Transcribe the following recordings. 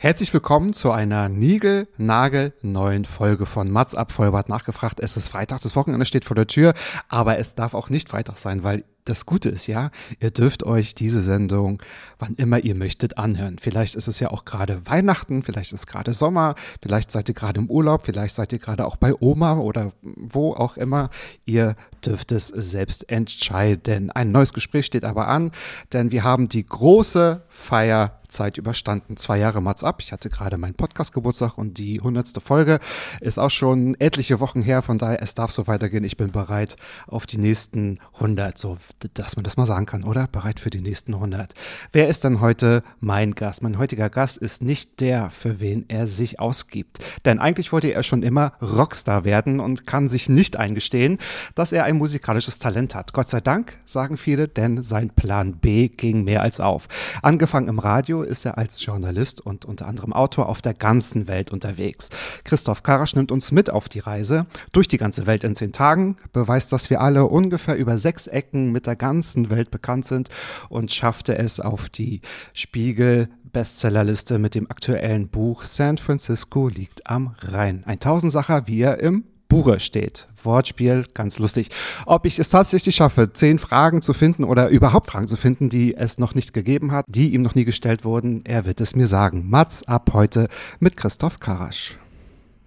Herzlich willkommen zu einer Nigel-Nagel-neuen Folge von Mats ab Vollbart nachgefragt. Es ist Freitag, das Wochenende steht vor der Tür, aber es darf auch nicht Freitag sein, weil das Gute ist ja, ihr dürft euch diese Sendung, wann immer ihr möchtet, anhören. Vielleicht ist es ja auch gerade Weihnachten, vielleicht ist es gerade Sommer, vielleicht seid ihr gerade im Urlaub, vielleicht seid ihr gerade auch bei Oma oder wo auch immer. Ihr dürft es selbst entscheiden. Ein neues Gespräch steht aber an, denn wir haben die große Feierzeit überstanden. Zwei Jahre Mats ab. Ich hatte gerade meinen Podcast-Geburtstag und die hundertste Folge ist auch schon etliche Wochen her. Von daher, es darf so weitergehen. Ich bin bereit auf die nächsten 100. So, dass man das mal sagen kann, oder? Bereit für die nächsten 100. Wer ist denn heute mein Gast? Mein heutiger Gast ist nicht der, für wen er sich ausgibt. Denn eigentlich wollte er schon immer Rockstar werden und kann sich nicht eingestehen, dass er ein musikalisches Talent hat. Gott sei Dank, sagen viele, denn sein Plan B ging mehr als auf. Angefangen im Radio ist er als Journalist und unter anderem Autor auf der ganzen Welt unterwegs. Christoph Karasch nimmt uns mit auf die Reise durch die ganze Welt in zehn Tagen, beweist, dass wir alle ungefähr über sechs Ecken mit der ganzen Welt bekannt sind und schaffte es auf die Spiegel Bestsellerliste mit dem aktuellen Buch San Francisco liegt am Rhein. Ein Tausendsacher, wie er im Buche steht. Wortspiel, ganz lustig. Ob ich es tatsächlich schaffe, zehn Fragen zu finden oder überhaupt Fragen zu finden, die es noch nicht gegeben hat, die ihm noch nie gestellt wurden, er wird es mir sagen. Mats ab heute mit Christoph Karasch.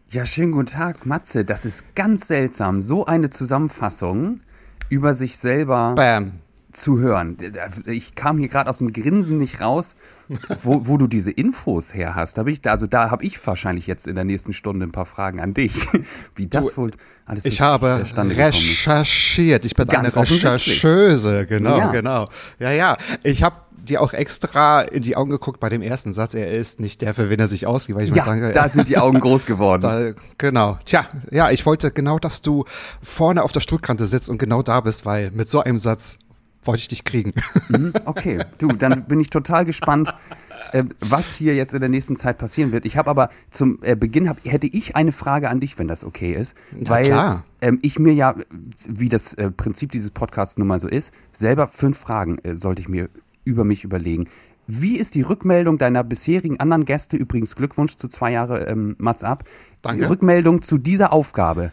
Ja, schönen guten Tag, Matze. Das ist ganz seltsam, so eine Zusammenfassung über sich selber Bam. zu hören. Ich kam hier gerade aus dem Grinsen nicht raus, wo, wo du diese Infos her hast. Da hab ich, also da habe ich wahrscheinlich jetzt in der nächsten Stunde ein paar Fragen an dich. Wie das wohl alles Ich habe recherchiert. Ich bin Ganz eine. Rechercheuse. Genau, Ja. genau. Ja, ja. Ich habe dir auch extra in die Augen geguckt bei dem ersten Satz. Er ist nicht der, für wen er sich ausgibt. Weil ich Ja, mir denke, da sind die Augen groß geworden. Da, genau. Tja, ja, ich wollte genau, dass du vorne auf der Stuhlkante sitzt und genau da bist, weil mit so einem Satz wollte ich dich kriegen. Mhm, Okay, du, dann bin ich total gespannt, äh, was hier jetzt in der nächsten Zeit passieren wird. Ich habe aber zum äh, Beginn hab, hätte ich eine Frage an dich, wenn das okay ist, weil klar. Ähm, ich mir ja, wie das äh, Prinzip dieses Podcasts nun mal so ist, selber fünf Fragen äh, sollte ich mir über mich überlegen. Wie ist die Rückmeldung deiner bisherigen anderen Gäste? Übrigens Glückwunsch zu zwei Jahre ähm, Mats ab. Danke. Rückmeldung zu dieser Aufgabe.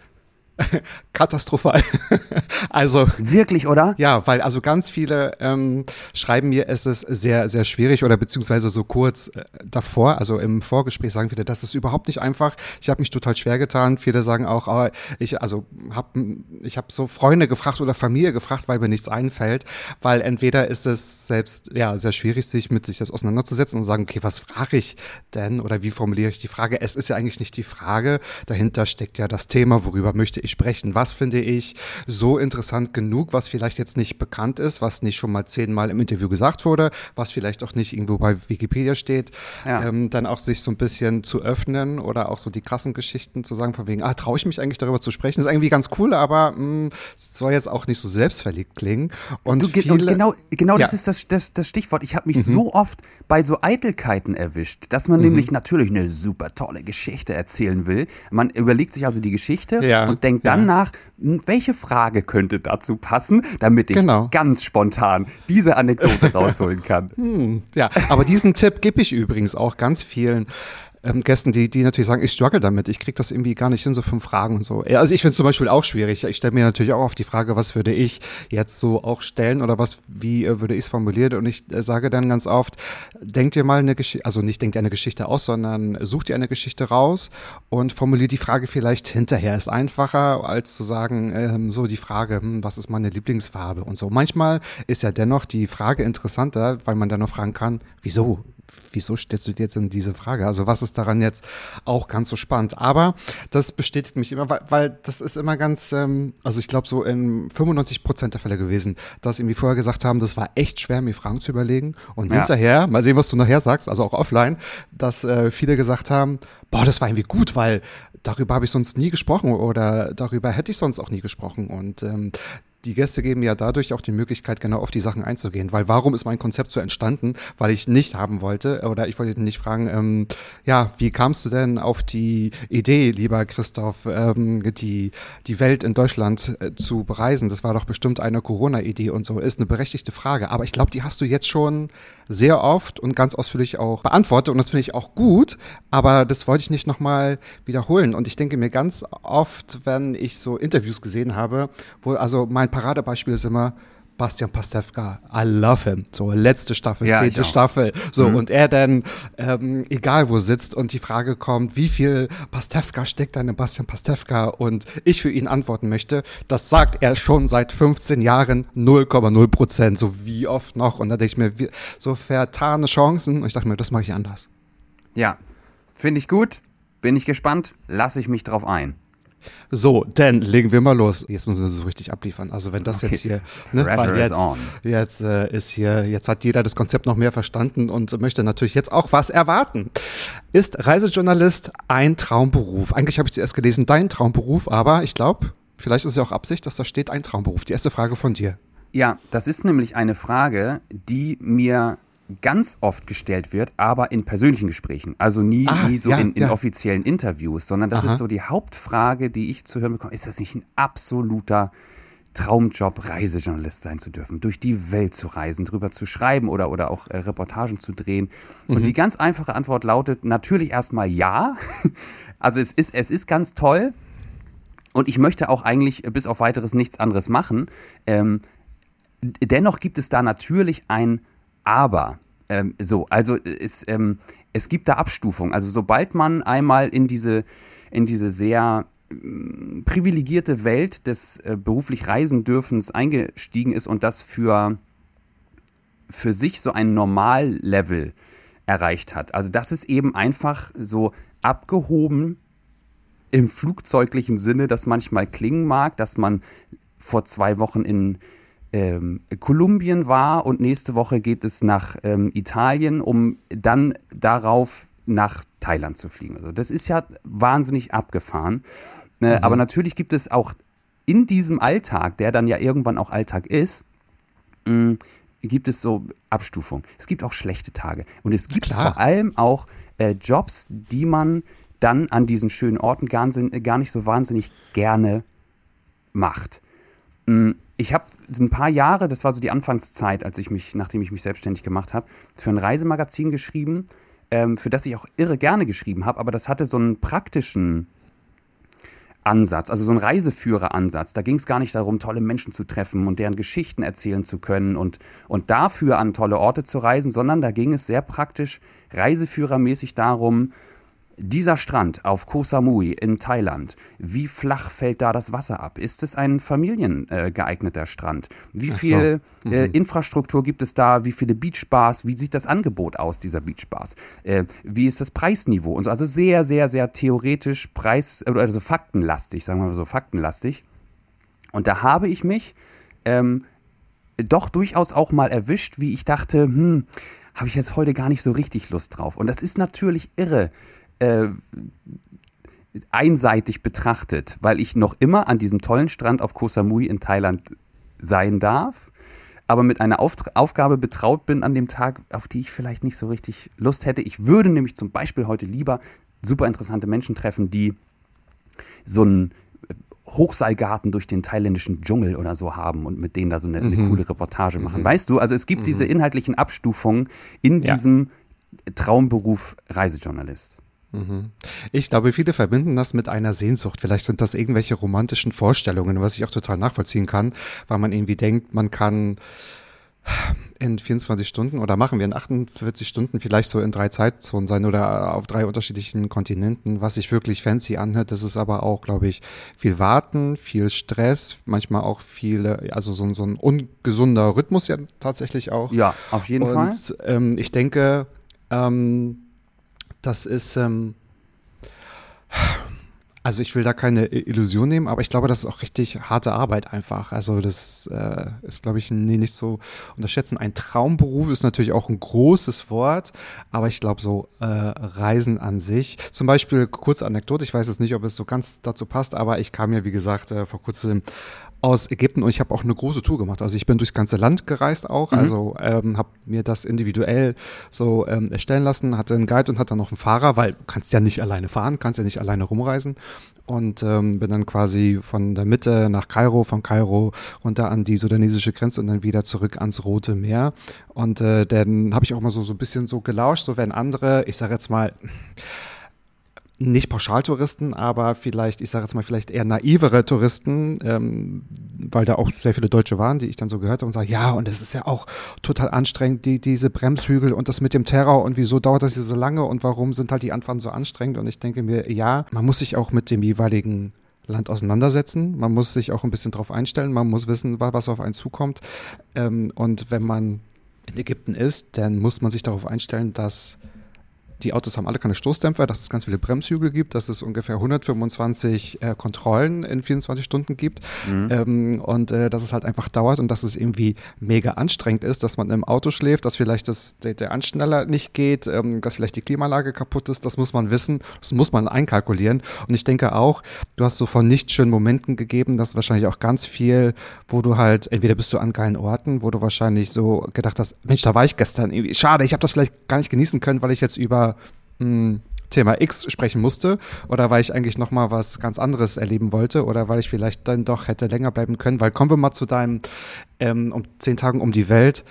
Katastrophal. also, Wirklich, oder? Ja, weil also ganz viele ähm, schreiben mir, es ist sehr, sehr schwierig oder beziehungsweise so kurz äh, davor, also im Vorgespräch sagen viele, das ist überhaupt nicht einfach. Ich habe mich total schwer getan. Viele sagen auch, aber ich also habe ich habe so Freunde gefragt oder Familie gefragt, weil mir nichts einfällt, weil entweder ist es selbst ja sehr schwierig, sich mit sich selbst auseinanderzusetzen und sagen, okay, was frage ich denn oder wie formuliere ich die Frage? Es ist ja eigentlich nicht die Frage. Dahinter steckt ja das Thema, worüber möchte ich sprechen? Was finde ich so interessant genug, was vielleicht jetzt nicht bekannt ist, was nicht schon mal zehnmal im Interview gesagt wurde, was vielleicht auch nicht irgendwo bei Wikipedia steht, Ja. ähm, dann auch sich so ein bisschen zu öffnen oder auch so die krassen Geschichten zu sagen, von wegen, ah, traue ich mich eigentlich darüber zu sprechen? ist irgendwie ganz cool, aber mh, soll jetzt auch nicht so selbstverliebt klingen. Und, Du, viele, und genau, genau das Ja. ist das, das, das Stichwort. Ich habe mich so oft bei so Eitelkeiten erwischt, dass man nämlich natürlich eine super tolle Geschichte erzählen will. Man überlegt sich also die Geschichte Ja, und denkt dann ja. nach, hm, welche Frage könnte dazu passen, damit ich Genau. ganz spontan diese Anekdote rausholen kann. Ja, aber diesen Tipp gebe ich übrigens auch ganz vielen ähm, Gästen, die, die natürlich sagen, ich struggle damit, ich kriege das irgendwie gar nicht hin, so fünf Fragen und so. Also ich finde zum Beispiel auch schwierig. Ich stelle mir natürlich auch auf die Frage, was würde ich jetzt so auch stellen oder was, wie äh, würde ich es formulieren? Und ich äh, sage dann ganz oft, denkt ihr mal eine Geschichte, also nicht denkt ihr eine Geschichte aus, sondern sucht ihr eine Geschichte raus und formuliert die Frage vielleicht hinterher. Ist einfacher, als zu sagen, ähm, so die Frage, hm, was ist meine Lieblingsfarbe und so. Manchmal ist ja dennoch die Frage interessanter, weil man dann noch fragen kann, wieso? Wieso stellst du dir jetzt denn diese Frage? Also was ist daran jetzt auch ganz so spannend? Aber das bestätigt mich immer, weil, weil das ist immer ganz, ähm, also ich glaube so in 95 Prozent der Fälle gewesen, dass mir vorher gesagt haben, das war echt schwer, mir Fragen zu überlegen. Und Ja. hinterher, mal sehen, was du nachher sagst, also auch offline, dass äh, viele gesagt haben, boah, das war irgendwie gut, weil darüber habe ich sonst nie gesprochen oder darüber hätte ich sonst auch nie gesprochen. Und ähm, die Gäste geben ja dadurch auch die Möglichkeit, genau auf die Sachen einzugehen. Weil warum ist mein Konzept so entstanden? Weil ich nicht haben wollte oder ich wollte nicht fragen, ähm, ja, wie kamst du denn auf die Idee, lieber Christoph, ähm, die, die Welt in Deutschland äh, zu bereisen? Das war doch bestimmt eine Corona-Idee und so. Ist eine berechtigte Frage. Aber ich glaube, die hast du jetzt schon sehr oft und ganz ausführlich auch beantwortet und das finde ich auch gut. Aber das wollte ich nicht nochmal wiederholen. Und ich denke mir ganz oft, wenn ich so Interviews gesehen habe, wo, also mein Paradebeispiel ist immer, Bastian Pastewka, I love him. So, letzte Staffel, Ja, zehnte. Staffel. So, und er dann, ähm, egal wo sitzt und die Frage kommt, wie viel Pastewka steckt da in Bastian Pastewka und ich für ihn antworten möchte, das sagt er schon seit 15 Jahren 0,0 Prozent. So, wie oft noch? Und da denke ich mir, wie, so vertane Chancen. Und ich dachte mir, das mache ich anders. Ja, finde ich gut. Bin ich gespannt. Lasse ich mich drauf ein. So, dann legen wir mal los. Jetzt müssen wir so richtig abliefern. Also wenn das Okay. jetzt hier, ne, weil jetzt, jetzt äh, ist hier, jetzt hat jeder das Konzept noch mehr verstanden und möchte natürlich jetzt auch was erwarten. Ist Reisejournalist ein Traumberuf? Eigentlich habe ich zuerst gelesen, dein Traumberuf, aber ich glaube, vielleicht ist es ja auch Absicht, dass da steht ein Traumberuf. Die erste Frage von dir. Ja, das ist nämlich eine Frage, die mir ganz oft gestellt wird, aber in persönlichen Gesprächen. Also nie, Ah, nie so ja, in, in ja. offiziellen Interviews, sondern das Aha. ist so die Hauptfrage, die ich zu hören bekomme. Ist das nicht ein absoluter Traumjob, Reisejournalist sein zu dürfen, durch die Welt zu reisen, drüber zu schreiben oder, oder auch äh, Reportagen zu drehen? Mhm. Und die ganz einfache Antwort lautet natürlich erstmal ja. Also es ist, es ist ganz toll. Und ich möchte auch eigentlich bis auf weiteres nichts anderes machen. Ähm, dennoch gibt es da natürlich ein Aber. Ähm, so, also es, ähm, es gibt da Abstufungen. Also sobald man einmal in diese, in diese sehr ähm, privilegierte Welt des äh, beruflich Reisendürfens eingestiegen ist und das für, für sich so ein Normallevel erreicht hat. Also das ist eben einfach so abgehoben im flugzeuglichen Sinne, das manchmal klingen mag, dass man vor zwei Wochen in ähm, Kolumbien war und nächste Woche geht es nach ähm, Italien, um dann darauf nach Thailand zu fliegen. Also das ist ja wahnsinnig abgefahren. Äh, Aber natürlich gibt es auch in diesem Alltag, der dann ja irgendwann auch Alltag ist, mh, gibt es so Abstufungen. Es gibt auch schlechte Tage. Und es gibt vor allem auch äh, Jobs, die man dann an diesen schönen Orten gar, gar nicht so wahnsinnig gerne macht. Mm, Ich habe ein paar Jahre, das war so die Anfangszeit, als ich mich, nachdem ich mich selbstständig gemacht habe, für ein Reisemagazin geschrieben, ähm, für das ich auch irre gerne geschrieben habe, aber das hatte so einen praktischen Ansatz, also so einen Reiseführer-Ansatz. Da ging es gar nicht darum, tolle Menschen zu treffen und deren Geschichten erzählen zu können und, und dafür an tolle Orte zu reisen, sondern da ging es sehr praktisch reiseführermäßig darum, dieser Strand auf Koh Samui in Thailand, wie flach fällt da das Wasser ab? Ist es ein familiengeeigneter äh, Strand? Wie Ach so. viel äh, Infrastruktur gibt es da? Wie viele Beachbars? Wie sieht das Angebot aus dieser Beachbars? Äh, wie ist das Preisniveau? Und so, also sehr, sehr, sehr theoretisch preis- oder also faktenlastig, sagen wir mal so faktenlastig. Und da habe ich mich ähm, doch durchaus auch mal erwischt, wie ich dachte, hm, habe ich jetzt heute gar nicht so richtig Lust drauf. Und das ist natürlich irre äh, einseitig betrachtet, weil ich noch immer an diesem tollen Strand auf Koh Samui in Thailand sein darf, aber mit einer Auft Aufgabe betraut bin an dem Tag, auf die ich vielleicht nicht so richtig Lust hätte. Ich würde nämlich zum Beispiel heute lieber super interessante Menschen treffen, die so einen Hochseilgarten durch den thailändischen Dschungel oder so haben und mit denen da so eine, eine coole Reportage machen. Weißt du, also es gibt diese inhaltlichen Abstufungen in Ja. diesem Traumberuf Reisejournalist. Ich glaube, viele verbinden das mit einer Sehnsucht. Vielleicht sind das irgendwelche romantischen Vorstellungen, was ich auch total nachvollziehen kann, weil man irgendwie denkt, man kann in 24 Stunden oder machen wir in 48 Stunden vielleicht so in drei Zeitzonen sein oder auf drei unterschiedlichen Kontinenten, was sich wirklich fancy anhört. Das ist aber auch, glaube ich, viel Warten, viel Stress, manchmal auch viele, also so, so ein ungesunder Rhythmus ja tatsächlich auch. Ja, auf jeden Fall. Und ähm, ich denke, ähm, das ist, ähm, also ich will da keine Illusion nehmen, aber ich glaube, das ist auch richtig harte Arbeit einfach. Also das äh, ist, glaube ich, nee, nicht so unterschätzen. Ein Traumberuf ist natürlich auch ein großes Wort, aber ich glaube so äh, Reisen an sich. Zum Beispiel kurze Anekdote, ich weiß jetzt nicht, ob es so ganz dazu passt, aber ich kam ja, wie gesagt, äh, vor kurzem aus Ägypten und ich habe auch eine große Tour gemacht. Also ich bin durchs ganze Land gereist auch, Mhm. also ähm, habe mir das individuell so ähm, erstellen lassen, hatte einen Guide und hatte dann noch einen Fahrer, weil du kannst ja nicht alleine fahren, kannst ja nicht alleine rumreisen und ähm, bin dann quasi von der Mitte nach Kairo, von Kairo runter an die sudanesische Grenze und dann wieder zurück ans Rote Meer und äh, dann habe ich auch mal so so ein bisschen so gelauscht, so wenn andere, ich sage jetzt mal nicht Pauschaltouristen, aber vielleicht, ich sage jetzt mal, vielleicht eher naivere Touristen, ähm, weil da auch sehr viele Deutsche waren, die ich dann so gehört habe und sage, ja, und es ist ja auch total anstrengend, die, diese Bremshügel und das mit dem Terror und wieso dauert das hier so lange und warum sind halt die Anfahrten so anstrengend? Und ich denke mir, ja, man muss sich auch mit dem jeweiligen Land auseinandersetzen. Man muss sich auch ein bisschen drauf einstellen. Man muss wissen, wa- was auf einen zukommt. Ähm, und wenn man in Ägypten ist, dann muss man sich darauf einstellen, dass die Autos haben alle keine Stoßdämpfer, dass es ganz viele Bremshügel gibt, dass es ungefähr 125 äh, Kontrollen in 24 Stunden gibt. Ähm, und äh, dass es halt einfach dauert und dass es irgendwie mega anstrengend ist, dass man im Auto schläft, dass vielleicht das, der, der Anschneller nicht geht, ähm, dass vielleicht die Klimaanlage kaputt ist, das muss man wissen, das muss man einkalkulieren. Und ich denke auch, du hast so von nicht schönen Momenten gegeben, das ist wahrscheinlich auch ganz viel, wo du halt, entweder bist du an geilen Orten, wo du wahrscheinlich so gedacht hast, Mensch, da war ich gestern, irgendwie, schade, ich habe das vielleicht gar nicht genießen können, weil ich jetzt über Thema X sprechen musste oder weil ich eigentlich noch mal was ganz anderes erleben wollte oder weil ich vielleicht dann doch hätte länger bleiben können, weil kommen wir mal zu deinem ähm, um zehn Tagen um die Welt.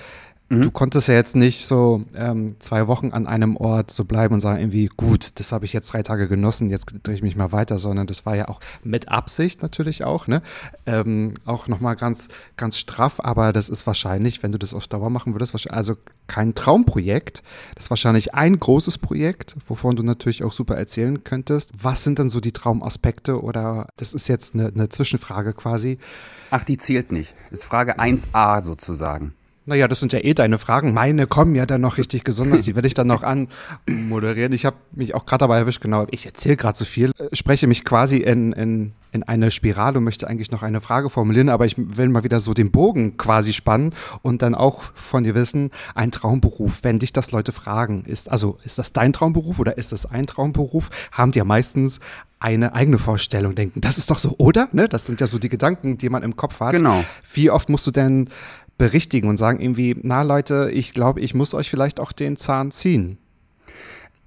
Du konntest ja jetzt nicht so ähm, zwei Wochen an einem Ort so bleiben und sagen irgendwie, gut, das habe ich jetzt drei Tage genossen, jetzt drehe ich mich mal weiter, sondern das war ja auch mit Absicht natürlich auch, ne? Ähm, auch nochmal ganz, ganz straff, aber das ist wahrscheinlich, wenn du das auf Dauer machen würdest, wahrscheinlich, also kein Traumprojekt, das ist wahrscheinlich ein großes Projekt, wovon du natürlich auch super erzählen könntest. Was sind dann so die Traumaspekte oder das ist jetzt eine, eine Zwischenfrage quasi. Ach, die zählt nicht. Das ist Frage 1a sozusagen. Naja, das sind ja eh deine Fragen. Meine kommen ja dann noch richtig besonders. Die werde ich dann noch anmoderieren. Ich habe mich auch gerade dabei erwischt, genau. Ich erzähle gerade so viel, äh, spreche mich quasi in, in, in eine Spirale und möchte eigentlich noch eine Frage formulieren, aber ich will mal wieder so den Bogen quasi spannen und dann auch von dir wissen, ein Traumberuf, wenn dich das Leute fragen, ist, also ist das dein Traumberuf oder ist das ein Traumberuf, haben die ja meistens eine eigene Vorstellung, denken, das ist doch so, oder? Ne? Das sind ja so die Gedanken, die man im Kopf hat. Genau. Wie oft musst du denn berichtigen und sagen irgendwie, na Leute, ich glaube, ich muss euch vielleicht auch den Zahn ziehen.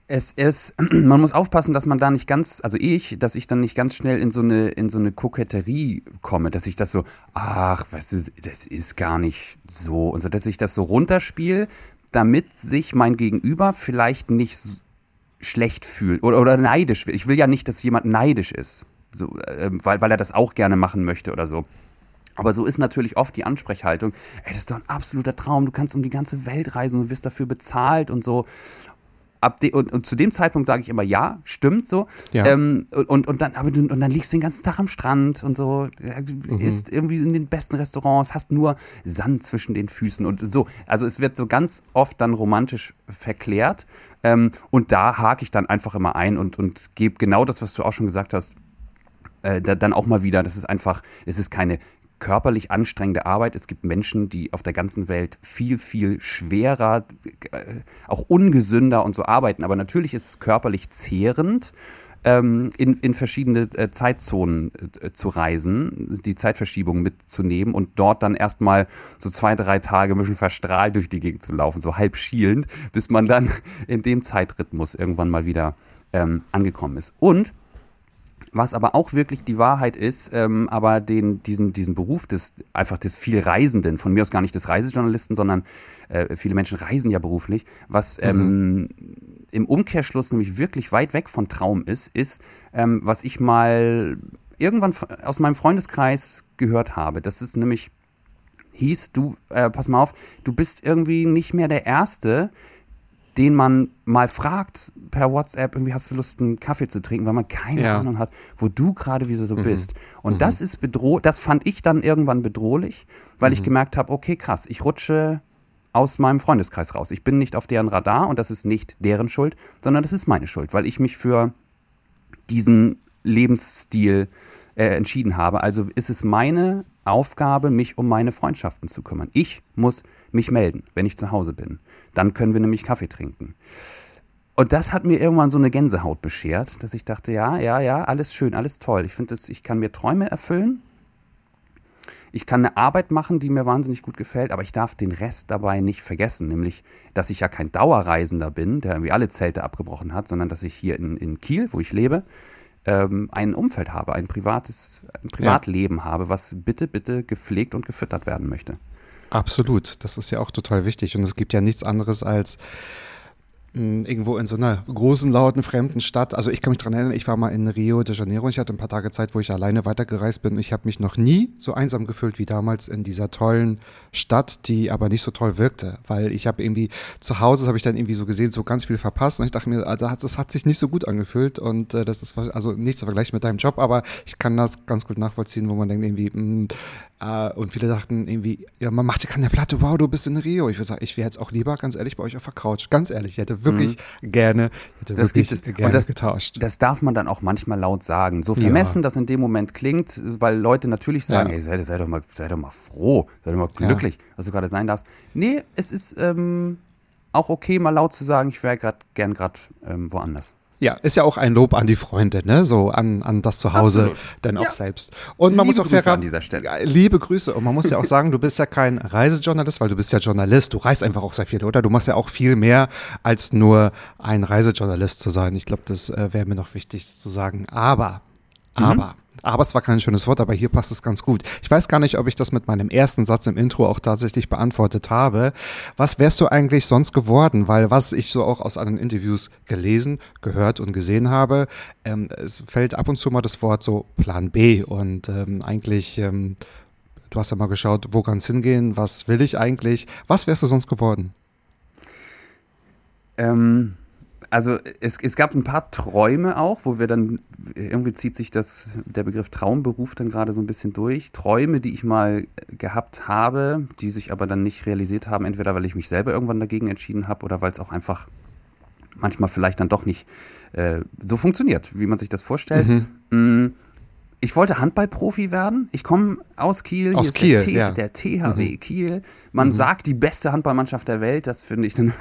Es ist, man muss aufpassen, dass man da nicht ganz, also ich, dass ich dann nicht ganz schnell in so eine, in so eine Koketterie komme, dass ich das so, ach, weißt du, das ist gar nicht so und so, dass ich das so runterspiele, damit sich mein Gegenüber vielleicht nicht schlecht fühlt oder, oder neidisch wird. Ich will ja nicht, dass jemand neidisch ist, so, äh, weil, weil er das auch gerne machen möchte oder so. Aber so ist natürlich oft die Ansprechhaltung, ey, das ist doch ein absoluter Traum, du kannst um die ganze Welt reisen und wirst dafür bezahlt und so. Ab de und, und zu dem Zeitpunkt sage ich immer, ja, stimmt so. Ja. Ähm, und, und, dann, aber du, und dann liegst du den ganzen Tag am Strand und so, du isst irgendwie in den besten Restaurants, hast nur Sand zwischen den Füßen und so. Also es wird so ganz oft dann romantisch verklärt. Ähm, und da hake ich dann einfach immer ein und, und gebe genau das, was du auch schon gesagt hast, äh, da, dann auch mal wieder, das ist einfach, es ist keine körperlich anstrengende Arbeit. Es gibt Menschen, die auf der ganzen Welt viel, viel schwerer, äh, auch ungesünder und so arbeiten. Aber natürlich ist es körperlich zehrend, ähm, in, in verschiedene äh, Zeitzonen äh, zu reisen, die Zeitverschiebung mitzunehmen und dort dann erstmal so zwei, drei Tage ein bisschen verstrahlt durch die Gegend zu laufen, so halb schielend, bis man dann in dem Zeitrhythmus irgendwann mal wieder ähm, angekommen ist. Und was aber auch wirklich die Wahrheit ist, ähm, aber den, diesen, diesen Beruf des, einfach des viel Reisenden, von mir aus gar nicht des Reisejournalisten, sondern äh, viele Menschen reisen ja beruflich, was ähm, im Umkehrschluss nämlich wirklich weit weg von Traum ist, ist, ähm, was ich mal irgendwann aus meinem Freundeskreis gehört habe. Das ist nämlich hieß, du, äh, pass mal auf, du bist irgendwie nicht mehr der Erste, den man mal fragt per WhatsApp, irgendwie hast du Lust, einen Kaffee zu trinken, weil man keine Ja. Ahnung hat, wo du gerade wieder so Mhm. bist. Und das ist bedroh, das fand ich dann irgendwann bedrohlich, weil Mhm. ich gemerkt habe, okay, krass, ich rutsche aus meinem Freundeskreis raus. Ich bin nicht auf deren Radar und das ist nicht deren Schuld, sondern das ist meine Schuld, weil ich mich für diesen Lebensstil äh, entschieden habe. Also ist es meine Aufgabe, mich um meine Freundschaften zu kümmern. Ich muss mich melden, wenn ich zu Hause bin. Dann können wir nämlich Kaffee trinken. Und das hat mir irgendwann so eine Gänsehaut beschert, dass ich dachte, ja, ja, ja, alles schön, alles toll. Ich finde, ich kann mir Träume erfüllen. Ich kann eine Arbeit machen, die mir wahnsinnig gut gefällt, aber ich darf den Rest dabei nicht vergessen, nämlich, dass ich ja kein Dauerreisender bin, der irgendwie alle Zelte abgebrochen hat, sondern dass ich hier in, in Kiel, wo ich lebe, ähm, ein Umfeld habe, ein privates ein Privatleben habe, was bitte, bitte gepflegt und gefüttert werden möchte. Absolut, das ist ja auch total wichtig. Und es gibt ja nichts anderes als mh, irgendwo in so einer großen, lauten, fremden Stadt. Also ich kann mich daran erinnern, ich war mal in Rio de Janeiro und ich hatte ein paar Tage Zeit, wo ich alleine weitergereist bin. Und ich habe mich noch nie so einsam gefühlt wie damals in dieser tollen Stadt, die aber nicht so toll wirkte. Weil ich habe irgendwie zu Hause, das habe ich dann irgendwie so gesehen, so ganz viel verpasst. Und ich dachte mir, ah, das hat- sich nicht so gut angefühlt. Und äh, das ist also nicht zu vergleichen mit deinem Job, aber ich kann das ganz gut nachvollziehen, wo man denkt irgendwie, mh, äh, und viele dachten irgendwie, ja, man macht ja keine Platte, wow, du bist in Rio. Ich würde sagen, ich wäre jetzt auch lieber, ganz ehrlich, bei euch auf der Couch. Ganz ehrlich, ich hätte wirklich gerne, ich hätte Mhm. Das wirklich gibt es. gerne Und das, getauscht. das darf man dann auch manchmal laut sagen. So Ja. vermessen das in dem Moment klingt, weil Leute natürlich sagen, Ja. ey, sei, sei, doch mal, sei doch mal froh, sei doch mal Ja. glücklich, was du gerade sein darfst. Nee, es ist ähm, auch okay, mal laut zu sagen, ich wäre gerade gern gerade ähm, woanders. Ja, ist ja auch ein Lob an die Freunde, ne? So an, an das Zuhause, Absolut. dann auch Ja. selbst. Und man Liebe muss auch Grüße fair- an dieser Stelle. Liebe Grüße. Und man muss ja auch sagen, du bist ja kein Reisejournalist, weil du bist ja Journalist. Du reist einfach auch sehr viel, oder? Du machst ja auch viel mehr, als nur ein Reisejournalist zu sein. Ich glaube, das äh, wäre mir noch wichtig zu sagen. Aber. Aber, aber es war kein schönes Wort, aber hier passt es ganz gut. Ich weiß gar nicht, ob ich das mit meinem ersten Satz im Intro auch tatsächlich beantwortet habe. Was wärst du eigentlich sonst geworden? Weil was ich so auch aus anderen Interviews gelesen, gehört und gesehen habe, ähm, es fällt ab und zu mal das Wort so Plan B und ähm, eigentlich, ähm, du hast ja mal geschaut, wo kann es hingehen, was will ich eigentlich? Was wärst du sonst geworden? Ähm, also es, es gab ein paar Träume auch, wo wir dann, irgendwie zieht sich das, der Begriff Traumberuf dann gerade so ein bisschen durch. Träume, die ich mal gehabt habe, die sich aber dann nicht realisiert haben, entweder weil ich mich selber irgendwann dagegen entschieden habe oder weil es auch einfach manchmal vielleicht dann doch nicht äh, so funktioniert, wie man sich das vorstellt. Mm, Ich wollte Handballprofi werden. Ich komme aus Kiel. Aus Hier ist Kiel, der, T ja. der THW Kiel. Man sagt die beste Handballmannschaft der Welt. Das finde ich dann.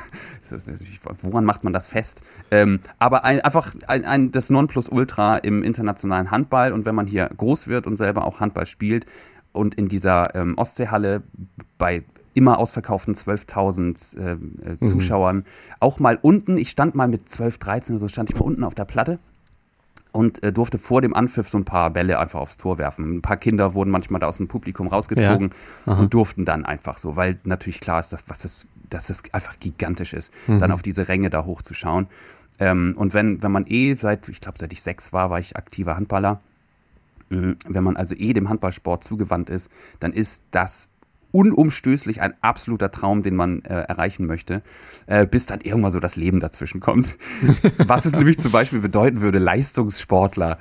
Woran macht man das fest? Ähm, aber ein, einfach ein, ein, das Nonplusultra im internationalen Handball. Und wenn man hier groß wird und selber auch Handball spielt und in dieser ähm, Ostseehalle bei immer ausverkauften 12.000 ähm, äh, Zuschauern auch mal unten, ich stand mal mit 12, 13 oder so, stand ich mal unten auf der Platte und äh, durfte vor dem Anpfiff so ein paar Bälle einfach aufs Tor werfen. Ein paar Kinder wurden manchmal da aus dem Publikum rausgezogen und durften dann einfach so, weil natürlich klar ist, dass, was das, dass das einfach gigantisch ist, dann auf diese Ränge da hochzuschauen. Ähm, und wenn, wenn man eh seit, ich glaube, seit ich sechs war, war ich aktiver Handballer. Mhm. Wenn man also eh dem Handballsport zugewandt ist, dann ist das unumstößlich ein absoluter Traum, den man äh, erreichen möchte, äh, bis dann irgendwann so das Leben dazwischen kommt. Was es nämlich zum Beispiel bedeuten würde, Leistungssportler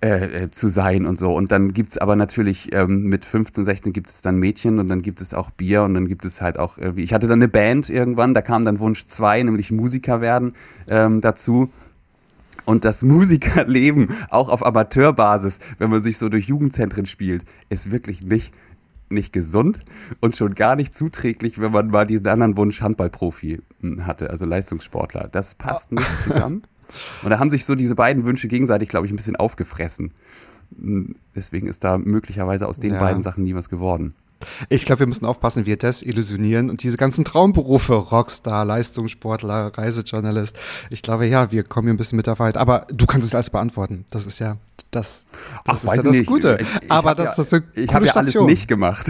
äh, äh, zu sein und so. Und dann gibt's aber natürlich ähm, mit 15, 16 gibt es dann Mädchen und dann gibt es auch Bier und dann gibt es halt auch irgendwie, ich hatte dann eine Band irgendwann, da kam dann Wunsch 2, nämlich Musiker werden ähm, dazu. Und das Musikerleben, auch auf Amateurbasis, wenn man sich so durch Jugendzentren spielt, ist wirklich nicht, nicht gesund und schon gar nicht zuträglich, wenn man mal diesen anderen Wunsch Handballprofi hm, hatte, also Leistungssportler. Das passt nicht zusammen. Und da haben sich so diese beiden Wünsche gegenseitig, glaube ich, ein bisschen aufgefressen. Hm, Deswegen ist da möglicherweise aus den Ja. beiden Sachen nie was geworden. Ich glaube, wir müssen aufpassen, wir desillusionieren und diese ganzen Traumberufe, Rockstar, Leistungssportler, Reisejournalist. Ich glaube, ja, wir kommen hier ein bisschen mit der Wahrheit. Aber du kannst es alles beantworten. Das ist ja das, das ist ja das nicht. Gute. Ich, ich Aber das, das ist eine ich habe ja alles nicht gemacht.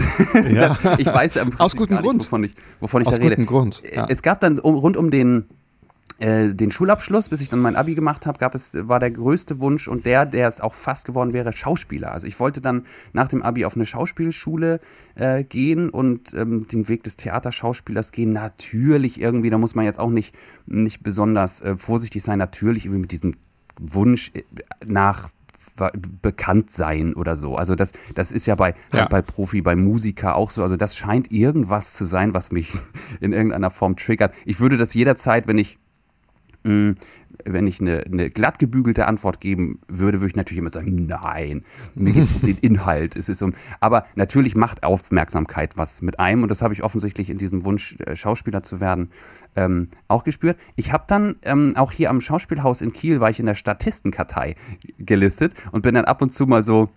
Ja. ich weiß ja im Prinzip Aus gutem gar nicht, Grund. wovon ich, wovon ich Aus da rede. gutem Grund, ja. Es gab dann um, rund um den den Schulabschluss, bis ich dann mein Abi gemacht habe, gab es war der größte Wunsch und der, der es auch fast geworden wäre, Schauspieler. Also ich wollte dann nach dem Abi auf eine Schauspielschule äh, gehen und ähm, den Weg des Theaterschauspielers gehen. Natürlich irgendwie, da muss man jetzt auch nicht nicht besonders äh, vorsichtig sein. Natürlich irgendwie mit diesem Wunsch äh, nach bekannt sein oder so. Also das, das ist ja bei, ja. Bei Profi, bei Musiker auch so. Also das scheint irgendwas zu sein, was mich in irgendeiner Form triggert. Ich würde das jederzeit, wenn ich wenn ich eine, eine glatt gebügelte Antwort geben würde, würde ich natürlich immer sagen, nein, mir geht es um den Inhalt. Es ist um, aber natürlich macht Aufmerksamkeit was mit einem und das habe ich offensichtlich in diesem Wunsch, äh, Schauspieler zu werden, ähm, auch gespürt. Ich habe dann ähm, auch hier am Schauspielhaus in Kiel, war ich in der Statistenkartei gelistet und bin dann ab und zu mal so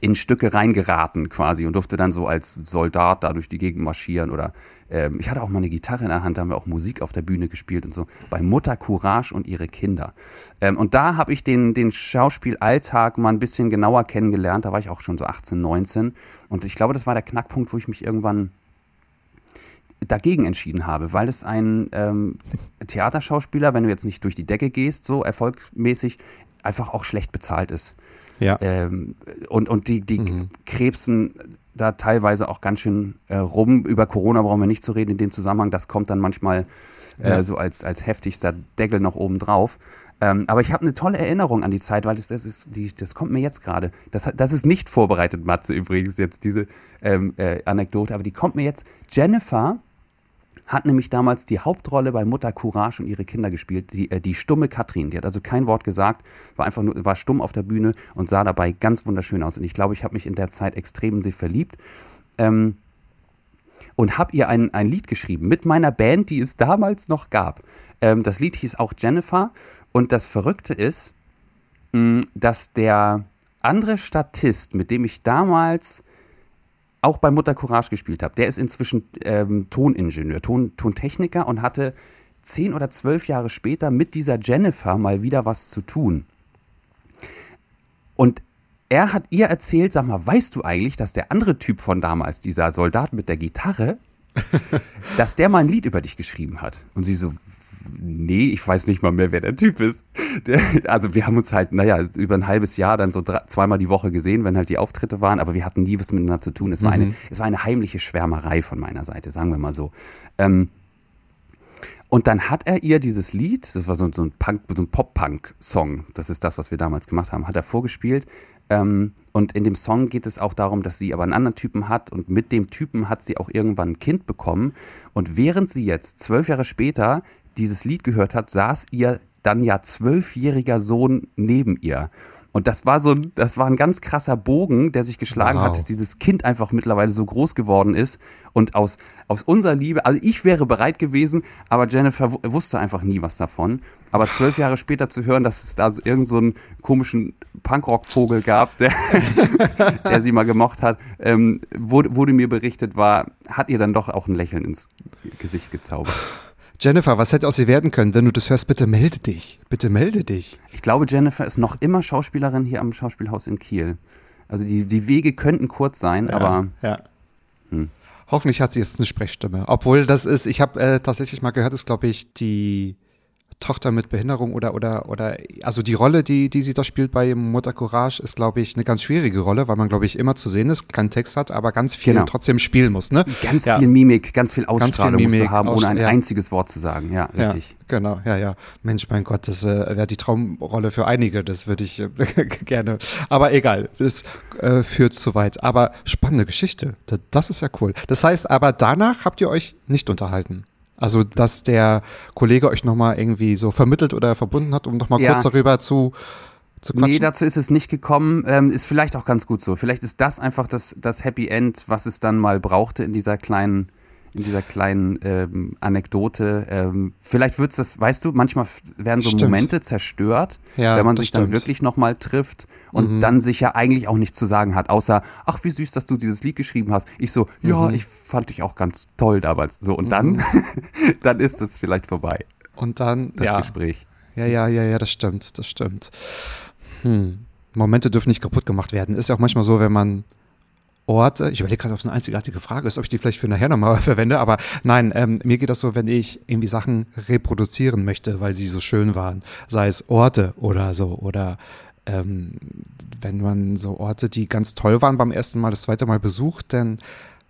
in Stücke reingeraten quasi und durfte dann so als Soldat da durch die Gegend marschieren oder ähm, ich hatte auch mal eine Gitarre in der Hand, da haben wir auch Musik auf der Bühne gespielt und so bei Mutter Courage und ihre Kinder. Ähm, und da habe ich den, den Schauspielalltag mal ein bisschen genauer kennengelernt, da war ich auch schon so 18, 19 und ich glaube, das war der Knackpunkt, wo ich mich irgendwann dagegen entschieden habe, weil es ein ähm, Theaterschauspieler, wenn du jetzt nicht durch die Decke gehst, so erfolgmäßig, einfach auch schlecht bezahlt ist. Ja. Ähm, und, und die, die mhm. krebsen da teilweise auch ganz schön äh, rum. Über Corona brauchen wir nicht zu reden in dem Zusammenhang. Das kommt dann manchmal äh, ja. so als, als heftigster Deckel noch oben drauf. Ähm, aber ich habe eine tolle Erinnerung an die Zeit, weil das, das, ist, die, das kommt mir jetzt gerade. Das, das ist nicht vorbereitet, Matze, übrigens, jetzt diese ähm, äh, Anekdote, aber die kommt mir jetzt. Jennifer hat nämlich damals die Hauptrolle bei Mutter Courage und ihre Kinder gespielt, die, äh, die stumme Katrin. Die hat also kein Wort gesagt, war einfach nur, war stumm auf der Bühne und sah dabei ganz wunderschön aus. Und ich glaube, ich habe mich in der Zeit extrem in sie verliebt. Ähm, und habe ihr ein, ein Lied geschrieben mit meiner Band, die es damals noch gab. Ähm, das Lied hieß auch Jennifer. Und das Verrückte ist, mh, dass der andere Statist, mit dem ich damals auch bei Mutter Courage gespielt habe, der ist inzwischen ähm, Toningenieur, Ton, Tontechniker und hatte zehn oder zwölf Jahre später mit dieser Jennifer mal wieder was zu tun. Und er hat ihr erzählt, sag mal, weißt du eigentlich, dass der andere Typ von damals, dieser Soldat mit der Gitarre, dass der mal ein Lied über dich geschrieben hat? Und sie so, nee, ich weiß nicht mal mehr, wer der Typ ist. Der, also wir haben uns halt, naja, über ein halbes Jahr dann so drei, zweimal die Woche gesehen, wenn halt die Auftritte waren, aber wir hatten nie was miteinander zu tun. Es war, mhm. eine, es war eine heimliche Schwärmerei von meiner Seite, sagen wir mal so. Ähm, und dann hat er ihr dieses Lied, das war so, so ein Punk, so ein Pop-Punk-Song, das ist das, was wir damals gemacht haben, hat er vorgespielt. Ähm, und in dem Song geht es auch darum, dass sie aber einen anderen Typen hat und mit dem Typen hat sie auch irgendwann ein Kind bekommen. Und während sie jetzt zwölf Jahre später dieses Lied gehört hat, saß ihr dann ja zwölfjähriger Sohn neben ihr. Und das war so, das war ein ganz krasser Bogen, der sich geschlagen wow. hat, dass dieses Kind einfach mittlerweile so groß geworden ist. Und aus, aus unserer Liebe, also ich wäre bereit gewesen, aber Jennifer wusste einfach nie was davon. Aber zwölf Jahre später zu hören, dass es da so irgendeinen so komischen Punkrock-Vogel gab, der, der sie mal gemocht hat, ähm, wurde, wurde mir berichtet, war, hat ihr dann doch auch ein Lächeln ins Gesicht gezaubert. Jennifer, was hätte aus ihr werden können? Wenn du das hörst, bitte melde dich. Bitte melde dich. Ich glaube, Jennifer ist noch immer Schauspielerin hier am Schauspielhaus in Kiel. Also die, die Wege könnten kurz sein, ja, aber. Ja. Hm. Hoffentlich hat sie jetzt eine Sprechstimme. Obwohl das ist, ich habe äh, tatsächlich mal gehört, ist glaube ich die Tochter mit Behinderung oder, oder, oder, also die Rolle, die, die sie da spielt bei Mutter Courage, ist, glaube ich, eine ganz schwierige Rolle, weil man, glaube ich, immer zu sehen ist, keinen Text hat, aber ganz viel genau. trotzdem spielen muss, ne? Ganz ja. viel Mimik, ganz viel Ausstrahlung ganz viel Mimik, haben, ohne ein ja. einziges Wort zu sagen. Ja, richtig. Ja, genau, ja, ja. Mensch, mein Gott, das äh, wäre die Traumrolle für einige, das würde ich äh, gerne. Aber egal, das äh, führt zu weit. Aber spannende Geschichte. Das ist ja cool. Das heißt aber, danach habt ihr euch nicht unterhalten. Also, dass der Kollege euch nochmal irgendwie so vermittelt oder verbunden hat, um nochmal ja. kurz darüber zu, zu quatschen? Nee, dazu ist es nicht gekommen. Ähm, ist vielleicht auch ganz gut so. Vielleicht ist das einfach das, das Happy End, was es dann mal brauchte in dieser kleinen in dieser kleinen ähm, Anekdote. Ähm, vielleicht wird's das, weißt du, manchmal werden so stimmt. Momente zerstört, ja, wenn man sich stimmt. dann wirklich nochmal trifft und mhm. dann sich ja eigentlich auch nichts zu sagen hat, außer, ach, wie süß, dass du dieses Lied geschrieben hast. Ich so, ja, mhm. ich fand dich auch ganz toll damals. So, und mhm. dann, dann ist es vielleicht vorbei. Und dann, das ja. Gespräch. Ja, ja, ja, ja, das stimmt, das stimmt. Hm. Momente dürfen nicht kaputt gemacht werden. Ist ja auch manchmal so, wenn man Orte, ich überlege gerade, ob es eine einzigartige Frage ist, ob ich die vielleicht für nachher nochmal verwende, aber nein, ähm, mir geht das so, wenn ich irgendwie Sachen reproduzieren möchte, weil sie so schön waren, sei es Orte oder so oder ähm, wenn man so Orte, die ganz toll waren beim ersten Mal, das zweite Mal besucht, dann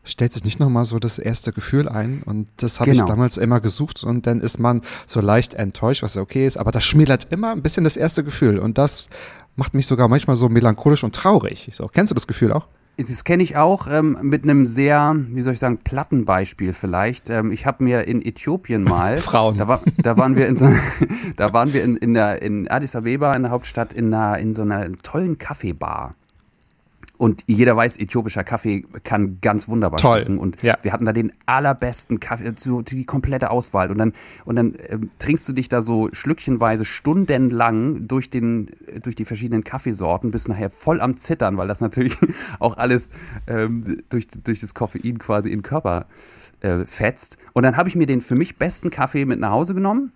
stellt sich nicht nochmal so das erste Gefühl ein. Und das habe Genau. ich damals immer gesucht. Und dann ist man so leicht enttäuscht, was ja okay ist. Aber das schmälert immer ein bisschen das erste Gefühl. Und das macht mich sogar manchmal so melancholisch und traurig. Ich so, kennst du das Gefühl auch? Das kenne ich auch ähm, mit einem sehr, wie soll ich sagen, platten Beispiel vielleicht. Ähm, ich habe mir in Äthiopien mal, Frauen. Da, war, da waren wir in so, da waren wir in, in, der, in Addis Abeba in der Hauptstadt in, einer, in so einer tollen Kaffeebar. Und jeder weiß, äthiopischer Kaffee kann ganz wunderbar Toll, schmecken. Und ja. wir hatten da den allerbesten Kaffee, so die komplette Auswahl. Und dann, und dann ähm, trinkst du dich da so schlückchenweise stundenlang durch, den, äh, durch die verschiedenen Kaffeesorten, bist nachher voll am Zittern, weil das natürlich auch alles ähm, durch, durch das Koffein quasi in den Körper äh, fetzt. Und dann habe ich mir den für mich besten Kaffee mit nach Hause genommen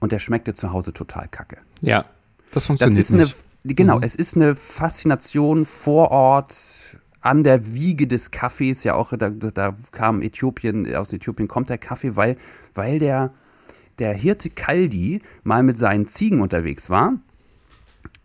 und der schmeckte zu Hause total kacke. Ja. Das Das funktioniert ist eine, genau, es ist eine Faszination vor Ort an der Wiege des Kaffees. Ja, auch da, da kam Äthiopien, aus Äthiopien kommt der Kaffee, weil, weil der, der Hirte Kaldi mal mit seinen Ziegen unterwegs war.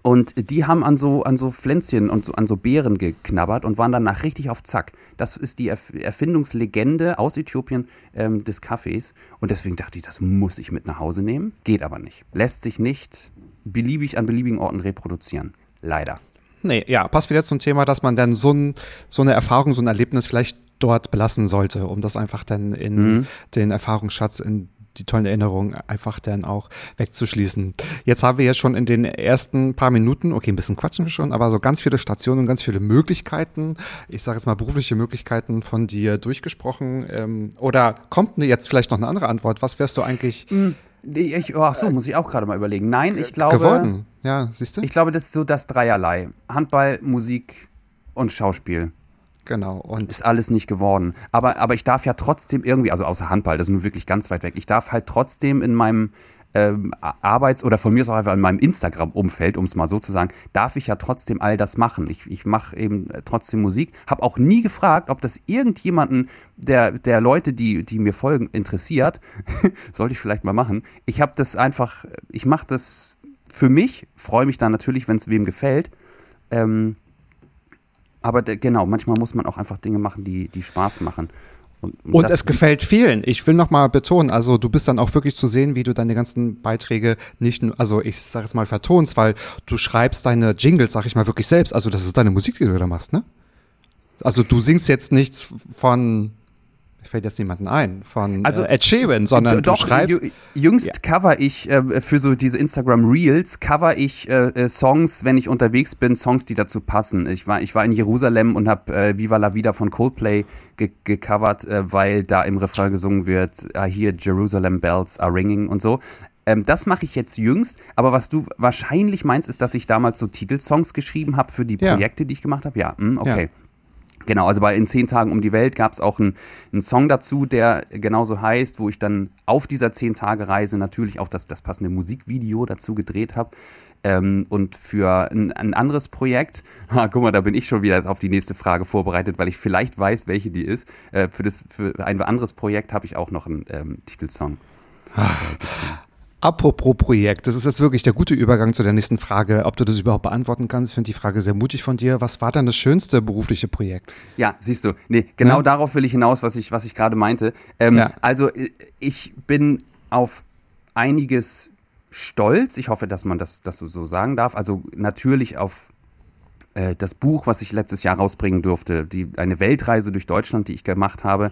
Und die haben an so, an so Pflänzchen und so, an so Beeren geknabbert und waren danach richtig auf Zack. Das ist die Erf Erfindungslegende aus Äthiopien ähm, des Kaffees. Und deswegen dachte ich, das muss ich mit nach Hause nehmen. Geht aber nicht. Lässt sich nicht beliebig an beliebigen Orten reproduzieren. Leider. Nee, ja, passt wieder zum Thema, dass man dann so, ein, so eine Erfahrung, so ein Erlebnis vielleicht dort belassen sollte, um das einfach dann in Mhm. den Erfahrungsschatz, in die tollen Erinnerungen einfach dann auch wegzuschließen. Jetzt haben wir ja schon in den ersten paar Minuten, okay, ein bisschen quatschen wir schon, aber so ganz viele Stationen und ganz viele Möglichkeiten, ich sage jetzt mal berufliche Möglichkeiten von dir durchgesprochen. Ähm, oder kommt ne- jetzt vielleicht noch eine andere Antwort? Was wärst du eigentlich Nee, Ich, ach so, muss ich auch gerade mal überlegen. Nein, ich glaube, geworden? Ja, siehst du? ich glaube, das ist so das Dreierlei. Handball, Musik und Schauspiel. Genau. Und Ist alles nicht geworden. Aber, aber ich darf ja trotzdem irgendwie, also außer Handball, das ist nun wirklich ganz weit weg, ich darf halt trotzdem in meinem ähm, Arbeits- oder von mir aus auch einfach in meinem Instagram-Umfeld, um es mal so zu sagen, darf ich ja trotzdem all das machen. Ich, ich mache eben äh, trotzdem Musik. Habe auch nie gefragt, ob das irgendjemanden der, der Leute, die, die mir folgen, interessiert. Sollte ich vielleicht mal machen. Ich habe das einfach, ich mache das für mich, freue mich dann natürlich, wenn es wem gefällt. Ähm, aber genau, manchmal muss man auch einfach Dinge machen, die, die Spaß machen. Und, Und es gefällt vielen. Ich will noch mal betonen, also du bist dann auch wirklich zu sehen, wie du deine ganzen Beiträge nicht nur, also ich sag es mal vertonst, weil du schreibst deine Jingles, sag ich mal, wirklich selbst. Also das ist deine Musik, die du da machst, ne? Also du singst jetzt nichts von, fällt jetzt niemanden ein, von Also, äh, Ed Sheeran, sondern D- Doch, du schreibst. jü- jüngst cover ich äh, für so diese Instagram Reels, cover ich äh, äh, Songs, wenn ich unterwegs bin, Songs, die dazu passen. Ich war, ich war in Jerusalem und habe äh, Viva la Vida von Coldplay ge gecovert, äh, weil da im Refrain gesungen wird, I hear Jerusalem bells are ringing und so. Ähm, das mache ich jetzt jüngst, aber was du wahrscheinlich meinst, ist, dass ich damals so Titelsongs geschrieben habe für die Ja. Projekte, die ich gemacht habe. Ja, hm, okay. Ja. Genau, also bei In zehn Tagen um die Welt gab es auch einen, einen Song dazu, der genauso heißt, wo ich dann auf dieser zehn Tage Reise natürlich auch das, das passende Musikvideo dazu gedreht habe. Ähm, und für ein, ein anderes Projekt, ha, guck mal, da bin ich schon wieder auf die nächste Frage vorbereitet, weil ich vielleicht weiß, welche die ist. Äh, für, das, für ein anderes Projekt habe ich auch noch einen ähm, Titelsong. Apropos Projekt, das ist jetzt wirklich der gute Übergang zu der nächsten Frage, ob du das überhaupt beantworten kannst. Ich finde die Frage sehr mutig von dir. Was war dann das schönste berufliche Projekt? Ja, siehst du. Nee, genau Ja. darauf will ich hinaus, was ich, was ich gerade meinte. Ähm, Ja. Also äh, ich bin auf einiges stolz. Ich hoffe, dass man das, das so- so sagen darf. Also natürlich auf äh, das Buch, was ich letztes Jahr rausbringen durfte, die, eine Weltreise durch Deutschland, die ich gemacht habe.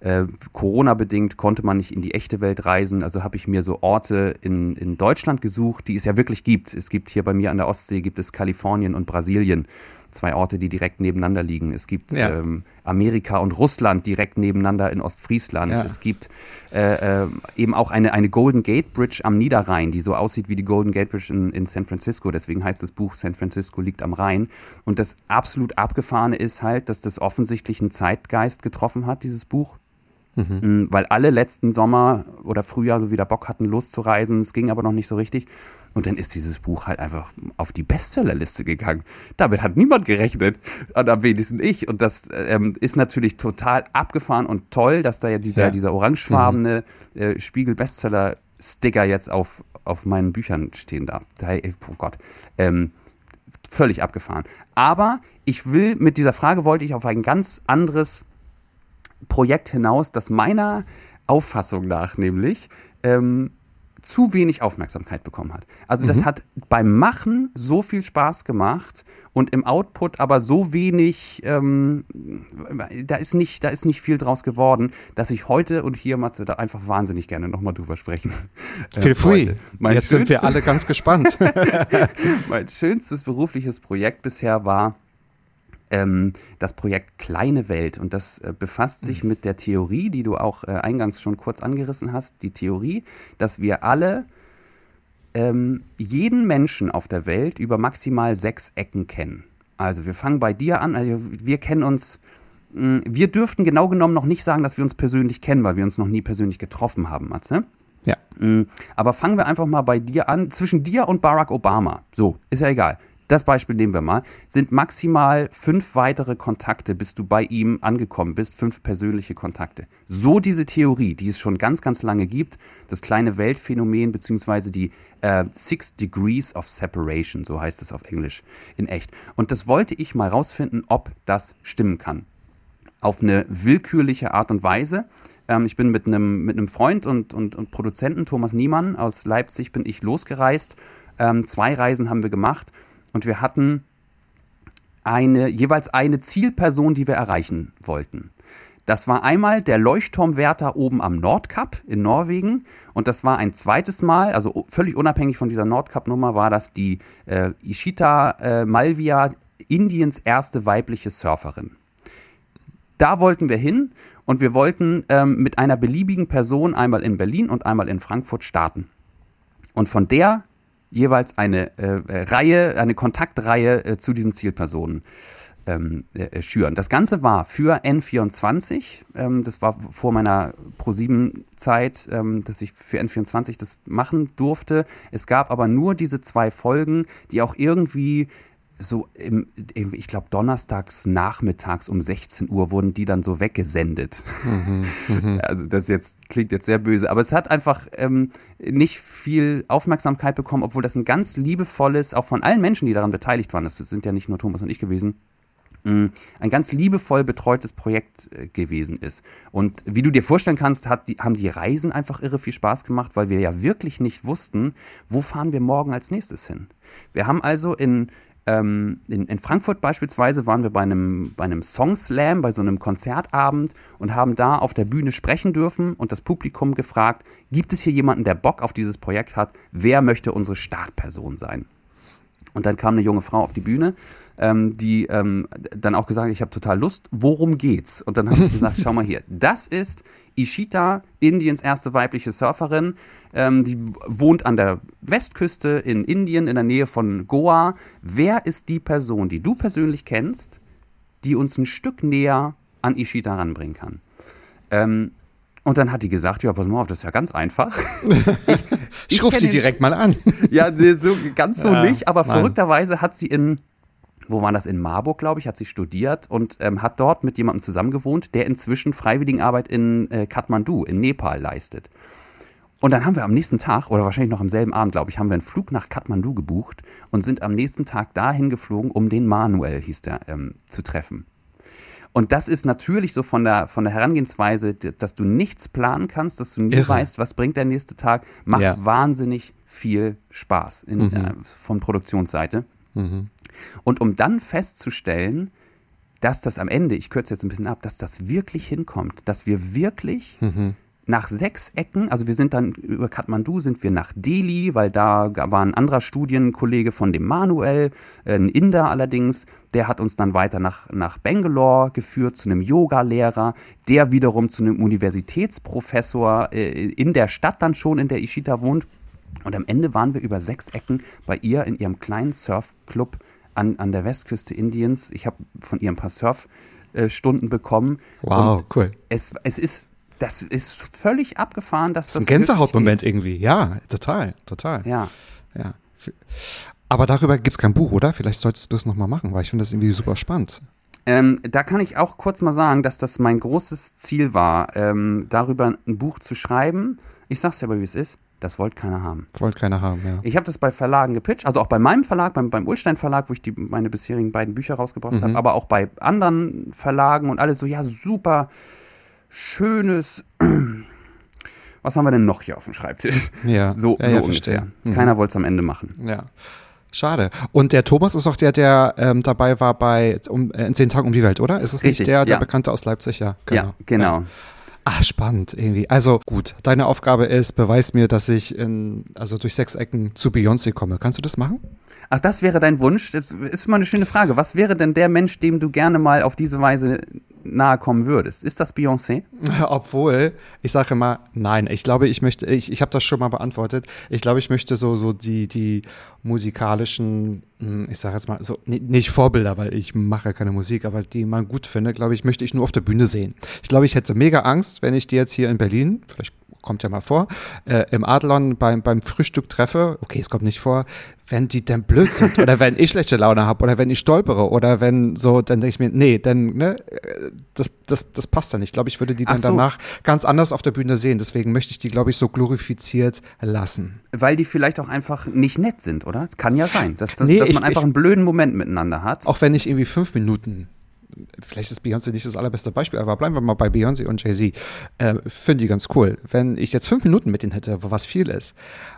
Äh, Corona-bedingt konnte man nicht in die echte Welt reisen, also habe ich mir so Orte in, in Deutschland gesucht, die es ja wirklich gibt. Es gibt hier bei mir an der Ostsee, gibt es Kalifornien und Brasilien, zwei Orte, die direkt nebeneinander liegen. Es gibt Ja. ähm, Amerika und Russland direkt nebeneinander in Ostfriesland. Ja. Es gibt äh, äh, eben auch eine, eine Golden Gate Bridge am Niederrhein, die so aussieht wie die Golden Gate Bridge in, in San Francisco. Deswegen heißt das Buch San Francisco liegt am Rhein. Und das absolut abgefahrene ist halt, dass das offensichtlich einen Zeitgeist getroffen hat, dieses Buch. Mhm. Weil alle letzten Sommer oder Frühjahr so wieder Bock hatten, loszureisen. Es ging aber noch nicht so richtig. Und dann ist dieses Buch halt einfach auf die Bestsellerliste gegangen. Damit hat niemand gerechnet. Und am wenigsten ich. Und das ähm, ist natürlich total abgefahren und toll, dass da ja dieser, Ja. dieser orangefarbene äh, Spiegel-Bestseller-Sticker jetzt auf, auf meinen Büchern stehen darf. Da, oh Gott. Ähm, völlig abgefahren. Aber ich will mit dieser Frage wollte ich auf ein ganz anderes Projekt hinaus, das meiner Auffassung nach nämlich ähm, zu wenig Aufmerksamkeit bekommen hat. Also das hat beim Machen so viel Spaß gemacht und im Output aber so wenig, ähm, da ist nicht, da ist nicht viel draus geworden, dass ich heute und hier, Matze, da einfach wahnsinnig gerne nochmal drüber sprechen. äh, Feel free. wollte. Mein Jetzt sind wir alle ganz gespannt. mein schönstes berufliches Projekt bisher war ähm, das Projekt Kleine Welt. Und das äh, befasst sich mit der Theorie, die du auch äh, eingangs schon kurz angerissen hast. Die Theorie, dass wir alle ähm, jeden Menschen auf der Welt über maximal sechs Ecken kennen. Also wir fangen bei dir an. Also wir kennen uns. mh, Wir dürften genau genommen noch nicht sagen, dass wir uns persönlich kennen, weil wir uns noch nie persönlich getroffen haben, Matze. ja. Mm, Aber fangen wir einfach mal bei dir an. Zwischen dir und Barack Obama, so, ist ja egal. Das Beispiel nehmen wir mal, sind maximal fünf weitere Kontakte, bis du bei ihm angekommen bist, fünf persönliche Kontakte. So diese Theorie, die es schon ganz, ganz lange gibt, das kleine Weltphänomen, beziehungsweise die äh, Six Degrees of Separation, so heißt es auf Englisch, in echt. Und das wollte ich mal rausfinden, ob das stimmen kann auf eine willkürliche Art und Weise. Ähm, ich bin mit einem mit einem Freund und, und, und Produzenten, Thomas Niemann aus Leipzig, bin ich losgereist. Ähm, zwei Reisen haben wir gemacht und wir hatten eine, jeweils eine Zielperson, die wir erreichen wollten. Das war einmal der Leuchtturmwärter oben am Nordkap in Norwegen und das war ein zweites Mal, also völlig unabhängig von dieser Nordkap-Nummer, war das die äh, Ishita äh, Malvia, Indiens erste weibliche Surferin da wollten wir hin und wir wollten ähm, mit einer beliebigen Person einmal in Berlin und einmal in Frankfurt starten. Und von der jeweils eine äh, äh, Reihe, eine Kontaktreihe äh, zu diesen Zielpersonen ähm, äh, schüren. Das Ganze war für N24, ähm, das war vor meiner Pro7-Zeit, ähm, dass ich für N24 das machen durfte. Es gab aber nur diese zwei Folgen, die auch irgendwie so im, ich glaube donnerstags nachmittags um 16 Uhr wurden die dann so weggesendet. also das jetzt klingt jetzt sehr böse, aber es hat einfach ähm, nicht viel Aufmerksamkeit bekommen, obwohl das ein ganz liebevolles, auch von allen Menschen, die daran beteiligt waren, das sind ja nicht nur Thomas und ich gewesen, mh, ein ganz liebevoll betreutes Projekt äh, gewesen ist. Und wie du dir vorstellen kannst, die, haben die Reisen einfach irre viel Spaß gemacht, weil wir ja wirklich nicht wussten, wo fahren wir morgen als nächstes hin. Wir haben also in ähm, in, in Frankfurt beispielsweise waren wir bei einem, bei einem Song Slam, bei so einem Konzertabend und haben da auf der Bühne sprechen dürfen und das Publikum gefragt, gibt es hier jemanden, der Bock auf dieses Projekt hat? Wer möchte unsere Startperson sein? Und dann kam eine junge Frau auf die Bühne, ähm, die ähm, dann auch gesagt hat, ich habe total Lust, worum geht's? Und dann habe ich gesagt, schau mal hier, das ist Ishita, Indiens erste weibliche Surferin. Ähm, die wohnt an der Westküste in Indien, in der Nähe von Goa. Wer ist die Person, die du persönlich kennst, die uns ein Stück näher an Ishita ranbringen kann? Ähm, und dann hat die gesagt, ja, pass mal auf, das ist ja ganz einfach. Ich rufe kenn sie ihn- direkt mal an. ja, so, ganz so Ja, nicht, aber nein. verrückterweise hat sie in, wo war das, in Marburg, glaube ich, hat sie studiert und ähm, hat dort mit jemandem zusammengewohnt, der inzwischen Freiwilligenarbeit in äh, Kathmandu, in Nepal leistet. Und dann haben wir am nächsten Tag, oder wahrscheinlich noch am selben Abend, glaube ich, haben wir einen Flug nach Kathmandu gebucht und sind am nächsten Tag dahin geflogen, um den Manuel, hieß der, ähm, zu treffen. Und das ist natürlich so von der, von der Herangehensweise, dass du nichts planen kannst, dass du nie Irre. weißt, was bringt der nächste Tag, macht Ja. wahnsinnig viel Spaß in, äh, von Produktionsseite. Und um dann festzustellen, dass das am Ende, ich kürze jetzt ein bisschen ab, dass das wirklich hinkommt, dass wir wirklich nach sechs Ecken, also wir sind dann über Kathmandu, sind wir nach Delhi, weil da war ein anderer Studienkollege von dem Manuel, äh, ein Inder allerdings, der hat uns dann weiter nach, nach Bangalore geführt zu einem Yoga-Lehrer, der wiederum zu einem Universitätsprofessor äh, in der Stadt dann schon, in der Ishita wohnt. Und am Ende waren wir über sechs Ecken bei ihr in ihrem kleinen Surfclub an, an der Westküste Indiens. Ich habe von ihr ein paar Surfstunden bekommen. Wow, cool. es, es ist Das ist völlig abgefahren, dass Das das. ist ein Gänsehautmoment irgendwie. Ja, total, total. Ja. Ja. Aber darüber gibt es kein Buch, oder? Vielleicht solltest du es nochmal machen, weil ich finde das irgendwie super spannend. Ähm, da kann ich auch kurz mal sagen, dass das mein großes Ziel war, ähm, darüber ein Buch zu schreiben. Ich sag's dir aber, wie es ist. Das wollte keiner haben. Wollte keiner haben, ja. Ich habe das bei Verlagen gepitcht, also auch bei meinem Verlag, beim, beim Ulstein Verlag, wo ich die, meine bisherigen beiden Bücher rausgebracht Mhm. habe, aber auch bei anderen Verlagen und alles so, ja, super schönes. Was haben wir denn noch hier auf dem Schreibtisch? Ja, So, ja, so ja, ungefähr. Mhm. Keiner wollte es am Ende machen. Ja. Schade. Und der Thomas ist auch der, der ähm, dabei war bei um, äh, in zehn Tagen um die Welt, oder? Ist es Richtig, nicht der, der ja. Bekannte aus Leipzig? Ja, Ja, genau. Ah, spannend irgendwie. Also gut, deine Aufgabe ist, beweis mir, dass ich in, also durch sechs Ecken zu Beyoncé komme. Kannst du das machen? Ach, das wäre dein Wunsch? Das ist mal eine schöne Frage. Was wäre denn der Mensch, dem du gerne mal auf diese Weise nahe kommen würdest? Ist das Beyoncé? Obwohl, ich sage immer, nein. Ich glaube, ich möchte, ich, ich habe das schon mal beantwortet. Ich glaube, ich möchte so, so die, die musikalischen, hm, ich sage jetzt mal, so, ni- nicht Vorbilder, weil ich mache keine Musik, aber die man gut finde, glaube ich, möchte ich nur auf der Bühne sehen. Ich glaube, ich hätte mega Angst, wenn ich die jetzt hier in Berlin, vielleicht kommt ja mal vor, äh, im Adlon beim, beim Frühstück treffe, okay, es kommt nicht vor, wenn die denn blöd sind oder wenn ich schlechte Laune habe oder wenn ich stolpere oder wenn so, dann denke ich mir, nee, dann, ne, äh, das, das, das passt dann nicht. Ich glaube, ich würde die dann so. danach ganz anders auf der Bühne sehen. Deswegen möchte ich die, glaube ich, so glorifiziert lassen. Weil die vielleicht auch einfach nicht nett sind, oder? Es kann ja sein, dass, dass, Nee, dass ich- man einfach ich- einen blöden Moment miteinander hat. Auch wenn ich irgendwie fünf Minuten, vielleicht ist Beyoncé nicht das allerbeste Beispiel, aber bleiben wir mal bei Beyoncé und Jay-Z, äh, finde ich ganz cool. Wenn ich jetzt fünf Minuten mit denen hätte, was viel ist,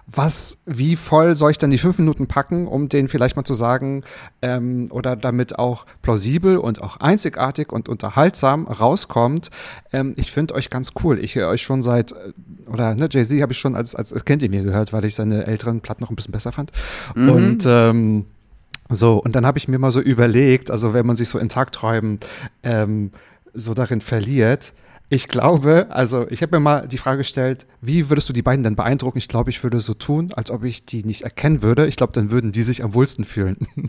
was, wie voll soll ich dann die fünf Minuten packen, um denen vielleicht mal zu sagen, ähm, oder damit auch plausibel und auch einzigartig und unterhaltsam rauskommt, ähm, ich finde euch ganz cool. Ich höre euch schon seit, äh, oder ne, Jay-Z habe ich schon als, als, als Kind in mir gehört, weil ich seine älteren Platten noch ein bisschen besser fand. Und ähm, so, und dann habe ich mir mal so überlegt, also wenn man sich so in Tagträumen ähm, so darin verliert, ich glaube, also ich habe mir mal die Frage gestellt, wie würdest du die beiden denn beeindrucken? Ich glaube, ich würde so tun, als ob ich die nicht erkennen würde. Ich glaube, dann würden die sich am wohlsten fühlen.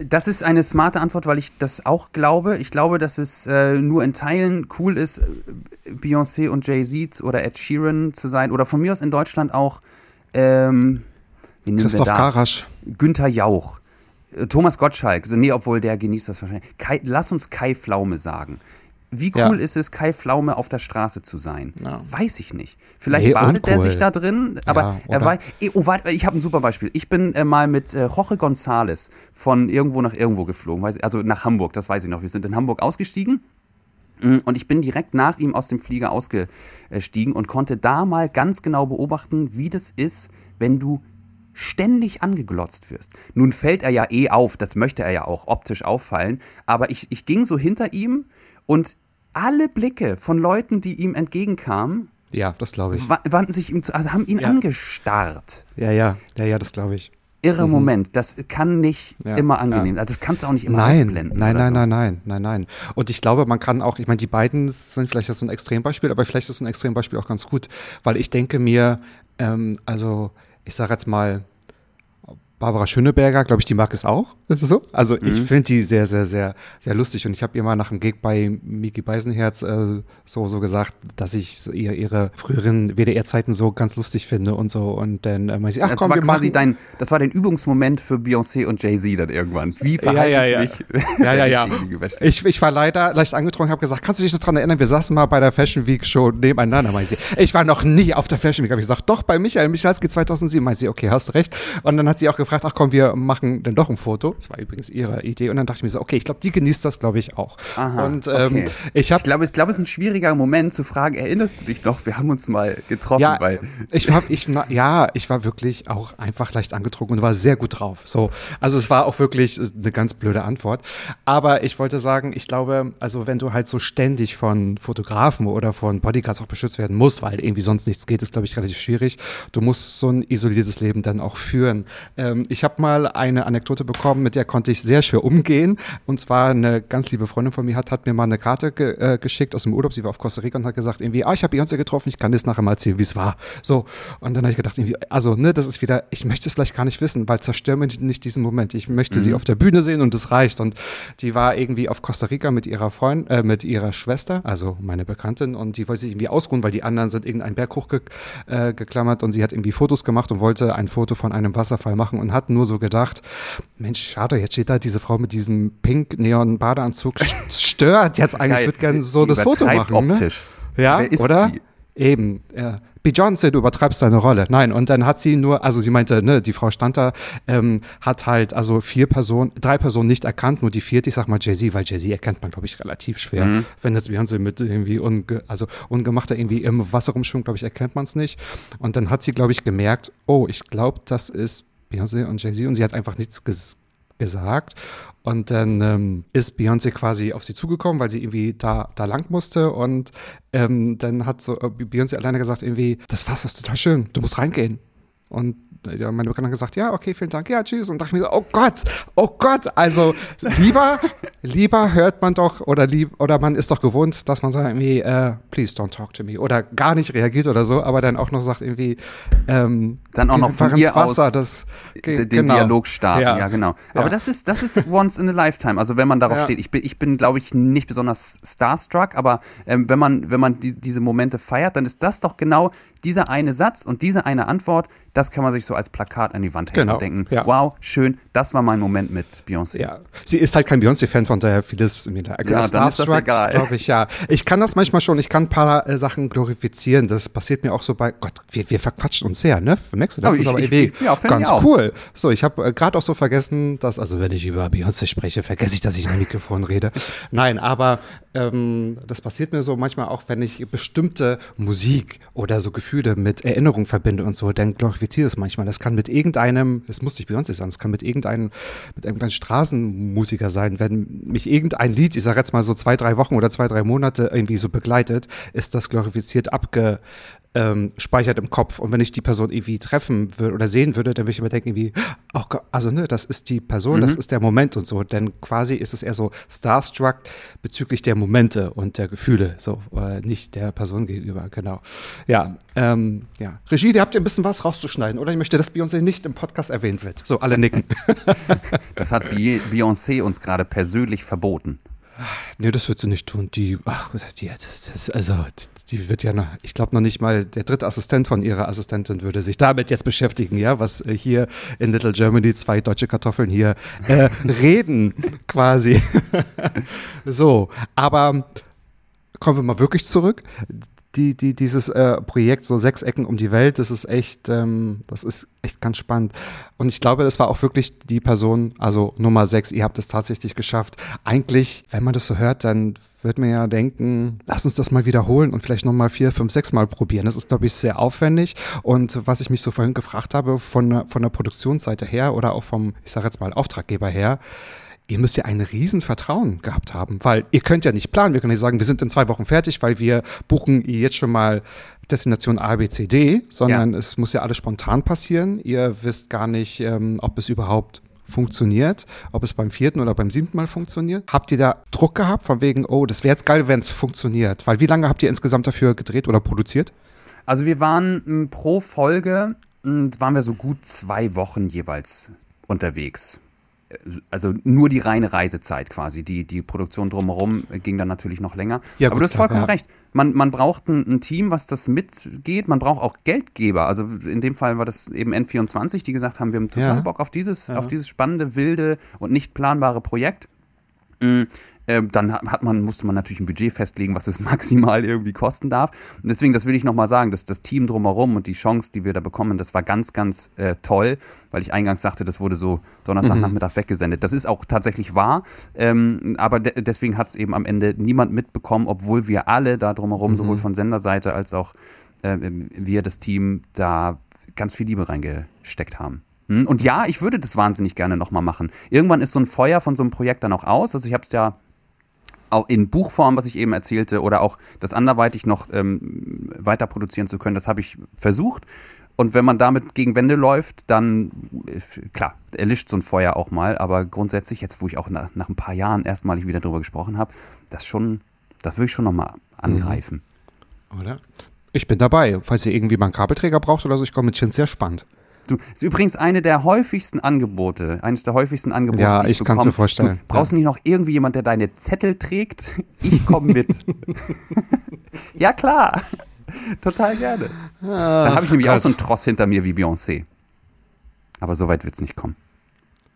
Das ist eine smarte Antwort, weil ich das auch glaube. Ich glaube, dass es äh, nur in Teilen cool ist, Beyoncé und Jay-Z oder Ed Sheeran zu sein. Oder von mir aus in Deutschland auch, ähm, Christoph? Garasch. Günther Jauch. Thomas Gottschalk. Also, nee, obwohl der genießt das wahrscheinlich. Kai, lass uns Kai Pflaume sagen. Wie cool Ja. ist es, Kai Pflaume auf der Straße zu sein? Ja. Weiß ich nicht. Vielleicht Nee, badet er uncool. sich da drin, aber Ja, er war. Eh, Oh, warte, ich habe ein super Beispiel. Ich bin äh, mal mit äh, Jorge González von irgendwo nach irgendwo geflogen, weiß, also nach Hamburg, das weiß ich noch. Wir sind in Hamburg ausgestiegen. Mm, Und ich bin direkt nach ihm aus dem Flieger ausgestiegen und konnte da mal ganz genau beobachten, wie das ist, wenn du ständig angeglotzt wirst. Nun fällt er ja eh auf, das möchte er ja auch optisch auffallen, aber ich, ich ging so hinter ihm und alle Blicke von Leuten, die ihm entgegenkamen, Ja, das glaube ich. wa- wandten sich ihm zu, also haben ihn Ja. angestarrt. Ja, ja, ja, ja, das glaube ich. Irre Moment, das kann nicht Ja, immer angenehm sein. Also das kannst du auch nicht immer Nein, ausblenden. nein, nein, so. nein, nein, nein, nein. Und ich glaube, man kann auch, ich meine, die beiden sind vielleicht so ein Extrembeispiel, aber vielleicht ist ein Extrembeispiel auch ganz gut, weil ich denke mir, ähm, also ich sage jetzt mal, Barbara Schöneberger, glaube ich, die mag es auch. Ist es so? Also Mhm. ich finde die sehr, sehr, sehr, sehr lustig. Und ich habe ihr mal nach dem Gig bei Miki Beisenherz äh, so, so gesagt, dass ich so ihr, ihre früheren WDR-Zeiten so ganz lustig finde und so. Und dann äh, meinte sie, ach Das komm, war wir quasi machen, dein, das war dein Übungsmoment für Beyoncé und Jay-Z dann irgendwann. Wie verhalte ja, ja. ich mich? Ja, ja, ja. ich? Ich, ich war leider leicht angetrunken, habe gesagt, kannst du dich noch dran erinnern, wir saßen mal bei der Fashion Week schon nebeneinander. Meinte sie, ich war noch nie auf der Fashion Week. Habe ich gesagt, doch, bei Michael, Michalski 2007. Meinte sie, okay, hast recht. Und dann hat sie auch gefragt, ach komm, wir machen dann doch ein Foto. Das war übrigens ihre Idee. Und dann dachte ich mir so, okay, ich glaube, die genießt das, glaube ich, auch. Aha, und ähm, okay. ich Ich habe glaube, ich glaube, es ist ein schwieriger Moment zu fragen, erinnerst du dich noch? Wir haben uns mal getroffen, ja, weil ich war, ich, na, ja, ich war wirklich auch einfach leicht angetrunken und war sehr gut drauf. So, also es war auch wirklich eine ganz blöde Antwort. Aber ich wollte sagen, ich glaube, also wenn du halt so ständig von Fotografen oder von Bodyguards auch beschützt werden musst, weil irgendwie sonst nichts geht, ist glaube ich relativ schwierig. Du musst so ein isoliertes Leben dann auch führen. Ähm, ähm, ich habe mal eine Anekdote bekommen, mit der konnte ich sehr schwer umgehen. Und zwar eine ganz liebe Freundin von mir hat, hat mir mal eine Karte ge äh, geschickt aus dem Urlaub. Sie war auf Costa Rica und hat gesagt, irgendwie, ah, ich habe Beyoncé getroffen, ich kann das nachher mal erzählen, wie es war. So. Und dann habe ich gedacht, irgendwie, also, ne, das ist wieder, ich möchte es vielleicht gar nicht wissen, weil zerstör mir nicht diesen Moment. Ich möchte mhm. sie auf der Bühne sehen und das reicht. Und die war irgendwie auf Costa Rica mit ihrer Freundin, äh, mit ihrer Schwester, also meine Bekanntin, und die wollte sich irgendwie ausruhen, weil die anderen sind irgendeinen Berg hochgeklammert äh, und sie hat irgendwie Fotos gemacht und wollte ein Foto von einem Wasserfall machen und hat nur so gedacht, Mensch, schade, jetzt steht da diese Frau mit diesem pink neon Badeanzug, stört jetzt eigentlich, ich würde gerne so das Foto machen. Ne? Optisch. Ne? Ja, oder? Sie? Eben, ja. Beyoncé, du übertreibst deine Rolle. Nein, und dann hat sie nur, also sie meinte, ne, die Frau stand da, ähm, hat halt also vier Personen, drei Personen nicht erkannt, nur die vierte, ich sag mal Jay-Z, weil Jay-Z erkennt man, glaube ich, relativ schwer. Mhm. Wenn jetzt Beyoncé mit irgendwie unge, also ungemachter irgendwie im Wasser rumschwimmt, glaube ich, erkennt man es nicht. Und dann hat sie, glaube ich, gemerkt, oh, ich glaube, das ist Beyoncé und Jay-Z und sie hat einfach nichts ges gesagt. Und dann ähm, ist Beyoncé quasi auf sie zugekommen, weil sie irgendwie da, da lang musste. Und ähm, dann hat so äh, Beyoncé alleine gesagt, irgendwie, das Wasser ist total schön, du musst reingehen. Und ja, meine Bekannte hat gesagt, ja, okay, vielen Dank, ja, tschüss. Und dachte ich mir so, oh Gott, oh Gott, also lieber, lieber hört man doch oder lieb, oder man ist doch gewohnt, dass man sagt irgendwie, äh, please don't talk to me oder gar nicht reagiert oder so, aber dann auch noch sagt irgendwie, ähm, dann auch noch von ihr Wasser, aus das, den genau. Dialog starten, ja, ja genau. Aber ja. das ist, das ist once in a lifetime. Also wenn man darauf ja. steht, ich bin, ich bin, glaube ich, nicht besonders starstruck, aber ähm, wenn man, wenn man die, diese Momente feiert, dann ist das doch genau dieser eine Satz und diese eine Antwort, das kann man sich so als Plakat an die Wand hängen genau, und denken, ja. wow, schön, das war mein Moment mit Beyoncé. Ja, sie ist halt kein Beyoncé-Fan, von daher vieles mir da ja, egal. glaube ich, ja. Ich kann das manchmal schon, ich kann ein paar äh, Sachen glorifizieren, das passiert mir auch so bei, Gott, wir, wir verquatschen uns sehr, ne? Merkst du, das oh, ist ich, aber ich, ich, ja, ganz cool. So, ich habe äh, gerade auch so vergessen, dass, also wenn ich über Beyoncé spreche, vergesse ich, dass ich in ein Mikrofon rede. Nein, aber ähm, das passiert mir so manchmal auch, wenn ich bestimmte Musik oder so Gefühle mit Erinnerung verbinde und so, dann glorifiziere ich das manchmal. Das kann mit irgendeinem, das muss nicht Beyoncé sein, es kann mit irgendeinem, mit einem kleinen Straßenmusiker sein. Wenn mich irgendein Lied, ich sage jetzt mal so zwei, drei Wochen oder zwei, drei Monate irgendwie so begleitet, ist das glorifiziert abge, ähm, speichert im Kopf. Und wenn ich die Person irgendwie treffen würde oder sehen würde, dann würde ich immer denken, wie, oh Gott, also ne, das ist die Person, mhm. das ist der Moment und so. Denn quasi ist es eher so starstruck bezüglich der Momente und der Gefühle, so, äh, nicht der Person gegenüber, genau. Ja, ähm, ja. Regie, ihr habt ihr ein bisschen was rauszuschneiden, oder? Ich möchte, dass Beyoncé nicht im Podcast erwähnt wird. So, alle nicken. das hat Beyoncé uns gerade persönlich verboten. Nee, das wird sie nicht tun. Die, ach, die, das, das, also, die wird ja noch, ich glaube noch nicht mal, der dritte Assistent von ihrer Assistentin würde sich damit jetzt beschäftigen, ja, was äh, hier in Little Germany zwei deutsche Kartoffeln hier äh, reden, quasi. so, aber kommen wir mal wirklich zurück die, die, dieses äh, Projekt, so sechs Ecken um die Welt, das ist echt, ähm, das ist echt ganz spannend. Und ich glaube, das war auch wirklich die Person, also Nummer sechs, ihr habt es tatsächlich geschafft. Eigentlich, wenn man das so hört, dann wird man ja denken, lass uns das mal wiederholen und vielleicht nochmal vier, fünf, sechs Mal probieren. Das ist, glaube ich, sehr aufwendig. Und was ich mich so vorhin gefragt habe, von, von der Produktionsseite her oder auch vom, ich sage jetzt mal, Auftraggeber her, ihr müsst ja ein Riesenvertrauen gehabt haben, weil ihr könnt ja nicht planen. Wir können nicht sagen, wir sind in zwei Wochen fertig, weil wir buchen jetzt schon mal Destination A, B, C, D, sondern ja. es muss ja alles spontan passieren. Ihr wisst gar nicht, ähm, ob es überhaupt funktioniert, ob es beim vierten oder beim siebten Mal funktioniert. Habt ihr da Druck gehabt von wegen, oh, das wäre jetzt geil, wenn es funktioniert? Weil wie lange habt ihr insgesamt dafür gedreht oder produziert? Also wir waren m, pro Folge, m, waren wir so gut zwei Wochen jeweils unterwegs also nur die reine Reisezeit quasi. Die, die Produktion drumherum ging dann natürlich noch länger. Ja, Aber gut, du hast vollkommen ja. recht. Man, man braucht ein, ein, Team, was das mitgeht. Man braucht auch Geldgeber. Also in dem Fall war das eben N24, die gesagt haben, wir haben total ja. Bock auf dieses, auf dieses spannende, wilde und nicht planbare Projekt. Ähm, dann hat man, musste man natürlich ein Budget festlegen, was es maximal irgendwie kosten darf. Und deswegen, das will ich nochmal sagen, dass das Team drumherum und die Chance, die wir da bekommen, das war ganz, ganz äh, toll, weil ich eingangs sagte, das wurde so Donnerstagnachmittag mhm. weggesendet. Das ist auch tatsächlich wahr, ähm, aber de deswegen hat es eben am Ende niemand mitbekommen, obwohl wir alle da drumherum, mhm. sowohl von Senderseite als auch äh, wir, das Team, da ganz viel Liebe reingesteckt haben. Hm? Und ja, ich würde das wahnsinnig gerne nochmal machen. Irgendwann ist so ein Feuer von so einem Projekt dann auch aus. Also ich habe es ja auch in Buchform, was ich eben erzählte, oder auch das anderweitig noch ähm, weiter produzieren zu können, das habe ich versucht. Und wenn man damit gegen Wände läuft, dann, äh, klar, erlischt so ein Feuer auch mal. Aber grundsätzlich, jetzt wo ich auch nach, nach ein paar Jahren erstmalig wieder drüber gesprochen habe, das schon, das würde ich schon nochmal angreifen. Oder? Ich bin dabei. Falls ihr irgendwie mal einen Kabelträger braucht oder so, ich komme mit Chin sehr spannend. Du, ist übrigens eine der häufigsten Angebote, eines der häufigsten Angebote, Ja, die ich kann's bekomme. mir vorstellen. Du brauchst nicht noch irgendwie jemand, der deine Zettel trägt? Ich komme mit. ja, klar. Total gerne. Dann habe ich nämlich auch Gott. so einen Tross hinter mir wie Beyoncé. Aber so weit wird's nicht kommen.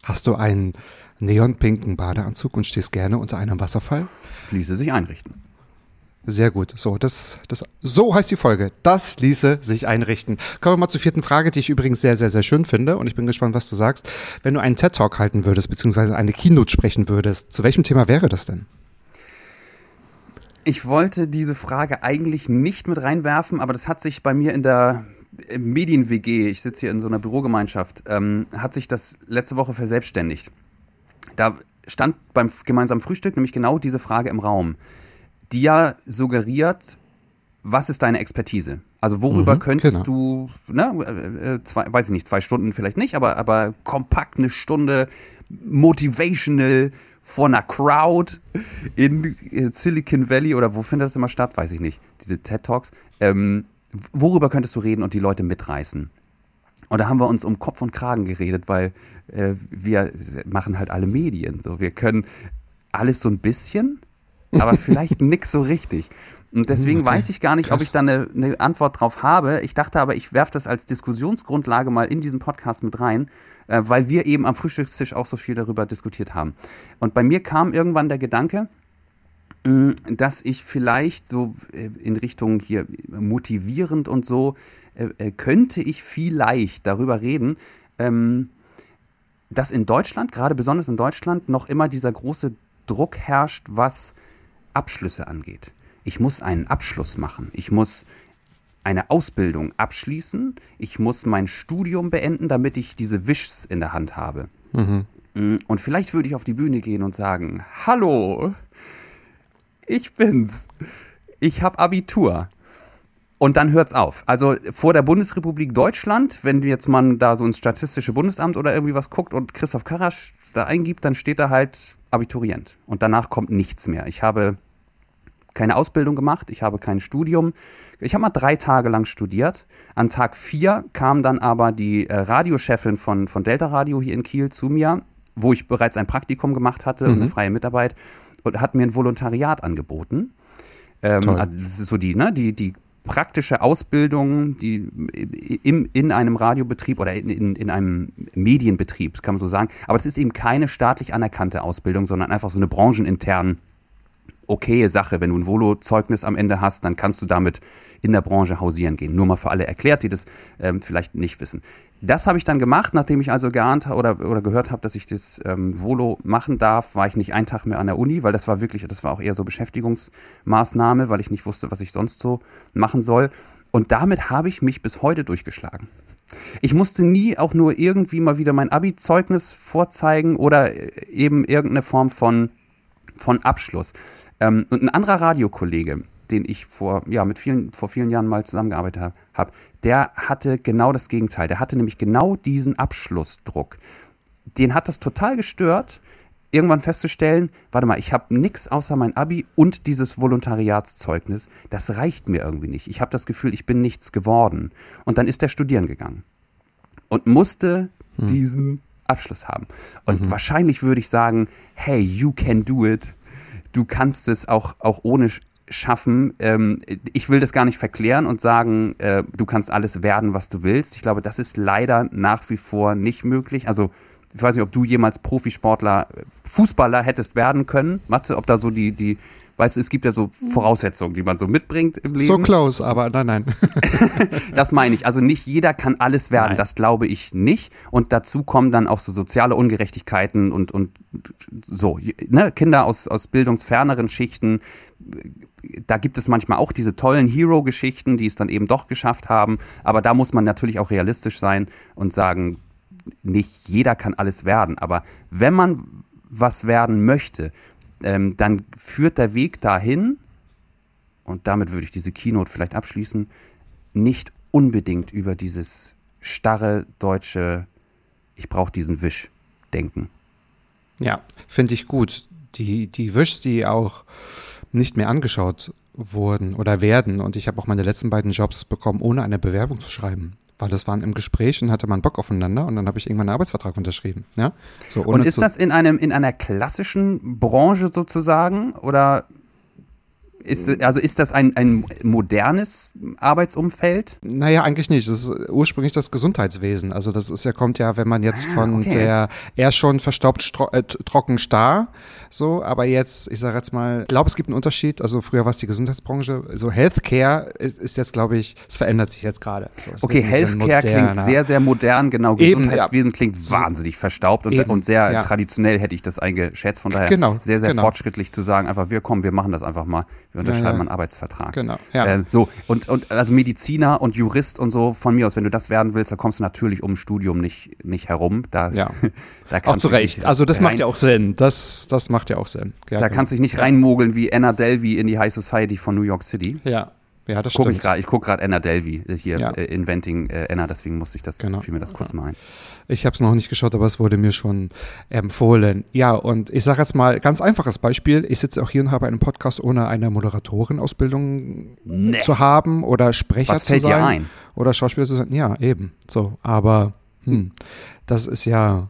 Hast du einen neonpinken Badeanzug und stehst gerne unter einem Wasserfall? Es ließe sich einrichten. Sehr gut. So, das, das, so heißt die Folge. Das ließe sich einrichten. Kommen wir mal zur vierten Frage, die ich übrigens sehr, sehr, sehr schön finde. Und ich bin gespannt, was du sagst. Wenn du einen TED-Talk halten würdest, beziehungsweise eine Keynote sprechen würdest, zu welchem Thema wäre das denn? Ich wollte diese Frage eigentlich nicht mit reinwerfen, aber das hat sich bei mir in der Medien-WG, ich sitze hier in so einer Bürogemeinschaft, ähm, hat sich das letzte Woche verselbstständigt. Da stand beim gemeinsamen Frühstück nämlich genau diese Frage im Raum, die ja suggeriert, was ist deine Expertise? Also worüber Mhm, könntest genau. du, ne, äh, äh, zwei, weiß ich nicht, zwei Stunden vielleicht nicht, aber, aber kompakt eine Stunde motivational vor einer Crowd in äh, Silicon Valley oder wo findet das immer statt, weiß ich nicht, diese TED Talks. Ähm, worüber könntest du reden und die Leute mitreißen? Und da haben wir uns um Kopf und Kragen geredet, weil äh, wir machen halt alle Medien. So, wir können alles so ein bisschen, aber vielleicht nix so richtig. Und deswegen Hm, Okay, weiß ich gar nicht, ob krass. ich da eine, eine Antwort drauf habe. Ich dachte aber, ich werfe das als Diskussionsgrundlage mal in diesen Podcast mit rein, äh, weil wir eben am Frühstückstisch auch so viel darüber diskutiert haben. Und bei mir kam irgendwann der Gedanke, mh, dass ich vielleicht so äh, in Richtung hier motivierend und so, äh, äh, könnte ich vielleicht darüber reden, ähm, dass in Deutschland, gerade besonders in Deutschland, noch immer dieser große Druck herrscht, was Abschlüsse angeht. Ich muss einen Abschluss machen. Ich muss eine Ausbildung abschließen. Ich muss mein Studium beenden, damit ich diese Wischs in der Hand habe. Mm, Und vielleicht würde ich auf die Bühne gehen und sagen, hallo, ich bin's. Ich habe Abitur. Und dann hört's auf. Also vor der Bundesrepublik Deutschland, wenn jetzt man da so ins Statistische Bundesamt oder irgendwie was guckt und Christoph Karasch da eingibt, dann steht da halt Abiturient. Und danach kommt nichts mehr. Ich habe keine Ausbildung gemacht, ich habe kein Studium. Ich habe mal drei Tage lang studiert. An Tag vier kam dann aber die äh, Radiochefin von, von Delta Radio hier in Kiel zu mir, wo ich bereits ein Praktikum gemacht hatte und eine freie Mitarbeit und hat mir ein Volontariat angeboten. Ähm, also so die, ne, die, die praktische Ausbildung, die im, in einem Radiobetrieb oder in, in, in einem Medienbetrieb, kann man so sagen. Aber es ist eben keine staatlich anerkannte Ausbildung, sondern einfach so eine branchenintern okaye Sache. Wenn du ein Volo-Zeugnis am Ende hast, dann kannst du damit in der Branche hausieren gehen. Nur mal für alle erklärt, die das ähm, vielleicht nicht wissen. Das habe ich dann gemacht, nachdem ich also geahnt oder, oder gehört habe, dass ich das ähm, Volo machen darf, war ich nicht einen Tag mehr an der Uni, weil das war wirklich, das war auch eher so Beschäftigungsmaßnahme, weil ich nicht wusste, was ich sonst so machen soll. Und damit habe ich mich bis heute durchgeschlagen. Ich musste nie auch nur irgendwie mal wieder mein Abi-Zeugnis vorzeigen oder äh, eben irgendeine Form von von Abschluss. Ähm, und ein anderer Radiokollege, den ich vor, ja, mit vielen, vor vielen Jahren mal zusammengearbeitet habe, hab, der hatte genau das Gegenteil. Der hatte nämlich genau diesen Abschlussdruck. Den hat das total gestört, irgendwann festzustellen, warte mal, ich habe nichts außer mein Abi und dieses Volontariatszeugnis. Das reicht mir irgendwie nicht. Ich habe das Gefühl, ich bin nichts geworden. Und dann ist er studieren gegangen und musste diesen Abschluss haben. Und wahrscheinlich würde ich sagen, hey, you can do it. Du kannst es auch, auch ohne sch- schaffen. Ähm, ich will das gar nicht verklären und sagen, äh, du kannst alles werden, was du willst. Ich glaube, das ist leider nach wie vor nicht möglich. Also ich weiß nicht, ob du jemals Profisportler, äh, Fußballer hättest werden können. Mathe, ob da so die, die, weißt du, es gibt ja so Voraussetzungen, die man so mitbringt im Leben. So close, aber nein, nein. Das meine ich. Also nicht jeder kann alles werden, Nein. das glaube ich nicht. Und dazu kommen dann auch so soziale Ungerechtigkeiten und, und so. Ne? Kinder aus, aus bildungsferneren Schichten, da gibt es manchmal auch diese tollen Hero-Geschichten, die es dann eben doch geschafft haben. Aber da muss man natürlich auch realistisch sein und sagen, nicht jeder kann alles werden. Aber wenn man was werden möchte, ähm, dann führt der Weg dahin, und damit würde ich diese Keynote vielleicht abschließen, nicht unbedingt über dieses starre deutsche, ich brauche diesen Wisch denken. Ja, finde ich gut. Die, die Wischs, die auch nicht mehr angeschaut wurden oder werden. Und ich habe auch meine letzten beiden Jobs bekommen, ohne eine Bewerbung zu schreiben. Weil das waren im Gespräch und hatte man Bock aufeinander und dann habe ich irgendwann einen Arbeitsvertrag unterschrieben. Ja? So, und ist das in einem in einer klassischen Branche sozusagen oder ist, also ist das ein, ein modernes Arbeitsumfeld? Naja, eigentlich nicht. Das ist ursprünglich das Gesundheitswesen. Also das ist ja, kommt ja, wenn man jetzt ah, von okay. der eher schon verstaubt äh, trocken starr, so, aber jetzt, ich sage jetzt mal, ich glaube, es gibt einen Unterschied. Also früher war es die Gesundheitsbranche. So Healthcare ist, ist jetzt, glaube ich, es verändert sich jetzt gerade. So, okay, Healthcare klingt sehr, sehr modern, genau. Eben, Gesundheitswesen ja. klingt wahnsinnig verstaubt und, und sehr ja. traditionell hätte ich das eingeschätzt. Von daher genau, sehr, sehr genau. fortschrittlich zu sagen, einfach, wir kommen, wir machen das einfach mal. Wir unterschreiben ja, ja. einen Arbeitsvertrag. Genau. Ja. Äh, so, und, und also Mediziner und Jurist und so, von mir aus, wenn du das werden willst, da kommst du natürlich um Studium nicht, nicht herum. Da, ja. da auch zu Recht. Also das macht ja auch Sinn. Das, das macht ja auch Sinn. Da genau. kannst du dich nicht reinmogeln wie Anna Delvey in die High Society von New York City. Ja. Ja, das guck stimmt. Ich, ich gucke gerade Anna Delvey äh, hier, ja. äh, Inventing äh, Anna, deswegen musste ich das, genau. fiel mir das kurz mal ein. Ich habe es noch nicht geschaut, aber es wurde mir schon empfohlen. Ja, und ich sage jetzt mal, ganz einfaches Beispiel. Ich sitze auch hier und habe einen Podcast, ohne eine Moderatorenausbildung nee. zu haben oder Sprecher Was zu sein. Dir ein? Oder Schauspieler zu sein. Ja, eben. So, aber hm, das ist ja,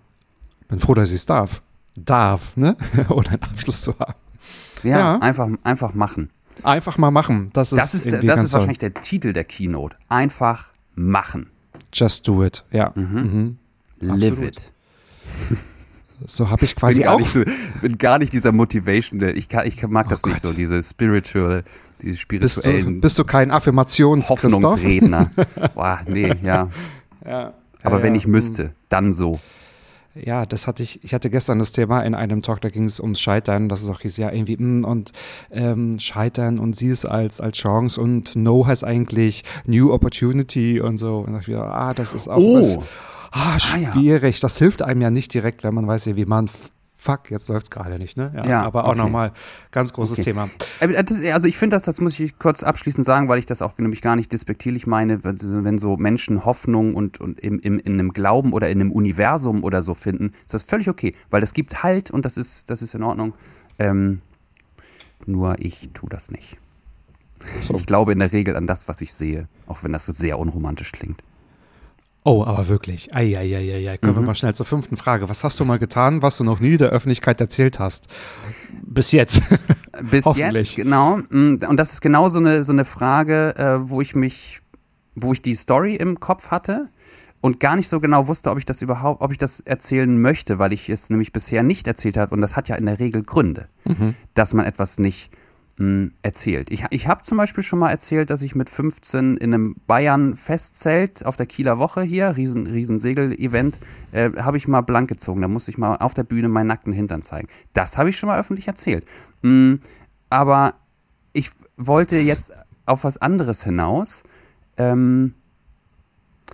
bin froh, dass ich es darf. Darf, ne? oder einen Abschluss zu haben. Ja, ja, Einfach, einfach machen. Einfach mal machen. Das ist, das ist, das ist wahrscheinlich der Titel der Keynote. Einfach machen. Just do it, ja. Mhm. Mhm. Live it. So habe ich quasi bin auch. So, bin gar nicht dieser Motivational. Ich, kann, ich mag oh das Gott. nicht so, diese spiritual, diese spirituellen. Bist du, bist du kein Affirmations Hoffnungsredner? Boah, nee, ja. ja Aber ja, wenn ich müsste, dann so. Ja, das hatte ich, ich hatte gestern das Thema in einem Talk, da ging es ums Scheitern, dass es auch hieß, ja, irgendwie, mh, hm, und ähm, Scheitern und sie es als, als Chance und No heißt eigentlich New Opportunity und so. Und ich wieder, ah, das ist auch oh. was. Ah, schwierig. Ah, ja. Das hilft einem ja nicht direkt, wenn man weiß, wie man fuck, jetzt läuft es gerade nicht, ne? Ja, ja aber auch okay. nochmal ganz großes okay. Thema. Äh, also ich finde das, das muss ich kurz abschließend sagen, weil ich das auch nämlich gar nicht despektierlich meine, wenn so Menschen Hoffnung und, und im, im, in einem Glauben oder in einem Universum oder so finden, ist das völlig okay, weil das gibt Halt und das ist, das ist in Ordnung. Ähm, nur ich tue das nicht. So. Ich glaube in der Regel an das, was ich sehe, auch wenn das so sehr unromantisch klingt. Oh, aber wirklich. Eieieiei. Können mhm. wir mal schnell zur fünften Frage. Was hast du mal getan, was du noch nie der Öffentlichkeit erzählt hast? Bis jetzt. Bis jetzt, genau. Mm, und das ist genau so eine, so eine Frage, äh, wo ich mich, wo ich die Story im Kopf hatte und gar nicht so genau wusste, ob ich das überhaupt, ob ich das erzählen möchte, weil ich es nämlich bisher nicht erzählt habe. Und das hat ja in der Regel Gründe, mhm. dass man etwas nicht erzählt. Ich, ich habe zum Beispiel schon mal erzählt, dass ich mit 15 in einem Bayern-Festzelt auf der Kieler Woche hier, riesen, riesen Segel-Event, äh, habe ich mal blank gezogen. Da musste ich mal auf der Bühne meinen nackten Hintern zeigen. Das habe ich schon mal öffentlich erzählt. Mhm, aber ich wollte jetzt auf was anderes hinaus. Ähm,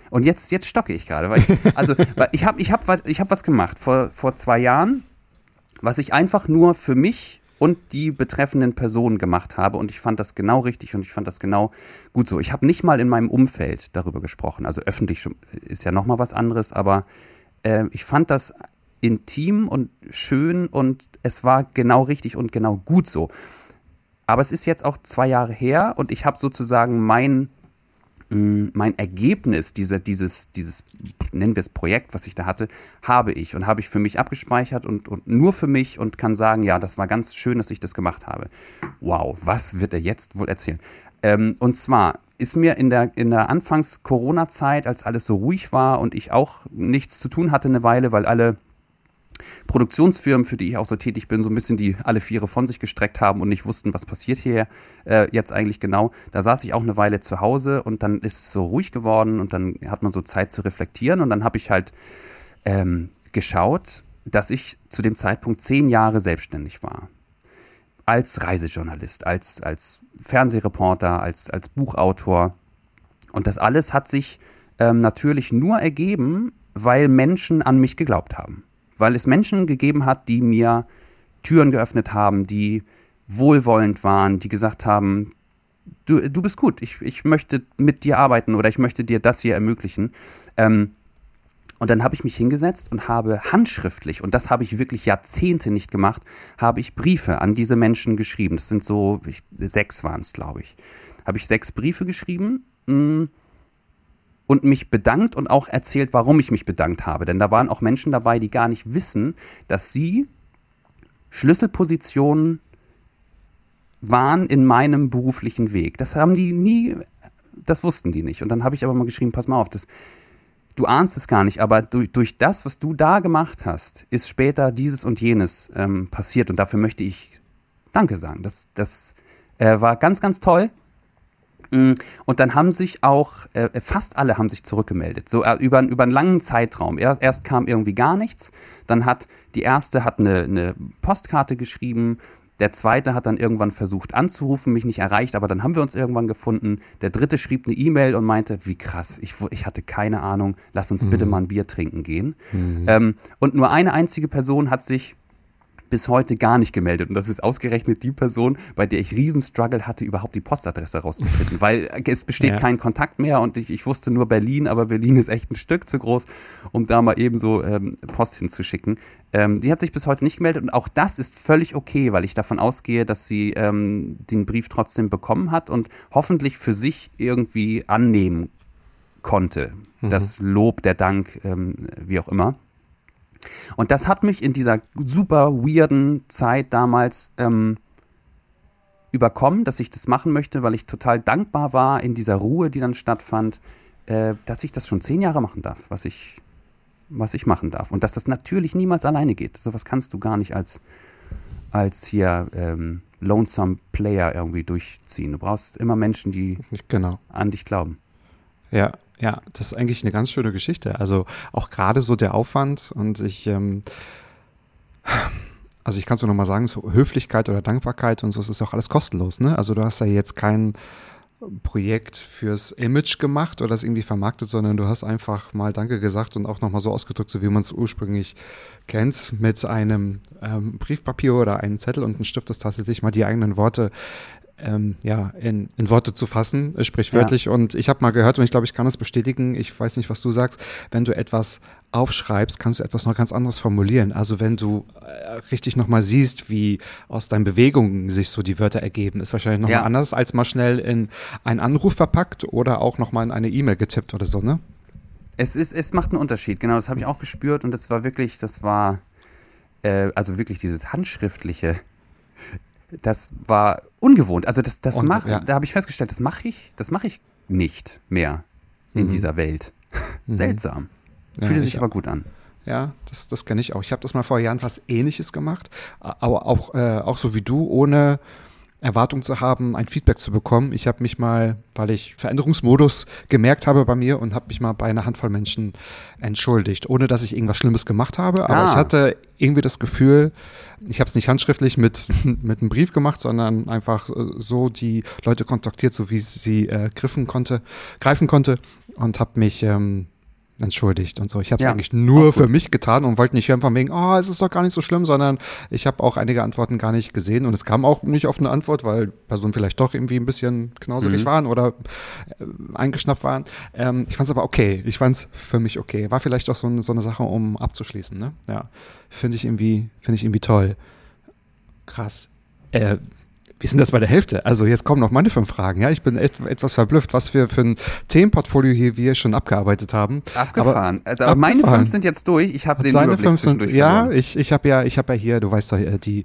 und jetzt, jetzt stocke ich gerade. Weil ich, also, weil ich habe ich hab, ich hab was gemacht vor, vor zwei Jahren, was ich einfach nur für mich und die betreffenden Personen gemacht habe. Und ich fand das genau richtig und ich fand das genau gut so. Ich habe nicht mal in meinem Umfeld darüber gesprochen. Also öffentlich ist ja nochmal was anderes, aber äh, ich fand das intim und schön und es war genau richtig und genau gut so. Aber es ist jetzt auch zwei Jahre her und ich habe sozusagen mein mein Ergebnis dieser, dieses, dieses, nennen wir es Projekt, was ich da hatte, habe ich und habe ich für mich abgespeichert und, und nur für mich und kann sagen, ja, das war ganz schön, dass ich das gemacht habe. Wow, was wird er jetzt wohl erzählen? Ähm, und zwar ist mir in der, in der Anfangs-Corona-Zeit, als alles so ruhig war und ich auch nichts zu tun hatte eine Weile, weil alle Produktionsfirmen, für die ich auch so tätig bin, so ein bisschen die alle Viere von sich gestreckt haben und nicht wussten, was passiert hier äh, jetzt eigentlich genau. Da saß ich auch eine Weile zu Hause und dann ist es so ruhig geworden und dann hat man so Zeit zu reflektieren und dann habe ich halt ähm, geschaut, dass ich zu dem Zeitpunkt zehn Jahre selbstständig war. Als Reisejournalist, als, als Fernsehreporter, als, als Buchautor. Und das alles hat sich ähm, natürlich nur ergeben, weil Menschen an mich geglaubt haben weil es Menschen gegeben hat, die mir Türen geöffnet haben, die wohlwollend waren, die gesagt haben, du, du bist gut, ich, ich möchte mit dir arbeiten oder ich möchte dir das hier ermöglichen. Ähm, und dann habe ich mich hingesetzt und habe handschriftlich, und das habe ich wirklich Jahrzehnte nicht gemacht, habe ich Briefe an diese Menschen geschrieben. Das sind so, ich, sechs waren es, glaube ich. Habe ich sechs Briefe geschrieben mh, mm, und mich bedankt und auch erzählt, warum ich mich bedankt habe. Denn da waren auch Menschen dabei, die gar nicht wissen, dass sie Schlüsselpositionen waren in meinem beruflichen Weg. Das haben die nie, das wussten die nicht. Und dann habe ich aber mal geschrieben, pass mal auf, das, du ahnst es gar nicht, aber durch, durch das, was du da gemacht hast, ist später dieses und jenes ähm, passiert. Und dafür möchte ich Danke sagen. Das, das äh, war ganz, ganz toll. Und dann haben sich auch, äh, fast alle haben sich zurückgemeldet, so äh, über, über einen langen Zeitraum. Erst, erst kam irgendwie gar nichts, dann hat die erste hat eine, eine Postkarte geschrieben, der zweite hat dann irgendwann versucht anzurufen, mich nicht erreicht, aber dann haben wir uns irgendwann gefunden. Der dritte schrieb eine E-Mail und meinte, wie krass, ich, ich hatte keine Ahnung, lass uns mhm. bitte mal ein Bier trinken gehen. Mhm. Ähm, und nur eine einzige Person hat sich bis heute gar nicht gemeldet. Und das ist ausgerechnet die Person, bei der ich riesen Struggle hatte, überhaupt die Postadresse rauszufinden. weil es besteht ja. kein Kontakt mehr und ich, ich, wusste nur Berlin, aber Berlin ist echt ein Stück zu groß, um da mal eben so ähm, Post hinzuschicken. Ähm, die hat sich bis heute nicht gemeldet und auch das ist völlig okay, weil ich davon ausgehe, dass sie ähm, den Brief trotzdem bekommen hat und hoffentlich für sich irgendwie annehmen konnte. Mhm. Das Lob, der Dank, ähm, wie auch immer. Und das hat mich in dieser super weirden Zeit damals ähm, überkommen, dass ich das machen möchte, weil ich total dankbar war in dieser Ruhe, die dann stattfand, äh, dass ich das schon zehn Jahre machen darf, was ich, was ich machen darf. Und dass das natürlich niemals alleine geht. So was kannst du gar nicht als, als hier ähm, Lonesome Player irgendwie durchziehen. Du brauchst immer Menschen, die genau. an dich glauben. Ja, ja, das ist eigentlich eine ganz schöne Geschichte. Also auch gerade so der Aufwand und ich, ähm, also ich kann es nur noch mal sagen, so Höflichkeit oder Dankbarkeit und so, das ist auch alles kostenlos. Ne? Also du hast ja jetzt kein Projekt fürs Image gemacht oder das irgendwie vermarktet, sondern du hast einfach mal Danke gesagt und auch nochmal so ausgedrückt, so wie man es ursprünglich kennt, mit einem ähm, Briefpapier oder einem Zettel und einem Stift, das tatsächlich mal die eigenen Worte ähm, ja, in, in Worte zu fassen, äh, sprichwörtlich. Ja. Und ich habe mal gehört, und ich glaube, ich kann es bestätigen, ich weiß nicht, was du sagst, wenn du etwas aufschreibst, kannst du etwas noch ganz anderes formulieren. Also wenn du äh, richtig nochmal siehst, wie aus deinen Bewegungen sich so die Wörter ergeben, ist wahrscheinlich nochmal ja. anders, als mal schnell in einen Anruf verpackt oder auch nochmal in eine E-Mail getippt oder so, ne? Es, ist, es macht einen Unterschied, genau, das habe ich auch gespürt und das war wirklich, das war, äh, also wirklich dieses handschriftliche, das war ungewohnt. Also das, das mach, ja. da habe ich festgestellt, das mache ich, das mache ich nicht mehr in mhm. dieser Welt. Mhm. Seltsam. Ja, Fühlt sich aber gut an. Ja, das, das kenne ich auch. Ich habe das mal vor Jahren was ähnliches gemacht, aber auch, äh, auch so wie du, ohne Erwartung zu haben, ein Feedback zu bekommen. Ich habe mich mal, weil ich Veränderungsmodus gemerkt habe bei mir und habe mich mal bei einer Handvoll Menschen entschuldigt, ohne dass ich irgendwas Schlimmes gemacht habe. Aber ah. ich hatte irgendwie das Gefühl, ich habe es nicht handschriftlich mit, mit einem Brief gemacht, sondern einfach äh, so die Leute kontaktiert, so wie sie äh, griffen konnte, greifen konnte und habe mich ähm, entschuldigt und so. Ich habe es ja, eigentlich nur für mich getan und wollte nicht hören von wegen, oh, es ist doch gar nicht so schlimm, sondern ich habe auch einige Antworten gar nicht gesehen und es kam auch nicht auf eine Antwort, weil Personen vielleicht doch irgendwie ein bisschen knauserig mhm. waren oder äh, eingeschnappt waren. Ähm, ich fand es aber okay. Ich fand es für mich okay. War vielleicht auch so, so eine Sache, um abzuschließen. Ne? Ja, finde ich irgendwie, finde ich irgendwie toll. Krass. Äh, wir sind das bei der Hälfte. Also jetzt kommen noch meine fünf Fragen. Ja, ich bin et etwas verblüfft, was wir für ein Themenportfolio hier wir schon abgearbeitet haben. Abgefahren. Aber, also, aber meine fünf sind jetzt durch. Ich habe den Deine Überblick fünf sind, Ja, ich, ich habe ja, ich habe ja hier, du weißt doch, äh, die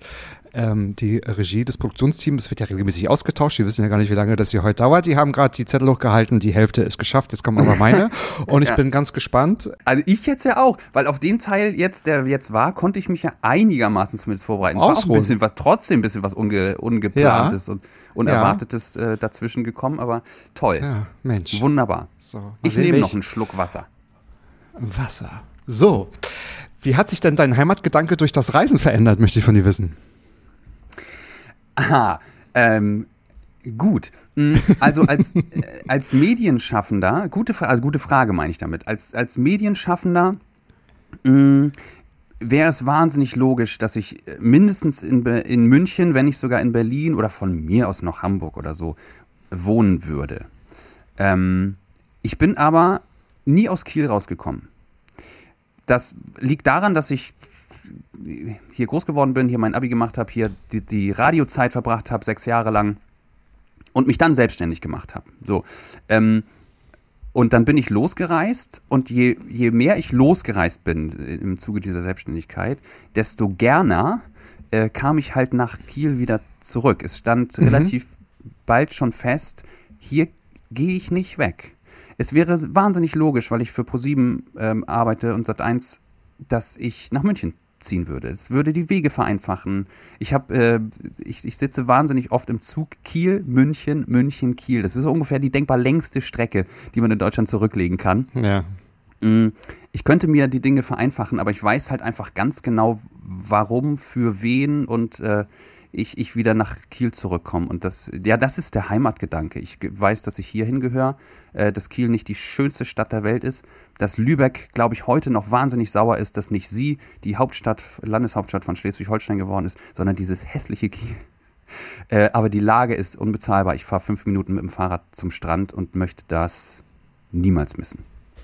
ähm, die Regie des Produktionsteams, das wird ja regelmäßig ausgetauscht. Die wissen ja gar nicht, wie lange das hier heute dauert. Die haben gerade die Zettel hochgehalten, die Hälfte ist geschafft. Jetzt kommen aber meine. Und ich ja. bin ganz gespannt. Also ich jetzt ja auch, weil auf den Teil jetzt, der jetzt war, konnte ich mich ja einigermaßen zumindest vorbereiten. Es war auch ein bisschen was, trotzdem ein bisschen was unge, ungeplantes ja. und unerwartetes ja. äh, dazwischen gekommen, aber toll. Ja, Mensch. Wunderbar. So, ich nehme noch einen Schluck Wasser. Wasser. So. Wie hat sich denn dein Heimatgedanke durch das Reisen verändert, möchte ich von dir wissen? Aha, ähm, gut. Mm, also als, äh, als Medienschaffender, gute, also gute Frage meine ich damit, als, als Medienschaffender mm, wäre es wahnsinnig logisch, dass ich mindestens in, in München, wenn nicht sogar in Berlin oder von mir aus noch Hamburg oder so, wohnen würde. Ähm, ich bin aber nie aus Kiel rausgekommen. Das liegt daran, dass ich hier groß geworden bin, hier mein Abi gemacht habe, hier die, die Radiozeit verbracht habe, sechs Jahre lang und mich dann selbstständig gemacht habe. So. Ähm, und dann bin ich losgereist und je, je mehr ich losgereist bin im Zuge dieser Selbstständigkeit, desto gerner äh, kam ich halt nach Kiel wieder zurück. Es stand mhm. relativ bald schon fest, hier gehe ich nicht weg. Es wäre wahnsinnig logisch, weil ich für ProSieben ähm, arbeite und Sat1, dass ich nach München ziehen würde. Es würde die Wege vereinfachen. Ich habe, äh, ich, ich sitze wahnsinnig oft im Zug Kiel, München, München, Kiel. Das ist ungefähr die denkbar längste Strecke, die man in Deutschland zurücklegen kann. Ja. Mm, ich könnte mir die Dinge vereinfachen, aber ich weiß halt einfach ganz genau, warum, für wen und äh, ich, ich wieder nach Kiel zurückkomme. Und das, ja, das ist der Heimatgedanke. Ich weiß, dass ich hier hingehöre, äh, dass Kiel nicht die schönste Stadt der Welt ist, dass Lübeck, glaube ich, heute noch wahnsinnig sauer ist, dass nicht sie die Hauptstadt, Landeshauptstadt von Schleswig-Holstein geworden ist, sondern dieses hässliche Kiel. Äh, aber die Lage ist unbezahlbar. Ich fahre fünf Minuten mit dem Fahrrad zum Strand und möchte das niemals missen.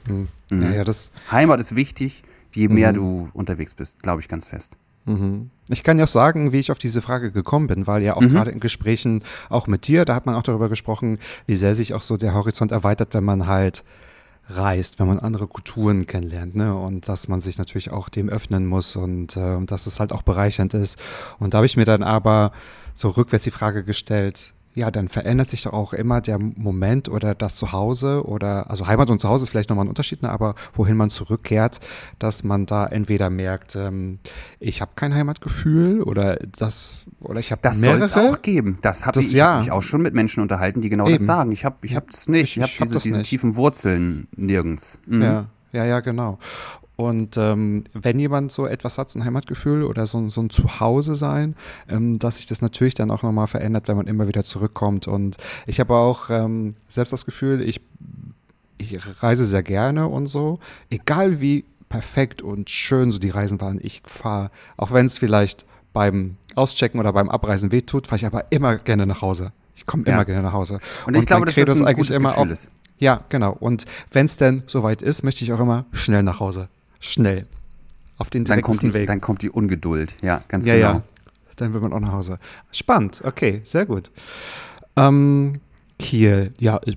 Mhm. Mhm. Ja, ja, das Heimat ist wichtig, je mehr mhm. du unterwegs bist, glaube ich ganz fest. Mhm. Ich kann ja auch sagen, wie ich auf diese Frage gekommen bin, weil ja auch mhm. gerade in Gesprächen auch mit dir, da hat man auch darüber gesprochen, wie sehr sich auch so der Horizont erweitert, wenn man halt reist, wenn man andere Kulturen kennenlernt, ne? Und dass man sich natürlich auch dem öffnen muss und äh, dass es halt auch bereichernd ist. Und da habe ich mir dann aber so rückwärts die Frage gestellt, ja, dann verändert sich doch auch immer der Moment oder das Zuhause oder, also Heimat und Zuhause ist vielleicht nochmal ein Unterschied, ne, aber wohin man zurückkehrt, dass man da entweder merkt, ähm, ich habe kein Heimatgefühl oder das, oder ich habe Das soll es auch geben. Das habe ich, ja. hab mich auch schon mit Menschen unterhalten, die genau Eben. das sagen. Ich habe ich hab das nicht. Ich, ich habe hab diese, diese tiefen Wurzeln nirgends. Mhm. Ja. Ja, ja, genau. Und ähm, wenn jemand so etwas hat, so ein Heimatgefühl oder so, so ein Zuhause sein, ähm, dass sich das natürlich dann auch nochmal verändert, wenn man immer wieder zurückkommt. Und ich habe auch ähm, selbst das Gefühl, ich, ich reise sehr gerne und so, egal wie perfekt und schön so die Reisen waren, ich fahre, auch wenn es vielleicht beim Auschecken oder beim Abreisen wehtut, fahre ich aber immer gerne nach Hause. Ich komme immer ja. gerne nach Hause. Und, ich und glaube, dass das ein eigentlich immer Gefühl auch, ist. Ja, genau. Und wenn es denn soweit ist, möchte ich auch immer schnell nach Hause schnell. Auf den direktesten dann kommt die, Weg. Dann kommt die Ungeduld, ja, ganz ja, genau. Ja, dann will man auch nach Hause. Spannend, okay, sehr gut. Ähm, Kiel, ja, äh,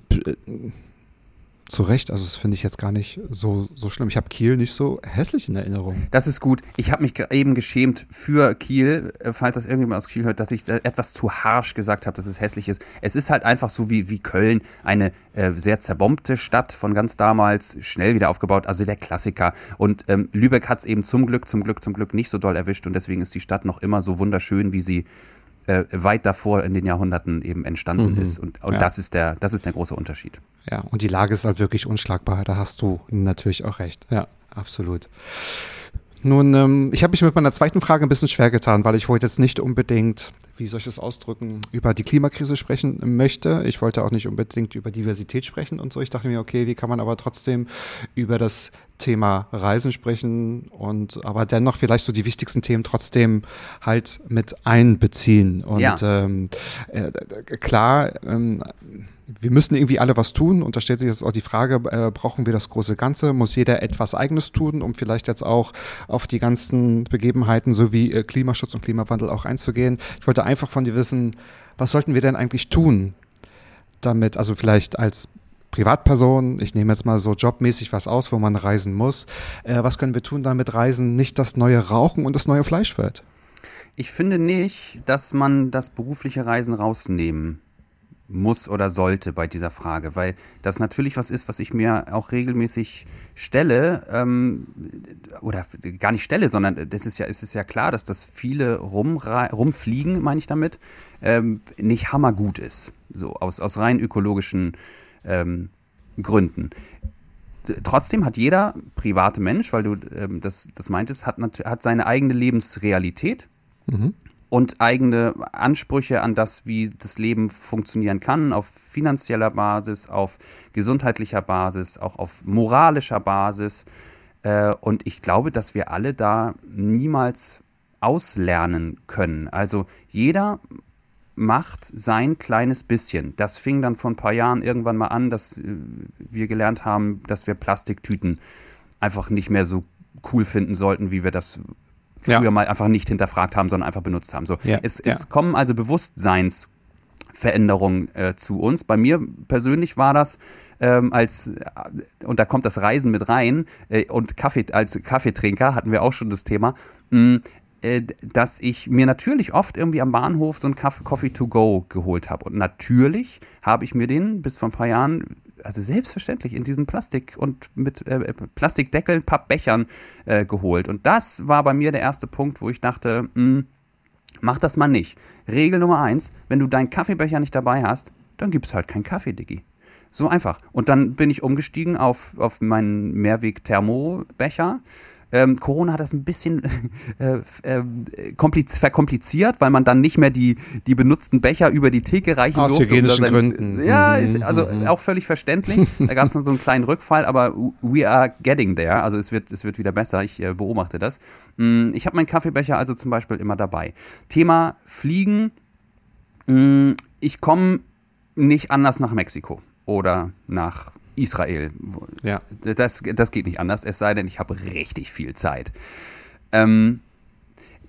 zu Recht, also das finde ich jetzt gar nicht so, so schlimm. Ich habe Kiel nicht so hässlich in Erinnerung. Das ist gut. Ich habe mich eben geschämt für Kiel, äh, falls das irgendjemand aus Kiel hört, dass ich etwas zu harsh gesagt habe, dass es hässlich ist. Es ist halt einfach so wie, wie Köln, eine äh, sehr zerbombte Stadt von ganz damals, schnell wieder aufgebaut, also der Klassiker. Und ähm, Lübeck hat es eben zum Glück, zum Glück, zum Glück nicht so doll erwischt und deswegen ist die Stadt noch immer so wunderschön, wie sie äh, weit davor in den Jahrhunderten eben entstanden mhm. ist. Und, und ja. das, ist der, das ist der große Unterschied. Ja, und die Lage ist halt wirklich unschlagbar. Da hast du natürlich auch recht. Ja, absolut. Nun, ähm, ich habe mich mit meiner zweiten Frage ein bisschen schwer getan, weil ich wollte jetzt nicht unbedingt, wie soll ich das ausdrücken, über die Klimakrise sprechen möchte. Ich wollte auch nicht unbedingt über Diversität sprechen und so. Ich dachte mir, okay, wie kann man aber trotzdem über das Thema Reisen sprechen und aber dennoch vielleicht so die wichtigsten Themen trotzdem halt mit einbeziehen. Und ja. ähm, äh, klar, ähm, wir müssen irgendwie alle was tun. Und da stellt sich jetzt auch die Frage, äh, brauchen wir das große Ganze? Muss jeder etwas Eigenes tun, um vielleicht jetzt auch auf die ganzen Begebenheiten sowie äh, Klimaschutz und Klimawandel auch einzugehen? Ich wollte einfach von dir wissen, was sollten wir denn eigentlich tun, damit, also vielleicht als Privatperson, ich nehme jetzt mal so jobmäßig was aus, wo man reisen muss. Äh, was können wir tun, damit Reisen nicht das neue Rauchen und das neue Fleisch wird? Ich finde nicht, dass man das berufliche Reisen rausnehmen muss oder sollte bei dieser Frage, weil das natürlich was ist, was ich mir auch regelmäßig stelle ähm, oder gar nicht stelle, sondern das ist ja, es ist ja klar, dass das viele rumfliegen, meine ich damit, ähm, nicht hammergut ist, so aus, aus rein ökologischen ähm, Gründen. Trotzdem hat jeder private Mensch, weil du ähm, das, das meintest, hat, hat seine eigene Lebensrealität. Mhm und eigene Ansprüche an das, wie das Leben funktionieren kann, auf finanzieller Basis, auf gesundheitlicher Basis, auch auf moralischer Basis. Äh, und ich glaube, dass wir alle da niemals auslernen können. Also jeder macht sein kleines bisschen. Das fing dann vor ein paar Jahren irgendwann mal an, dass äh, wir gelernt haben, dass wir Plastiktüten einfach nicht mehr so cool finden sollten, wie wir das früher Ja. mal einfach nicht hinterfragt haben, sondern einfach benutzt haben. So, Ja, es, ja. es kommen also Bewusstseinsveränderungen äh, zu uns. Bei mir persönlich war das ähm, als äh, und da kommt das Reisen mit rein äh, und Kaffee als Kaffeetrinker hatten wir auch schon das Thema. Mh, äh, dass ich mir natürlich oft irgendwie am Bahnhof so einen Kaffee, Coffee to go geholt habe. Und natürlich habe ich mir den bis vor ein paar Jahren, also selbstverständlich in diesen Plastik und mit äh, Plastikdeckeln, Pappbechern äh, geholt. Und das war bei mir der erste Punkt, wo ich dachte, mh, mach das mal nicht. Regel Nummer eins, wenn du deinen Kaffeebecher nicht dabei hast, dann gibt's halt keinen Kaffee, Diggi. So einfach. Und dann bin ich umgestiegen auf, auf meinen Mehrweg-Thermobecher. Ähm, Corona hat das ein bisschen äh, äh, kompliz verkompliziert, weil man dann nicht mehr die, die benutzten Becher über die Theke reichen Aus durfte. hygienischen da Gründen. Ja, Mhm, ist also mhm. auch völlig verständlich. Da gab es dann so einen kleinen Rückfall, aber we are getting there. Also es wird, es wird wieder besser. Ich äh, beobachte das. Mm, Ich habe meinen Kaffeebecher also zum Beispiel immer dabei. Thema Fliegen. Mm, Ich komme nicht anders nach Mexiko oder nach Israel. Ja. Das, das geht nicht anders, es sei denn, ich habe richtig viel Zeit. Ähm,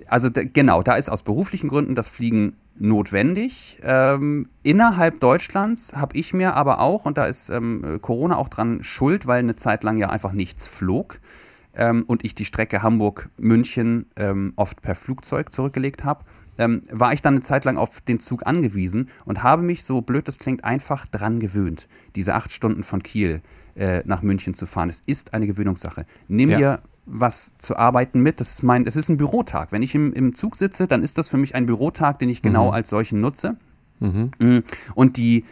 also genau, da ist aus beruflichen Gründen das Fliegen notwendig. Ähm, innerhalb Deutschlands habe ich mir aber auch, und da ist ähm, Corona auch dran schuld, weil eine Zeit lang ja einfach nichts flog ähm, und ich die Strecke Hamburg-München ähm, oft per Flugzeug zurückgelegt habe, ähm, war ich dann eine Zeit lang auf den Zug angewiesen und habe mich, so blöd das klingt, einfach dran gewöhnt, diese acht Stunden von Kiel äh, nach München zu fahren. Es ist eine Gewöhnungssache. Nimm Ja. dir was zu arbeiten mit. Das ist mein, es ist ein Bürotag. Wenn ich im, im Zug sitze, dann ist das für mich ein Bürotag, den ich genau als solchen nutze. Mm. Und die,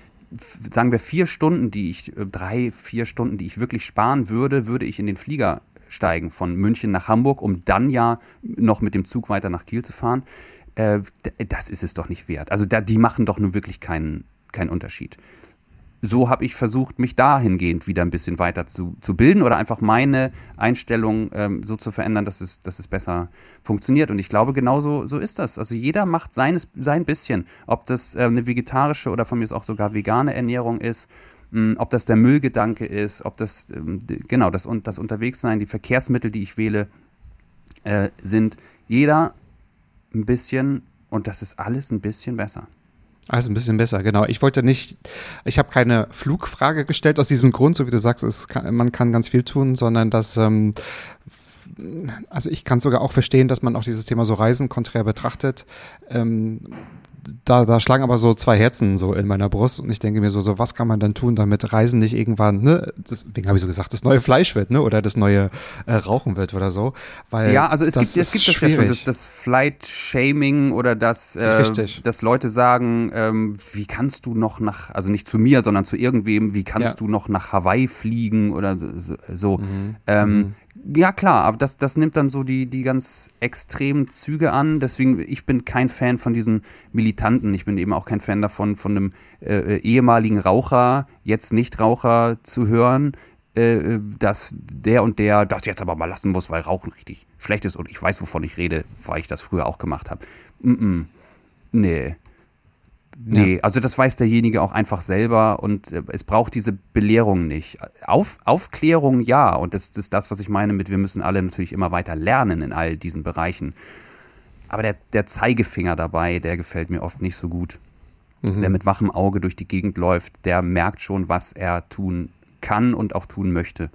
sagen wir, vier Stunden, die ich, äh, drei, vier Stunden, die ich wirklich sparen würde, würde ich in den Flieger steigen von München nach Hamburg, um dann ja noch mit dem Zug weiter nach Kiel zu fahren. Äh, das ist es doch nicht wert. Also da, die machen doch nun wirklich keinen, keinen Unterschied so habe ich versucht, mich dahingehend wieder ein bisschen weiter zu, zu bilden oder einfach meine Einstellung ähm, so zu verändern, dass es, dass es besser funktioniert. Und ich glaube, genauso so ist das. Also jeder macht seines, sein bisschen. Ob das äh, eine vegetarische oder von mir ist auch sogar vegane Ernährung ist, mh, ob das der Müllgedanke ist, ob das, ähm, genau, das, das Unterwegssein, die Verkehrsmittel, die ich wähle, äh, sind jeder ein bisschen und das ist alles ein bisschen besser. Also ein bisschen besser, genau. Ich wollte nicht, ich habe keine Flugfrage gestellt aus diesem Grund, so wie du sagst, es kann, man kann ganz viel tun, sondern dass, ähm, also ich kann sogar auch verstehen, dass man auch dieses Thema so Reisen konträr betrachtet. Ähm, da, da schlagen aber so zwei Herzen so in meiner Brust und ich denke mir so, so was kann man dann tun, damit Reisen nicht irgendwann, ne, deswegen habe ich so gesagt, das neue Fleisch wird, ne, oder das neue äh, Rauchen wird oder so, weil Ja, also es gibt, es gibt das ja schon, das, schwierig. das Flight-Shaming oder das, äh, dass Leute sagen, ähm, wie kannst du noch nach, also nicht zu mir, sondern zu irgendwem, wie kannst Ja. du noch nach Hawaii fliegen oder so. Mhm. Ähm, Ja, klar, aber das, das nimmt dann so die, die ganz extremen Züge an. Deswegen, ich bin kein Fan von diesen Militanten. Ich bin eben auch kein Fan davon, von einem äh, ehemaligen Raucher, jetzt Nichtraucher zu hören, äh, dass der und der das jetzt aber mal lassen muss, weil Rauchen richtig schlecht ist. Und ich weiß, wovon ich rede, weil ich das früher auch gemacht habe. Mm -mm. Nee. Nee, also das weiß derjenige auch einfach selber und äh, es braucht diese Belehrung nicht. Auf, Aufklärung ja, und das, das ist das, was ich meine mit, wir müssen alle natürlich immer weiter lernen in all diesen Bereichen. Aber der, der Zeigefinger dabei, der gefällt mir oft nicht so gut. Wer mit wachem Auge durch die Gegend läuft, der merkt schon, was er tun kann und auch tun möchte.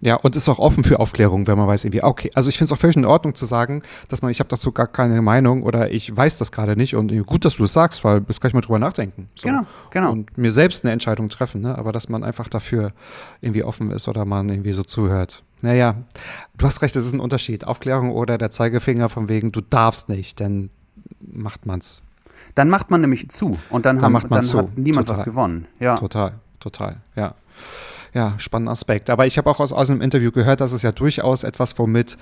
Ja, und ist auch offen für Aufklärung, wenn man weiß irgendwie, okay, also ich finde es auch völlig in Ordnung zu sagen, dass man, ich habe dazu gar keine Meinung oder ich weiß das gerade nicht und gut, dass du es sagst, weil das kann ich mal drüber nachdenken. So. Genau, genau. Und mir selbst eine Entscheidung treffen, ne? aber dass man einfach dafür irgendwie offen ist oder man irgendwie so zuhört. Naja, du hast recht, es ist ein Unterschied. Aufklärung oder der Zeigefinger von wegen, du darfst nicht, dann macht man's. Dann macht man nämlich zu und dann, Dann haben, macht man dann hat niemand Total. was gewonnen. Ja. Total, total, ja. Ja, spannender Aspekt. Aber ich habe auch aus, aus einem Interview gehört, dass es ja durchaus etwas, womit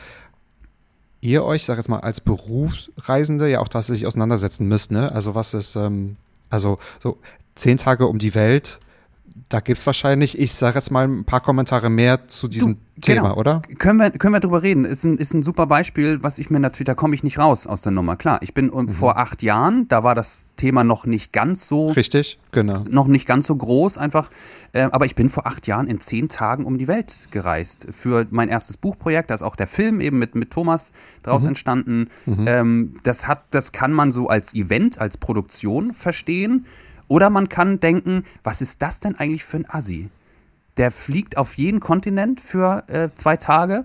ihr euch, sag jetzt mal, als Berufsreisende ja auch tatsächlich auseinandersetzen müsst, ne? Also was ist, ähm, also so zehn Tage um die Welt, da gibt es wahrscheinlich, ich sage jetzt mal ein paar Kommentare mehr zu diesem Du, Thema, genau. oder? Können wir, können wir drüber reden? Ist ein, ist ein super Beispiel, was ich mir natürlich, da komme ich nicht raus aus der Nummer. Klar, ich bin um, vor acht Jahren, da war das Thema noch nicht ganz so, Richtig, genau. noch nicht ganz so groß einfach. Äh, aber ich bin vor acht Jahren in zehn Tagen um die Welt gereist für mein erstes Buchprojekt. Da ist auch der Film eben mit, mit Thomas draus entstanden. Ähm, das hat, das kann man so als Event, als Produktion verstehen. Oder man kann denken, was ist das denn eigentlich für ein Assi? Der fliegt auf jeden Kontinent für äh, zwei Tage.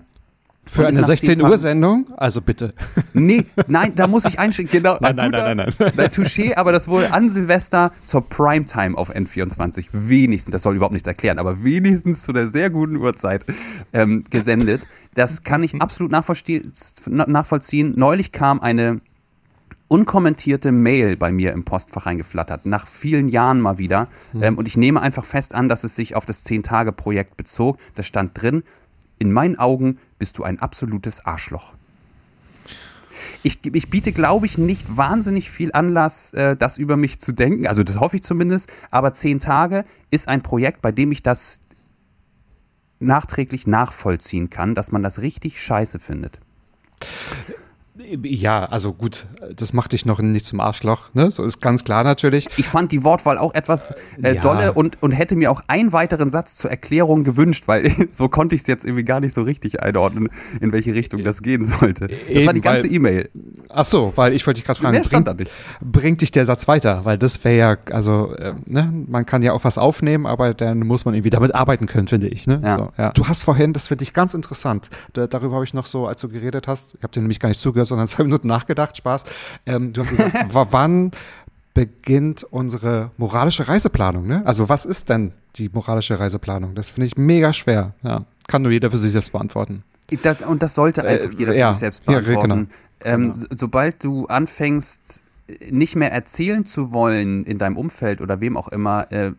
Für eine nach zehn 16 Tagen- Uhr Sendung, also bitte. Nee, nein, da muss ich einsteigen. Genau. Nein, ein nein, nein, nein, Na, Touché, aber das wurde an Silvester zur Primetime auf N24 wenigstens, das soll überhaupt nichts erklären, aber wenigstens zu einer sehr guten Uhrzeit ähm, gesendet. Das kann ich absolut nachvollzie- nachvollziehen. Neulich kam eine unkommentierte Mail bei mir im Postfach reingeflattert, nach vielen Jahren mal wieder. Ähm, und ich nehme einfach fest an, dass es sich auf das 10-Tage-Projekt bezog. Da stand drin, in meinen Augen bist du ein absolutes Arschloch. Ich, ich biete, glaube ich, nicht wahnsinnig viel Anlass, äh, das über mich zu denken. Also das hoffe ich zumindest. Aber 10 Tage ist ein Projekt, bei dem ich das nachträglich nachvollziehen kann, dass man das richtig scheiße findet. Ja, also gut, das macht dich noch nicht zum Arschloch, ne? So ist ganz klar natürlich. Ich fand die Wortwahl auch etwas äh, Ja. dolle und, und hätte mir auch einen weiteren Satz zur Erklärung gewünscht, weil so konnte ich es jetzt irgendwie gar nicht so richtig einordnen, in welche Richtung das gehen sollte. Das war Eben, die ganze E-Mail. Ach so, weil ich wollte dich gerade fragen, bringt, bringt dich der Satz weiter? Weil das wäre ja, also, äh, ne, man kann ja auch was aufnehmen, aber dann muss man irgendwie damit arbeiten können, finde ich. Ne? Ja. So, ja. Du hast vorhin, das finde ich ganz interessant, da, darüber habe ich noch so, als du geredet hast, ich habe dir nämlich gar nicht zugehört, sondern zwei Minuten nachgedacht, Spaß. Ähm, du hast gesagt, wa- wann beginnt unsere moralische Reiseplanung? Ne? Also was ist denn die moralische Reiseplanung? Das finde ich mega schwer. Ja. Kann nur jeder für sich selbst beantworten. Das, und das sollte einfach Äh, jeder für ja, sich selbst ja, beantworten. genau. Ähm, Genau. so- Sobald du anfängst, nicht mehr erzählen zu wollen in deinem Umfeld oder wem auch immer, äh,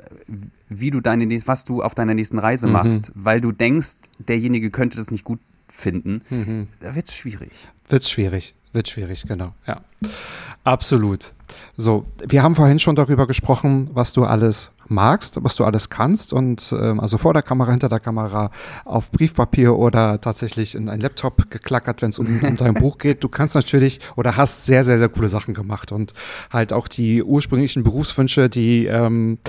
wie du deine, was du auf deiner nächsten Reise Mhm. machst, weil du denkst, derjenige könnte das nicht gut finden, Mhm. da wird's schwierig. Wird schwierig, wird schwierig, genau. Ja, absolut. So, wir haben vorhin schon darüber gesprochen, was du alles magst, was du alles kannst und ähm, also vor der Kamera, hinter der Kamera, auf Briefpapier oder tatsächlich in einen Laptop geklackert, wenn es um, um dein Buch geht. Du kannst natürlich oder hast sehr, sehr, sehr coole Sachen gemacht und halt auch die ursprünglichen Berufswünsche, die ähm,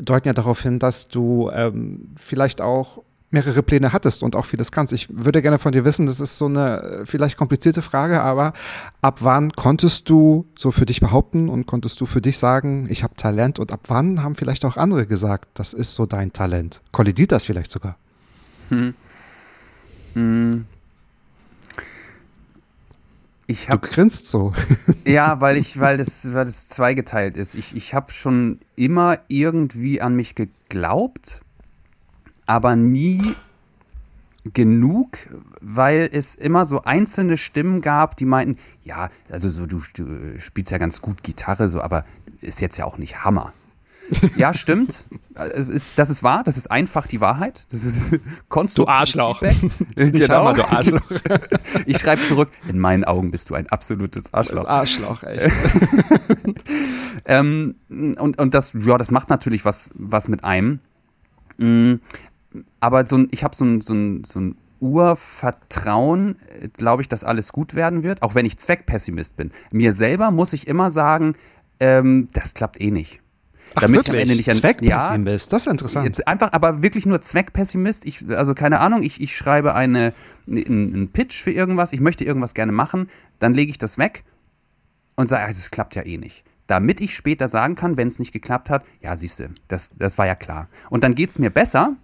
deuten ja darauf hin, dass du ähm, vielleicht auch mehrere Pläne hattest und auch vieles kannst. Ich würde gerne von dir wissen, das ist so eine äh, vielleicht komplizierte Frage, aber ab wann konntest du so für dich behaupten und konntest du für dich sagen, ich habe Talent und ab wann haben vielleicht auch andere gesagt, das ist so dein Talent? Kollidiert das vielleicht sogar? Ich Du habe grinst so. Ja, weil ich, weil das, weil das zweigeteilt ist. Ich, ich habe schon immer irgendwie an mich geglaubt, aber nie genug, weil es immer so einzelne Stimmen gab, die meinten, ja, also so du, du spielst ja ganz gut Gitarre, so, aber ist jetzt ja auch nicht Hammer. Ja, stimmt. Äh, das ist wahr, das ist einfach die Wahrheit. Das ist konstruktives Arschloch. Feedback. Das ist nicht Genau. Hammer, du Arschloch. Ich schreibe zurück, in meinen Augen bist du ein absolutes Arschloch. Arschloch, echt. Ähm, und, und das, ja, das macht natürlich was, was mit einem. Aber so ein, ich habe so ein, so ein, so ein Urvertrauen, glaube ich, dass alles gut werden wird, auch wenn ich Zweckpessimist bin. Mir selber muss ich immer sagen, ähm, das klappt eh nicht. Ach, Damit ich am wirklich? Ende nicht an- Zweckpessimist, das ist ja interessant. Einfach, aber wirklich nur Zweckpessimist. Ich, also keine Ahnung, ich, ich schreibe eine, einen, einen Pitch für irgendwas, ich möchte irgendwas gerne machen, dann lege ich das weg und sage, es klappt ja eh nicht. Damit ich später sagen kann, wenn es nicht geklappt hat, ja, siehst du, das, das war ja klar. Und dann geht es mir besser,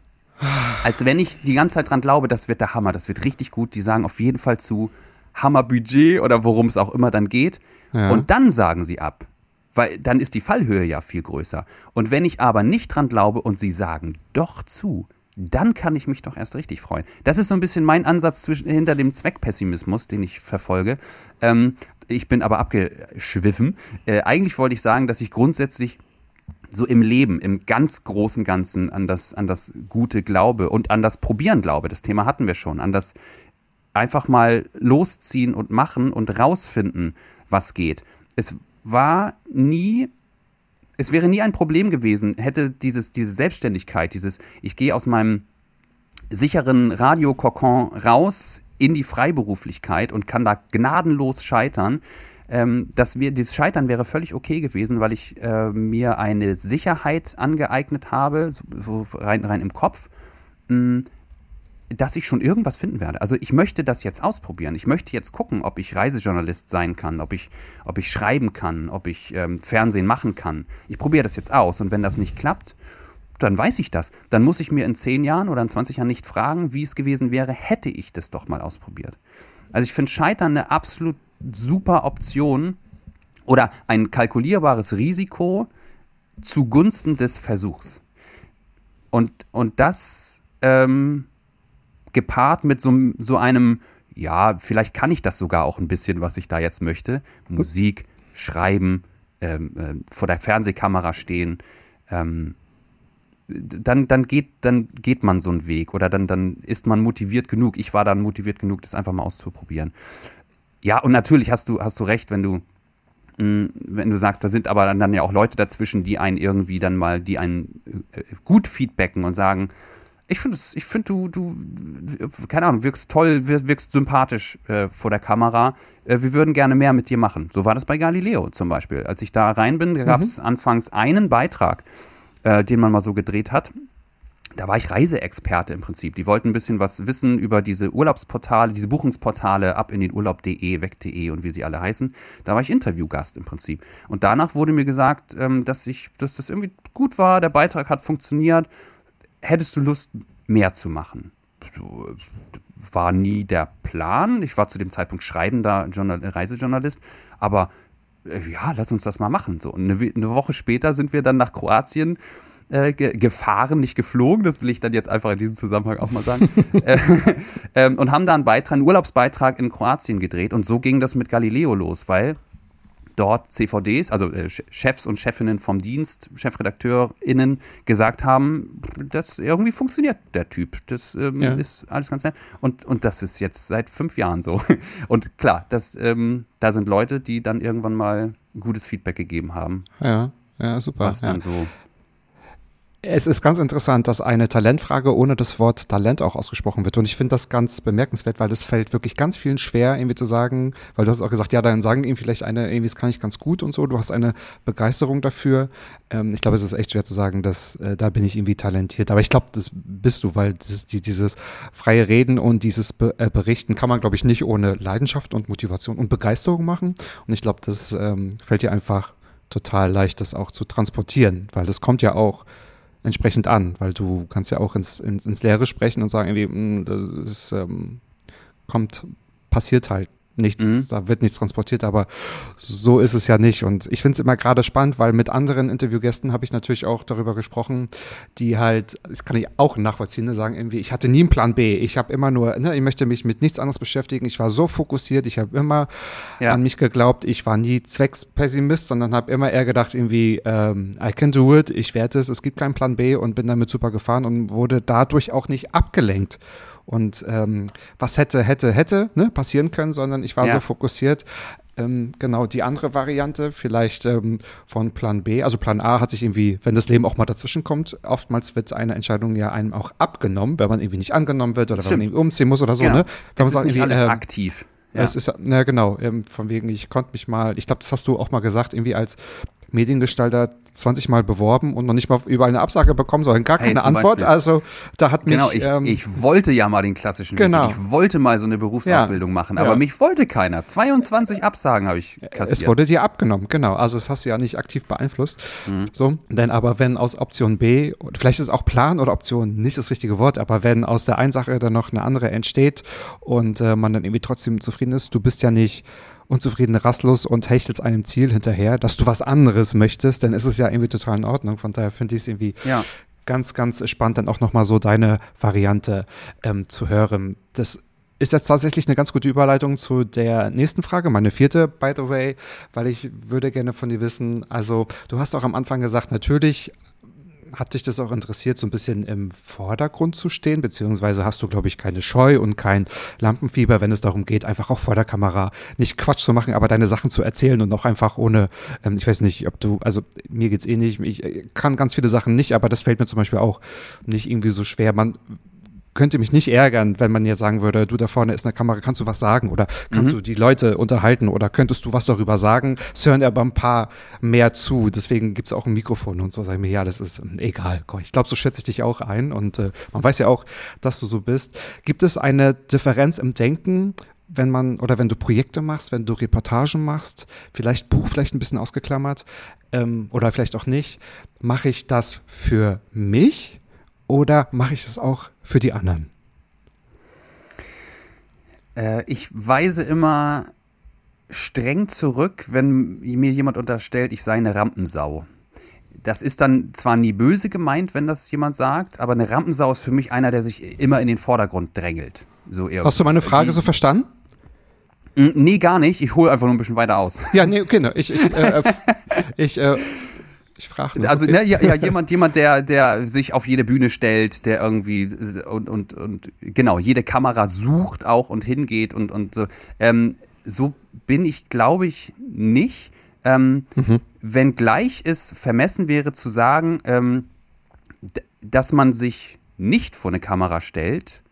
als wenn ich die ganze Zeit dran glaube, das wird der Hammer, das wird richtig gut. Die sagen auf jeden Fall zu Hammerbudget oder worum es auch immer dann geht. Ja. Und dann sagen sie ab. Weil dann ist die Fallhöhe ja viel größer. Und wenn ich aber nicht dran glaube und sie sagen doch zu, dann kann ich mich doch erst richtig freuen. Das ist so ein bisschen mein Ansatz zwischen, hinter dem Zweckpessimismus, den ich verfolge. Ähm, ich bin aber abgeschwiffen. Äh, eigentlich wollte ich sagen, dass ich grundsätzlich so im Leben, im ganz großen Ganzen an das, an das Gute glaube und an das Probieren glaube. Das Thema hatten wir schon. An das einfach mal losziehen und machen und rausfinden, was geht. Es war nie es wäre nie ein Problem gewesen, hätte dieses, diese Selbstständigkeit, dieses, ich gehe aus meinem sicheren Radiokokon raus in die Freiberuflichkeit und kann da gnadenlos scheitern. Ähm, dass wir, dieses Scheitern wäre völlig okay gewesen, weil ich äh, mir eine Sicherheit angeeignet habe, so, so rein, rein im Kopf, mh, dass ich schon irgendwas finden werde. Also ich möchte das jetzt ausprobieren. Ich möchte jetzt gucken, ob ich Reisejournalist sein kann, ob ich, ob ich schreiben kann, ob ich ähm, Fernsehen machen kann. Ich probiere das jetzt aus und wenn das nicht klappt, dann weiß ich das. Dann muss ich mir in 10 Jahren oder in 20 Jahren nicht fragen, wie es gewesen wäre, hätte ich das doch mal ausprobiert. Also ich finde Scheitern eine absolut super Option oder ein kalkulierbares Risiko zugunsten des Versuchs. Und, und das ähm, gepaart mit so, so einem, ja, vielleicht kann ich das sogar auch ein bisschen, was ich da jetzt möchte. Musik, Schreiben, ähm, äh, vor der Fernsehkamera stehen. Ähm, dann, dann, geht, dann geht man so einen Weg oder dann, dann ist man motiviert genug. Ich war dann motiviert genug, das einfach mal auszuprobieren. Ja, und natürlich hast du, hast du recht, wenn du, mh, wenn du sagst, da sind aber dann, dann ja auch Leute dazwischen, die einen irgendwie dann mal, die einen äh, gut feedbacken und sagen, ich finde ich finde du, du, keine Ahnung, wirkst toll, wirkst sympathisch äh, vor der Kamera. Äh, wir würden gerne mehr mit dir machen. So war das bei Galileo zum Beispiel. Als ich da rein bin, gab es mhm. anfangs einen Beitrag, äh, den man mal so gedreht hat. Da war ich Reiseexperte im Prinzip. Die wollten ein bisschen was wissen über diese Urlaubsportale, diese Buchungsportale ab in den Urlaub.de, weg.de und wie sie alle heißen. Da war ich Interviewgast im Prinzip. Und danach wurde mir gesagt, ähm, dass ich, dass das irgendwie gut war, der Beitrag hat funktioniert. Hättest du Lust, mehr zu machen? War nie der Plan. Ich war zu dem Zeitpunkt schreibender Journal Reisejournalist, aber äh, ja, lass uns das mal machen. So, eine, eine Woche später sind wir dann nach Kroatien äh, ge gefahren, nicht geflogen, das will ich dann jetzt einfach in diesem Zusammenhang auch mal sagen. äh, äh, und haben da einen Beitrag, einen Urlaubsbeitrag in Kroatien gedreht. Und so ging das mit Galileo los, weil dort CVDs, also äh, Chefs und Chefinnen vom Dienst, ChefredakteurInnen gesagt haben, das irgendwie funktioniert der Typ. Das ähm, ja. ist alles ganz nett. Und, und das ist jetzt seit fünf Jahren so. Und klar, das, ähm, da sind Leute, die dann irgendwann mal gutes Feedback gegeben haben. Ja, ja, super. Was dann so es ist ganz interessant, dass eine Talentfrage ohne das Wort Talent auch ausgesprochen wird. Und ich finde das ganz bemerkenswert, weil das fällt wirklich ganz vielen schwer, irgendwie zu sagen, weil du hast auch gesagt, ja, dann sagen irgendwie vielleicht eine, irgendwie, das kann ich ganz gut und so. Du hast eine Begeisterung dafür. Ähm, ich glaube, es ist echt schwer zu sagen, dass äh, da bin ich irgendwie talentiert. Aber ich glaube, das bist du, weil das, die, dieses freie Reden und dieses Be äh, Berichten kann man, glaube ich, nicht ohne Leidenschaft und Motivation und Begeisterung machen. Und ich glaube, das ähm, fällt dir einfach total leicht, das auch zu transportieren, weil das kommt ja auch entsprechend an, weil du kannst ja auch ins, ins, ins Leere sprechen und sagen, irgendwie, mh, hm, das ist, ähm, kommt, passiert halt nichts, mhm. da wird nichts transportiert, aber so ist es ja nicht. Und ich finde es immer gerade spannend, weil mit anderen Interviewgästen habe ich natürlich auch darüber gesprochen, die halt, das kann ich auch nachvollziehen, ne, sagen irgendwie, ich hatte nie einen Plan B. Ich habe immer nur, ne, ich möchte mich mit nichts anderes beschäftigen. Ich war so fokussiert, ich habe immer ja. an mich geglaubt, ich war nie Zweckspessimist, sondern habe immer eher gedacht, irgendwie, ähm, I can do it, ich werde es, es gibt keinen Plan B und bin damit super gefahren und wurde dadurch auch nicht abgelenkt und ähm, was hätte, hätte, hätte ne, passieren können, sondern ich war ja. so fokussiert. Ähm, genau, die andere Variante, vielleicht ähm, von Plan B, also Plan A hat sich irgendwie, wenn das Leben auch mal dazwischen kommt, oftmals wird eine Entscheidung ja einem auch abgenommen, wenn man irgendwie nicht angenommen wird oder Stimmt. wenn man irgendwie umziehen muss oder so. Genau. Ne? Wenn es man ist nicht alles äh, aktiv. Ja. Es ist, na genau, ähm, von wegen, ich konnte mich mal, ich glaube, das hast du auch mal gesagt, irgendwie als Mediengestalter 20 Mal beworben und noch nicht mal überall eine Absage bekommen, sondern gar keine hey, Antwort. Beispiel. Also da hat mich. Genau, ich, ähm, ich wollte ja mal den klassischen genau. Weg. Ich wollte mal so eine Berufsausbildung ja, machen, aber ja. mich wollte keiner. 22 Absagen habe ich kassiert. Es wurde dir abgenommen, genau. Also das hast du ja nicht aktiv beeinflusst. Mhm. So, denn aber wenn aus Option B, vielleicht ist es auch Plan oder Option nicht das richtige Wort, aber wenn aus der einen Sache dann noch eine andere entsteht und äh, man dann irgendwie trotzdem zufrieden ist, du bist ja nicht unzufrieden rastlos und hechelst einem Ziel hinterher, dass du was anderes möchtest, dann ist es ja irgendwie total in Ordnung. Von daher finde ich es irgendwie ja. ganz, ganz spannend, dann auch nochmal so deine Variante ähm, zu hören. Das ist jetzt tatsächlich eine ganz gute Überleitung zu der nächsten Frage, meine vierte, by the way, weil ich würde gerne von dir wissen, also du hast auch am Anfang gesagt, natürlich hat dich das auch interessiert, so ein bisschen im Vordergrund zu stehen? Beziehungsweise hast du, glaube ich, keine Scheu und kein Lampenfieber, wenn es darum geht, einfach auch vor der Kamera nicht Quatsch zu machen, aber deine Sachen zu erzählen und auch einfach ohne, ähm, ich weiß nicht, ob du, also mir geht's eh nicht, ich äh, kann ganz viele Sachen nicht, aber das fällt mir zum Beispiel auch nicht irgendwie so schwer. Man könnte mich nicht ärgern, wenn man jetzt sagen würde, du da vorne ist eine Kamera, kannst du was sagen oder kannst mhm. du die Leute unterhalten oder könntest du was darüber sagen? Es hören aber ein paar mehr zu, deswegen gibt es auch ein Mikrofon und so. Sagen mir, ja, das ist ähm, egal. Ich glaube, so schätze ich dich auch ein und äh, man weiß ja auch, dass du so bist. Gibt es eine Differenz im Denken, wenn man oder wenn du Projekte machst, wenn du Reportagen machst, vielleicht Buch vielleicht ein bisschen ausgeklammert ähm, oder vielleicht auch nicht, mache ich das für mich oder mache ich es auch für die anderen? Äh, ich weise immer streng zurück, wenn mir jemand unterstellt, ich sei eine Rampensau. Das ist dann zwar nie böse gemeint, wenn das jemand sagt, aber eine Rampensau ist für mich einer, der sich immer in den Vordergrund drängelt. So Hast du meine Frage so verstanden? Nee, gar nicht. Ich hole einfach nur ein bisschen weiter aus. Ja, nee, okay. Ne. Ich, ich, äh, äh ich äh, ich frage. Also ne, ja, ja, jemand, jemand, der, der sich auf jede Bühne stellt, der irgendwie und, und, und genau, jede Kamera sucht auch und hingeht und, und so. Ähm, so bin ich, glaube ich, nicht. Ähm, mhm. Wenngleich es vermessen wäre zu sagen, ähm, dass man sich nicht vor eine Kamera stellt,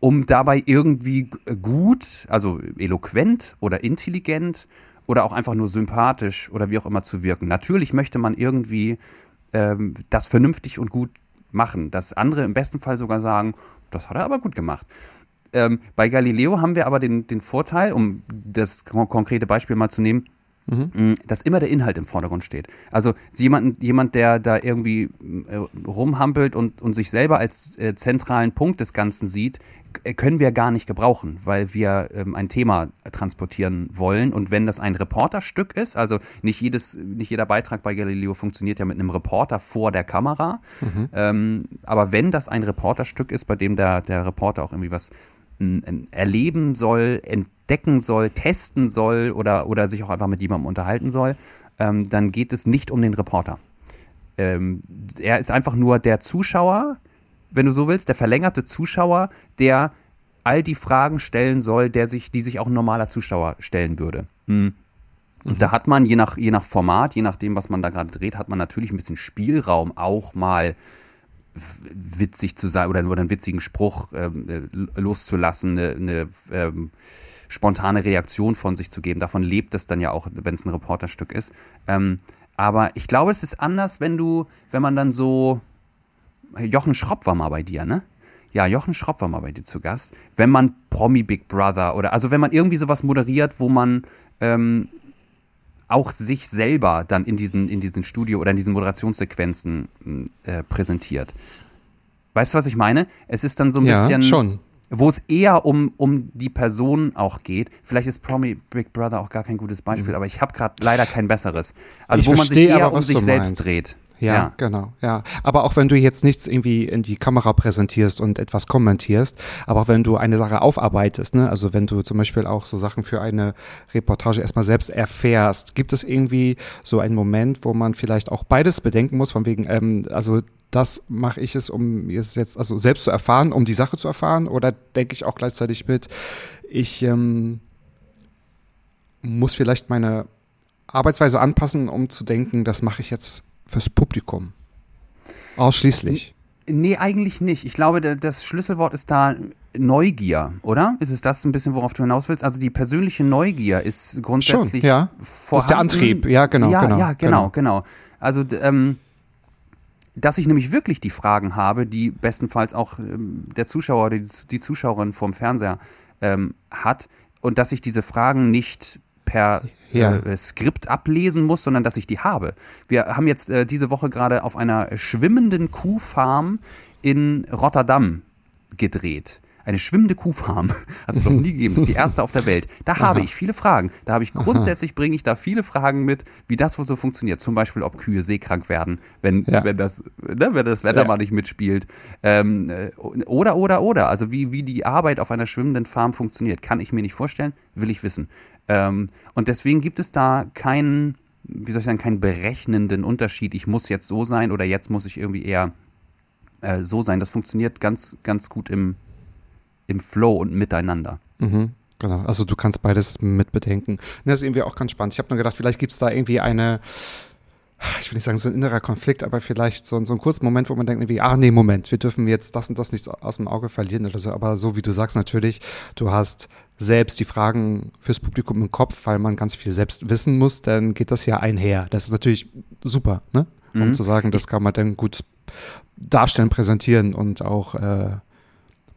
um dabei irgendwie gut, also eloquent oder intelligent oder auch einfach nur sympathisch oder wie auch immer zu wirken. Natürlich möchte man irgendwie ähm, das vernünftig und gut machen, dass andere im besten Fall sogar sagen, das hat er aber gut gemacht. Ähm, bei Galileo haben wir aber den, den Vorteil, um das konkrete Beispiel mal zu nehmen, Mhm. dass immer der Inhalt im Vordergrund steht. Also jemand, jemand der da irgendwie äh, rumhampelt und, und sich selber als äh, zentralen Punkt des Ganzen sieht, äh, können wir gar nicht gebrauchen, weil wir ähm, ein Thema transportieren wollen. Und wenn das ein Reporterstück ist, also nicht, jedes, nicht jeder Beitrag bei Galileo funktioniert ja mit einem Reporter vor der Kamera, mhm. ähm, aber wenn das ein Reporterstück ist, bei dem der, der Reporter auch irgendwie was erleben soll, entdecken soll, testen soll oder, oder sich auch einfach mit jemandem unterhalten soll, ähm, dann geht es nicht um den Reporter. Ähm, er ist einfach nur der Zuschauer, wenn du so willst, der verlängerte Zuschauer, der all die Fragen stellen soll, der sich, die sich auch ein normaler Zuschauer stellen würde. Mhm. Und da hat man, je nach, je nach Format, je nachdem, was man da gerade dreht, hat man natürlich ein bisschen Spielraum, auch mal witzig zu sein oder, oder einen witzigen Spruch ähm, äh, loszulassen, eine, eine ähm, spontane Reaktion von sich zu geben. Davon lebt es dann ja auch, wenn es ein Reporterstück ist. Ähm, aber ich glaube, es ist anders, wenn du, wenn man dann so, Jochen Schropp war mal bei dir, ne? Ja, Jochen Schropp war mal bei dir zu Gast. Wenn man Promi Big Brother oder, also wenn man irgendwie sowas moderiert, wo man ähm, auch sich selber dann in diesen, in diesen Studio oder in diesen Moderationssequenzen äh, präsentiert. Weißt du, was ich meine? Es ist dann so ein ja, bisschen. schon. Wo es eher um, um die Person auch geht. Vielleicht ist Promi Big Brother auch gar kein gutes Beispiel, mhm. aber ich habe gerade leider kein besseres. Also, ich wo man sich eher aber, um sich selbst dreht. Ja, ja, genau, ja. Aber auch wenn du jetzt nichts irgendwie in die Kamera präsentierst und etwas kommentierst, aber auch wenn du eine Sache aufarbeitest, ne, also wenn du zum Beispiel auch so Sachen für eine Reportage erstmal selbst erfährst, gibt es irgendwie so einen Moment, wo man vielleicht auch beides bedenken muss, von wegen, ähm, also das mache ich es, um es jetzt also selbst zu erfahren, um die Sache zu erfahren, oder denke ich auch gleichzeitig mit, ich ähm, muss vielleicht meine Arbeitsweise anpassen, um zu denken, das mache ich jetzt fürs Publikum? Ausschließlich? Nee, eigentlich nicht. Ich glaube, das Schlüsselwort ist da Neugier, oder? Ist es das ein bisschen, worauf du hinaus willst? Also die persönliche Neugier ist grundsätzlich Schon, ja. vorhanden. Das ist der Antrieb, ja, genau. Ja, genau, ja, genau, genau. genau. Also, ähm, dass ich nämlich wirklich die Fragen habe, die bestenfalls auch ähm, der Zuschauer oder die, die Zuschauerin vorm Fernseher ähm, hat und dass ich diese Fragen nicht per ja. äh, Skript ablesen muss, sondern dass ich die habe. Wir haben jetzt äh, diese Woche gerade auf einer schwimmenden Kuhfarm in Rotterdam gedreht. Eine schwimmende Kuhfarm. Hat es noch nie gegeben. Das ist die erste auf der Welt. Da habe ich viele Fragen. Da habe ich grundsätzlich bringe ich da viele Fragen mit, wie das wohl so funktioniert. Zum Beispiel, ob Kühe seekrank werden, wenn, ja. wenn, das, ne, wenn das Wetter ja. mal nicht mitspielt. Ähm, äh, oder, oder, oder. Also wie, wie die Arbeit auf einer schwimmenden Farm funktioniert, kann ich mir nicht vorstellen, will ich wissen. Ähm, und deswegen gibt es da keinen wie soll ich sagen, keinen berechnenden Unterschied. Ich muss jetzt so sein oder jetzt muss ich irgendwie eher äh, so sein. Das funktioniert ganz, ganz gut im, im Flow und miteinander. Mhm. Genau, also du kannst beides mitbedenken. Das ist irgendwie auch ganz spannend. Ich habe nur gedacht, vielleicht gibt es da irgendwie eine, ich will nicht sagen so ein innerer Konflikt, aber vielleicht so, so einen kurzen Moment, wo man denkt, irgendwie, ah nee, Moment, wir dürfen jetzt das und das nicht aus dem Auge verlieren oder so. Aber so wie du sagst, natürlich, du hast selbst die Fragen fürs Publikum im Kopf, weil man ganz viel selbst wissen muss, dann geht das ja einher. Das ist natürlich super, ne? Um Mhm. zu sagen, das kann man dann gut darstellen, präsentieren und auch äh,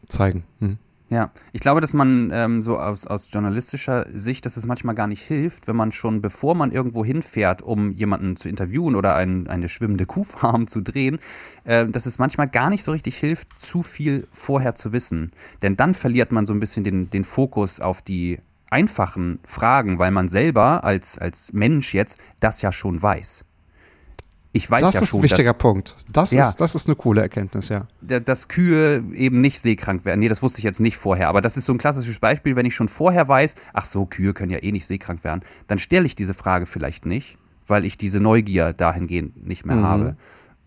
zeigen. Hm. Ja, ich glaube, dass man ähm, so aus, aus journalistischer Sicht, dass es manchmal gar nicht hilft, wenn man schon, bevor man irgendwo hinfährt, um jemanden zu interviewen oder ein, eine schwimmende Kuhfarm zu drehen, äh, dass es manchmal gar nicht so richtig hilft, zu viel vorher zu wissen. Denn dann verliert man so ein bisschen den, den Fokus auf die einfachen Fragen, weil man selber als, als Mensch jetzt das ja schon weiß. Ich weiß das ja ist schon, ein wichtiger dass, Punkt. Das, Ja. ist, das ist eine coole Erkenntnis, ja. da- dass Kühe eben nicht seekrank werden. Nee, das wusste ich jetzt nicht vorher. Aber das ist so ein klassisches Beispiel, wenn ich schon vorher weiß, ach so, Kühe können ja eh nicht seekrank werden, dann stelle ich diese Frage vielleicht nicht, weil ich diese Neugier dahingehend nicht mehr Mhm. habe.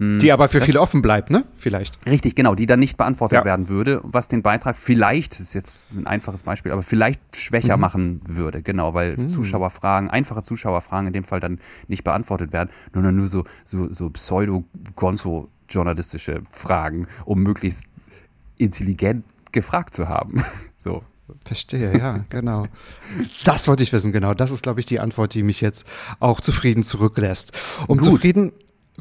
Die aber für viele offen bleibt, ne? Vielleicht. Richtig, genau, die dann nicht beantwortet Ja. werden würde, was den Beitrag vielleicht, das ist jetzt ein einfaches Beispiel, aber vielleicht schwächer Mhm. machen würde, genau, weil Zuschauerfragen, einfache Zuschauerfragen in dem Fall dann nicht beantwortet werden, sondern nur so, so, so pseudo-gonzo-journalistische Fragen, um möglichst intelligent gefragt zu haben. so. Verstehe, ja, genau. Das wollte ich wissen, genau. Das ist, glaube ich, die Antwort, die mich jetzt auch zufrieden zurücklässt. Um Gut. zufrieden,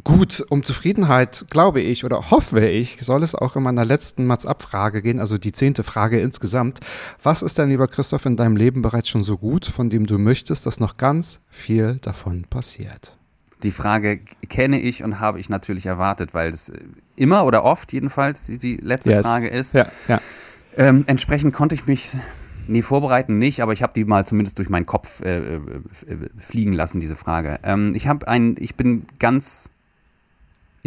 gut, um Zufriedenheit, glaube ich oder hoffe ich, soll es auch in meiner letzten Mats-Abfrage gehen, also die zehnte Frage insgesamt. Was ist denn, lieber Christoph, in deinem Leben bereits schon so gut, von dem du möchtest, dass noch ganz viel davon passiert? Die Frage kenne ich und habe ich natürlich erwartet, weil es immer oder oft jedenfalls die, die letzte Yes. Frage ist. Ja, ja. Ähm, entsprechend konnte ich mich nie vorbereiten, nicht, aber ich habe die mal zumindest durch meinen Kopf äh, äh, äh, fliegen lassen, diese Frage. Ähm, ich habe ein, ich bin ganz,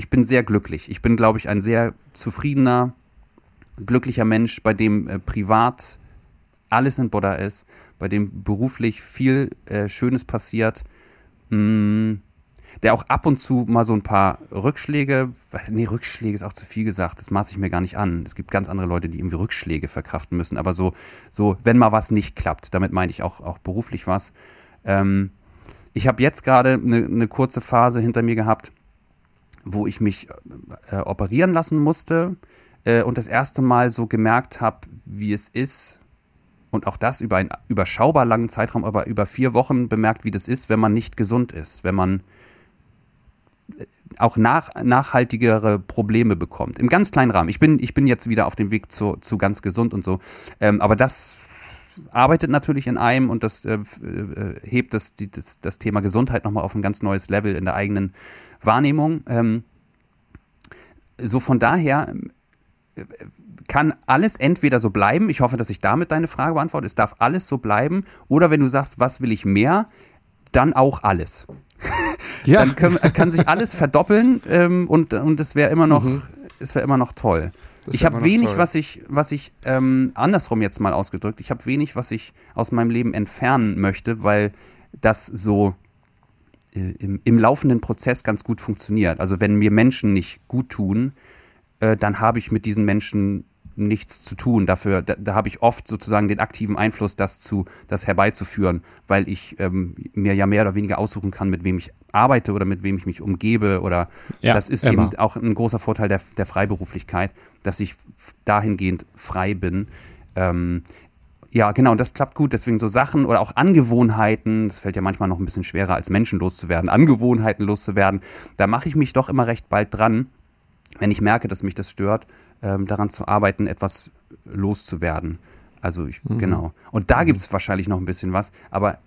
ich bin sehr glücklich. Ich bin, glaube ich, ein sehr zufriedener, glücklicher Mensch, bei dem äh, privat alles in Buddha ist, bei dem beruflich viel äh, Schönes passiert. Mm, der auch ab und zu mal so ein paar Rückschläge, nee, Rückschläge ist auch zu viel gesagt, das maße ich mir gar nicht an. Es gibt ganz andere Leute, die irgendwie Rückschläge verkraften müssen, aber so, so wenn mal was nicht klappt, damit meine ich auch, auch beruflich was. Ähm, ich habe jetzt gerade eine ne kurze Phase hinter mir gehabt, wo ich mich äh, operieren lassen musste äh, und das erste Mal so gemerkt habe, wie es ist, und auch das über einen überschaubar langen Zeitraum, aber über vier Wochen bemerkt, wie das ist, wenn man nicht gesund ist, wenn man äh, auch nach, nachhaltigere Probleme bekommt. Im ganz kleinen Rahmen. Ich bin, ich bin jetzt wieder auf dem Weg zu, zu ganz gesund und so. Ähm, aber das arbeitet natürlich in einem und das äh, äh, hebt das, die, das, das Thema Gesundheit nochmal auf ein ganz neues Level in der eigenen Wahrnehmung. Ähm, so von daher äh, kann alles entweder so bleiben, ich hoffe, dass ich damit deine Frage beantworte, es darf alles so bleiben, oder wenn du sagst, was will ich mehr, dann auch alles. Ja, Dann können, kann sich alles verdoppeln ähm, und, und es wäre immer noch, es wäre immer noch toll. Ich habe wenig, toll. was ich, was ich ähm, andersrum jetzt mal ausgedrückt, ich habe wenig, was ich aus meinem Leben entfernen möchte, weil das so äh, im, im laufenden Prozess ganz gut funktioniert. Also wenn mir Menschen nicht gut tun, äh, dann habe ich mit diesen Menschen nichts zu tun. Dafür, da, da habe ich oft sozusagen den aktiven Einfluss, das zu, das herbeizuführen, weil ich ähm, mir ja mehr oder weniger aussuchen kann, mit wem ich arbeite oder mit wem ich mich umgebe oder Ja, das ist immer. eben auch ein großer Vorteil der, der Freiberuflichkeit, dass ich dahingehend frei bin. Ähm, ja, genau, und das klappt gut. Deswegen so Sachen oder auch Angewohnheiten, das fällt ja manchmal noch ein bisschen schwerer, als Menschen loszuwerden, Angewohnheiten loszuwerden. Da mache ich mich doch immer recht bald dran, wenn ich merke, dass mich das stört, ähm, daran zu arbeiten, etwas loszuwerden. Also ich, Mhm. genau. Und da gibt es wahrscheinlich noch ein bisschen was, aber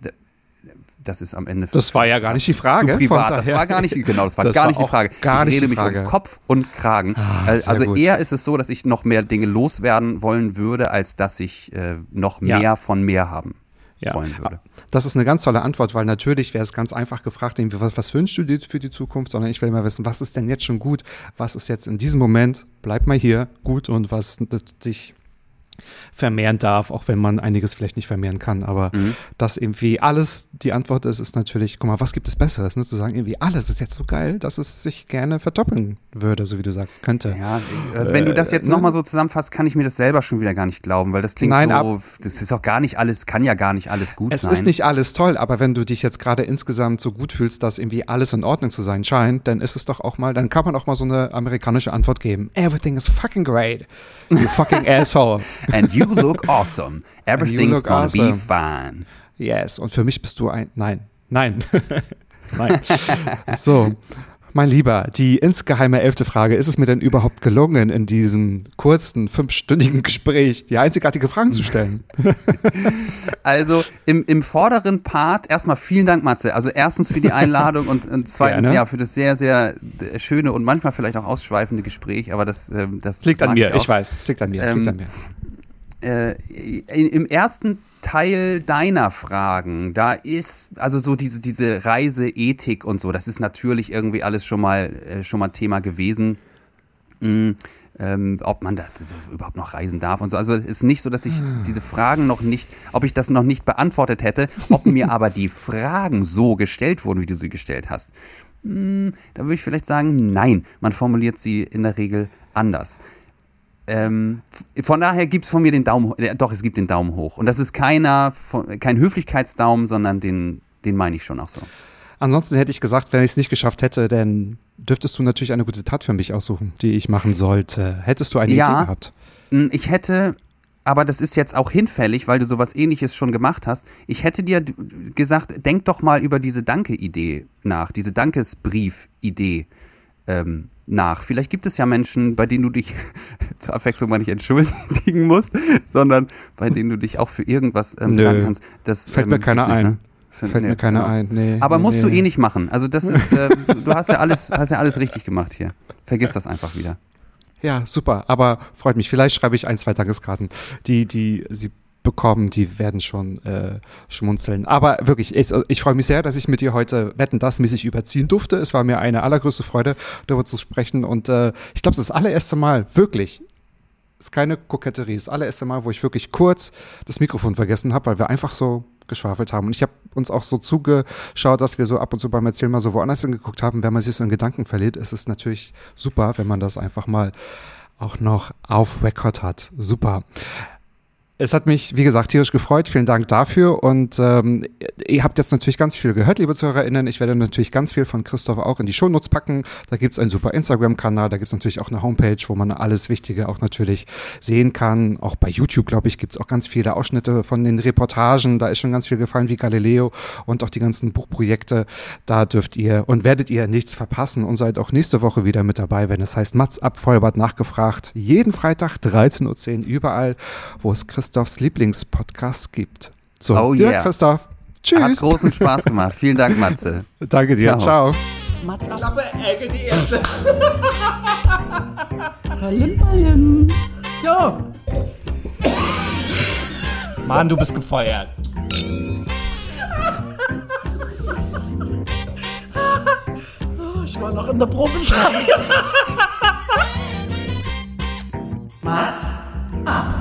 das ist am Ende Das war ja gar nicht die Frage, Zu privat. Das war gar nicht, genau, das war Das gar war nicht die Frage. gar nicht ich rede die mich Frage. um Kopf und Kragen. Ah, also gut. eher ist es so, dass ich noch mehr Dinge loswerden wollen würde, als dass ich äh, noch Ja. mehr von mehr haben Ja. wollen würde. Das ist eine ganz tolle Antwort, weil natürlich wäre es ganz einfach gefragt, was, was wünschst du dir für die Zukunft, sondern ich will immer wissen, was ist denn jetzt schon gut, was ist jetzt in diesem Moment, bleib mal hier, gut und was sich vermehren darf, auch wenn man einiges vielleicht nicht vermehren kann. Aber Mhm. dass irgendwie alles die Antwort ist, ist natürlich, guck mal, was gibt es Besseres? Ne? Zu sagen, irgendwie alles ist jetzt so geil, dass es sich gerne verdoppeln würde, so wie du sagst, könnte. Ja, also wenn du das jetzt Äh, nochmal so zusammenfasst, kann ich mir das selber schon wieder gar nicht glauben, weil das klingt Nein, so, das ist auch gar nicht alles, kann ja gar nicht alles gut Es sein. ist nicht alles toll, aber wenn du dich jetzt gerade insgesamt so gut fühlst, dass irgendwie alles in Ordnung zu sein scheint, dann ist es doch auch mal, dann kann man auch mal so eine amerikanische Antwort geben. Everything is fucking great. You fucking asshole. And you look awesome. Everything's look gonna be awesome. fine. Yes. Und für mich bist du ein. Nein. Nein. Nein. so. Mein Lieber, die insgeheime elfte Frage. Ist es mir denn überhaupt gelungen, in diesem kurzen, fünfstündigen Gespräch die einzigartige Fragen zu stellen? Also im, im vorderen Part erstmal vielen Dank, Matze. Also erstens für die Einladung und, und zweitens Gerne. ja für das sehr, sehr äh, schöne und manchmal vielleicht auch ausschweifende Gespräch. Aber das, ähm, das Liegt das an mir, auch. ich weiß. Es liegt an mir. es liegt Ähm, an mir. äh, im ersten Teil deiner Fragen, da ist also so diese, diese Reiseethik und so, das ist natürlich irgendwie alles schon mal, äh, schon mal Thema gewesen. Mm, ähm, ob man das überhaupt noch reisen darf und so. Also es ist nicht so, dass ich diese Fragen noch nicht, ob ich das noch nicht beantwortet hätte, ob mir aber die Fragen so gestellt wurden, wie du sie gestellt hast. Mm, da würde ich vielleicht sagen, nein, man formuliert sie in der Regel anders. Ähm, von daher gibt es von mir den Daumen hoch. Äh, doch, es gibt den Daumen hoch. Und das ist keiner, von, kein Höflichkeitsdaumen, sondern den, den meine ich schon auch so. Ansonsten hätte ich gesagt, wenn ich es nicht geschafft hätte, dann dürftest du natürlich eine gute Tat für mich aussuchen, die ich machen sollte. Hättest du eine Ja. Idee gehabt? Mm, Ich hätte, aber das ist jetzt auch hinfällig, weil du sowas ähnliches schon gemacht hast. Ich hätte dir gesagt, denk doch mal über diese Danke-Idee nach, diese Dankesbrief-Idee ähm, nach. Vielleicht gibt es ja Menschen, bei denen du dich zur Abwechslung mal nicht entschuldigen musst, sondern bei denen du dich auch für irgendwas ähm, bedanken kannst. Das, Fällt mir ähm, keiner gibt's nicht, ein. ne? Fällt nee, mir keiner genau. ein. Nee, Aber nee, musst nee. du eh nicht machen. Also das ist, äh, du hast ja alles, hast ja alles richtig gemacht hier. Vergiss das einfach wieder. Ja, super. Aber freut mich. Vielleicht schreibe ich ein, zwei Tageskarten. Die, die sie bekommen, die werden schon äh, schmunzeln. Aber wirklich, ich, ich freue mich sehr, dass ich mit dir heute Wetten das mäßig überziehen durfte. Es war mir eine allergrößte Freude, darüber zu sprechen. Und äh, ich glaube, das allererste Mal, wirklich, ist keine Koketterie, das allererste Mal, wo ich wirklich kurz das Mikrofon vergessen habe, weil wir einfach so geschwafelt haben. Und ich habe uns auch so zugeschaut, dass wir so ab und zu beim Erzählen mal so woanders hingeguckt haben. Wenn man sich so in Gedanken verliert, ist es natürlich super, wenn man das einfach mal auch noch auf Record hat. Super. Es hat mich, wie gesagt, tierisch gefreut. Vielen Dank dafür. Und ähm, ihr habt jetzt natürlich ganz viel gehört, liebe ZuhörerInnen. Ich werde natürlich ganz viel von Christoph auch in die Shownotes packen. Da gibt's einen super Instagram-Kanal, da gibt's natürlich auch eine Homepage, wo man alles Wichtige auch natürlich sehen kann. Auch bei YouTube, glaube ich, gibt's auch ganz viele Ausschnitte von den Reportagen. Da ist schon ganz viel gefallen, wie Galileo und auch die ganzen Buchprojekte. Da dürft ihr und werdet ihr nichts verpassen und seid auch nächste Woche wieder mit dabei, wenn es heißt Mats ab Vollbart nachgefragt. Jeden Freitag 13.10 Uhr überall, wo es Christophs Lieblingspodcast gibt. So, Oh ja, yeah. Christoph. Hat Tschüss. großen Spaß gemacht. Vielen Dank, Matze. Danke dir. Ciao. Ciao. Mats ab. Ballim, ballim. So. Mann, du bist gefeuert. Ich war noch in der Probezeit. Mats ab.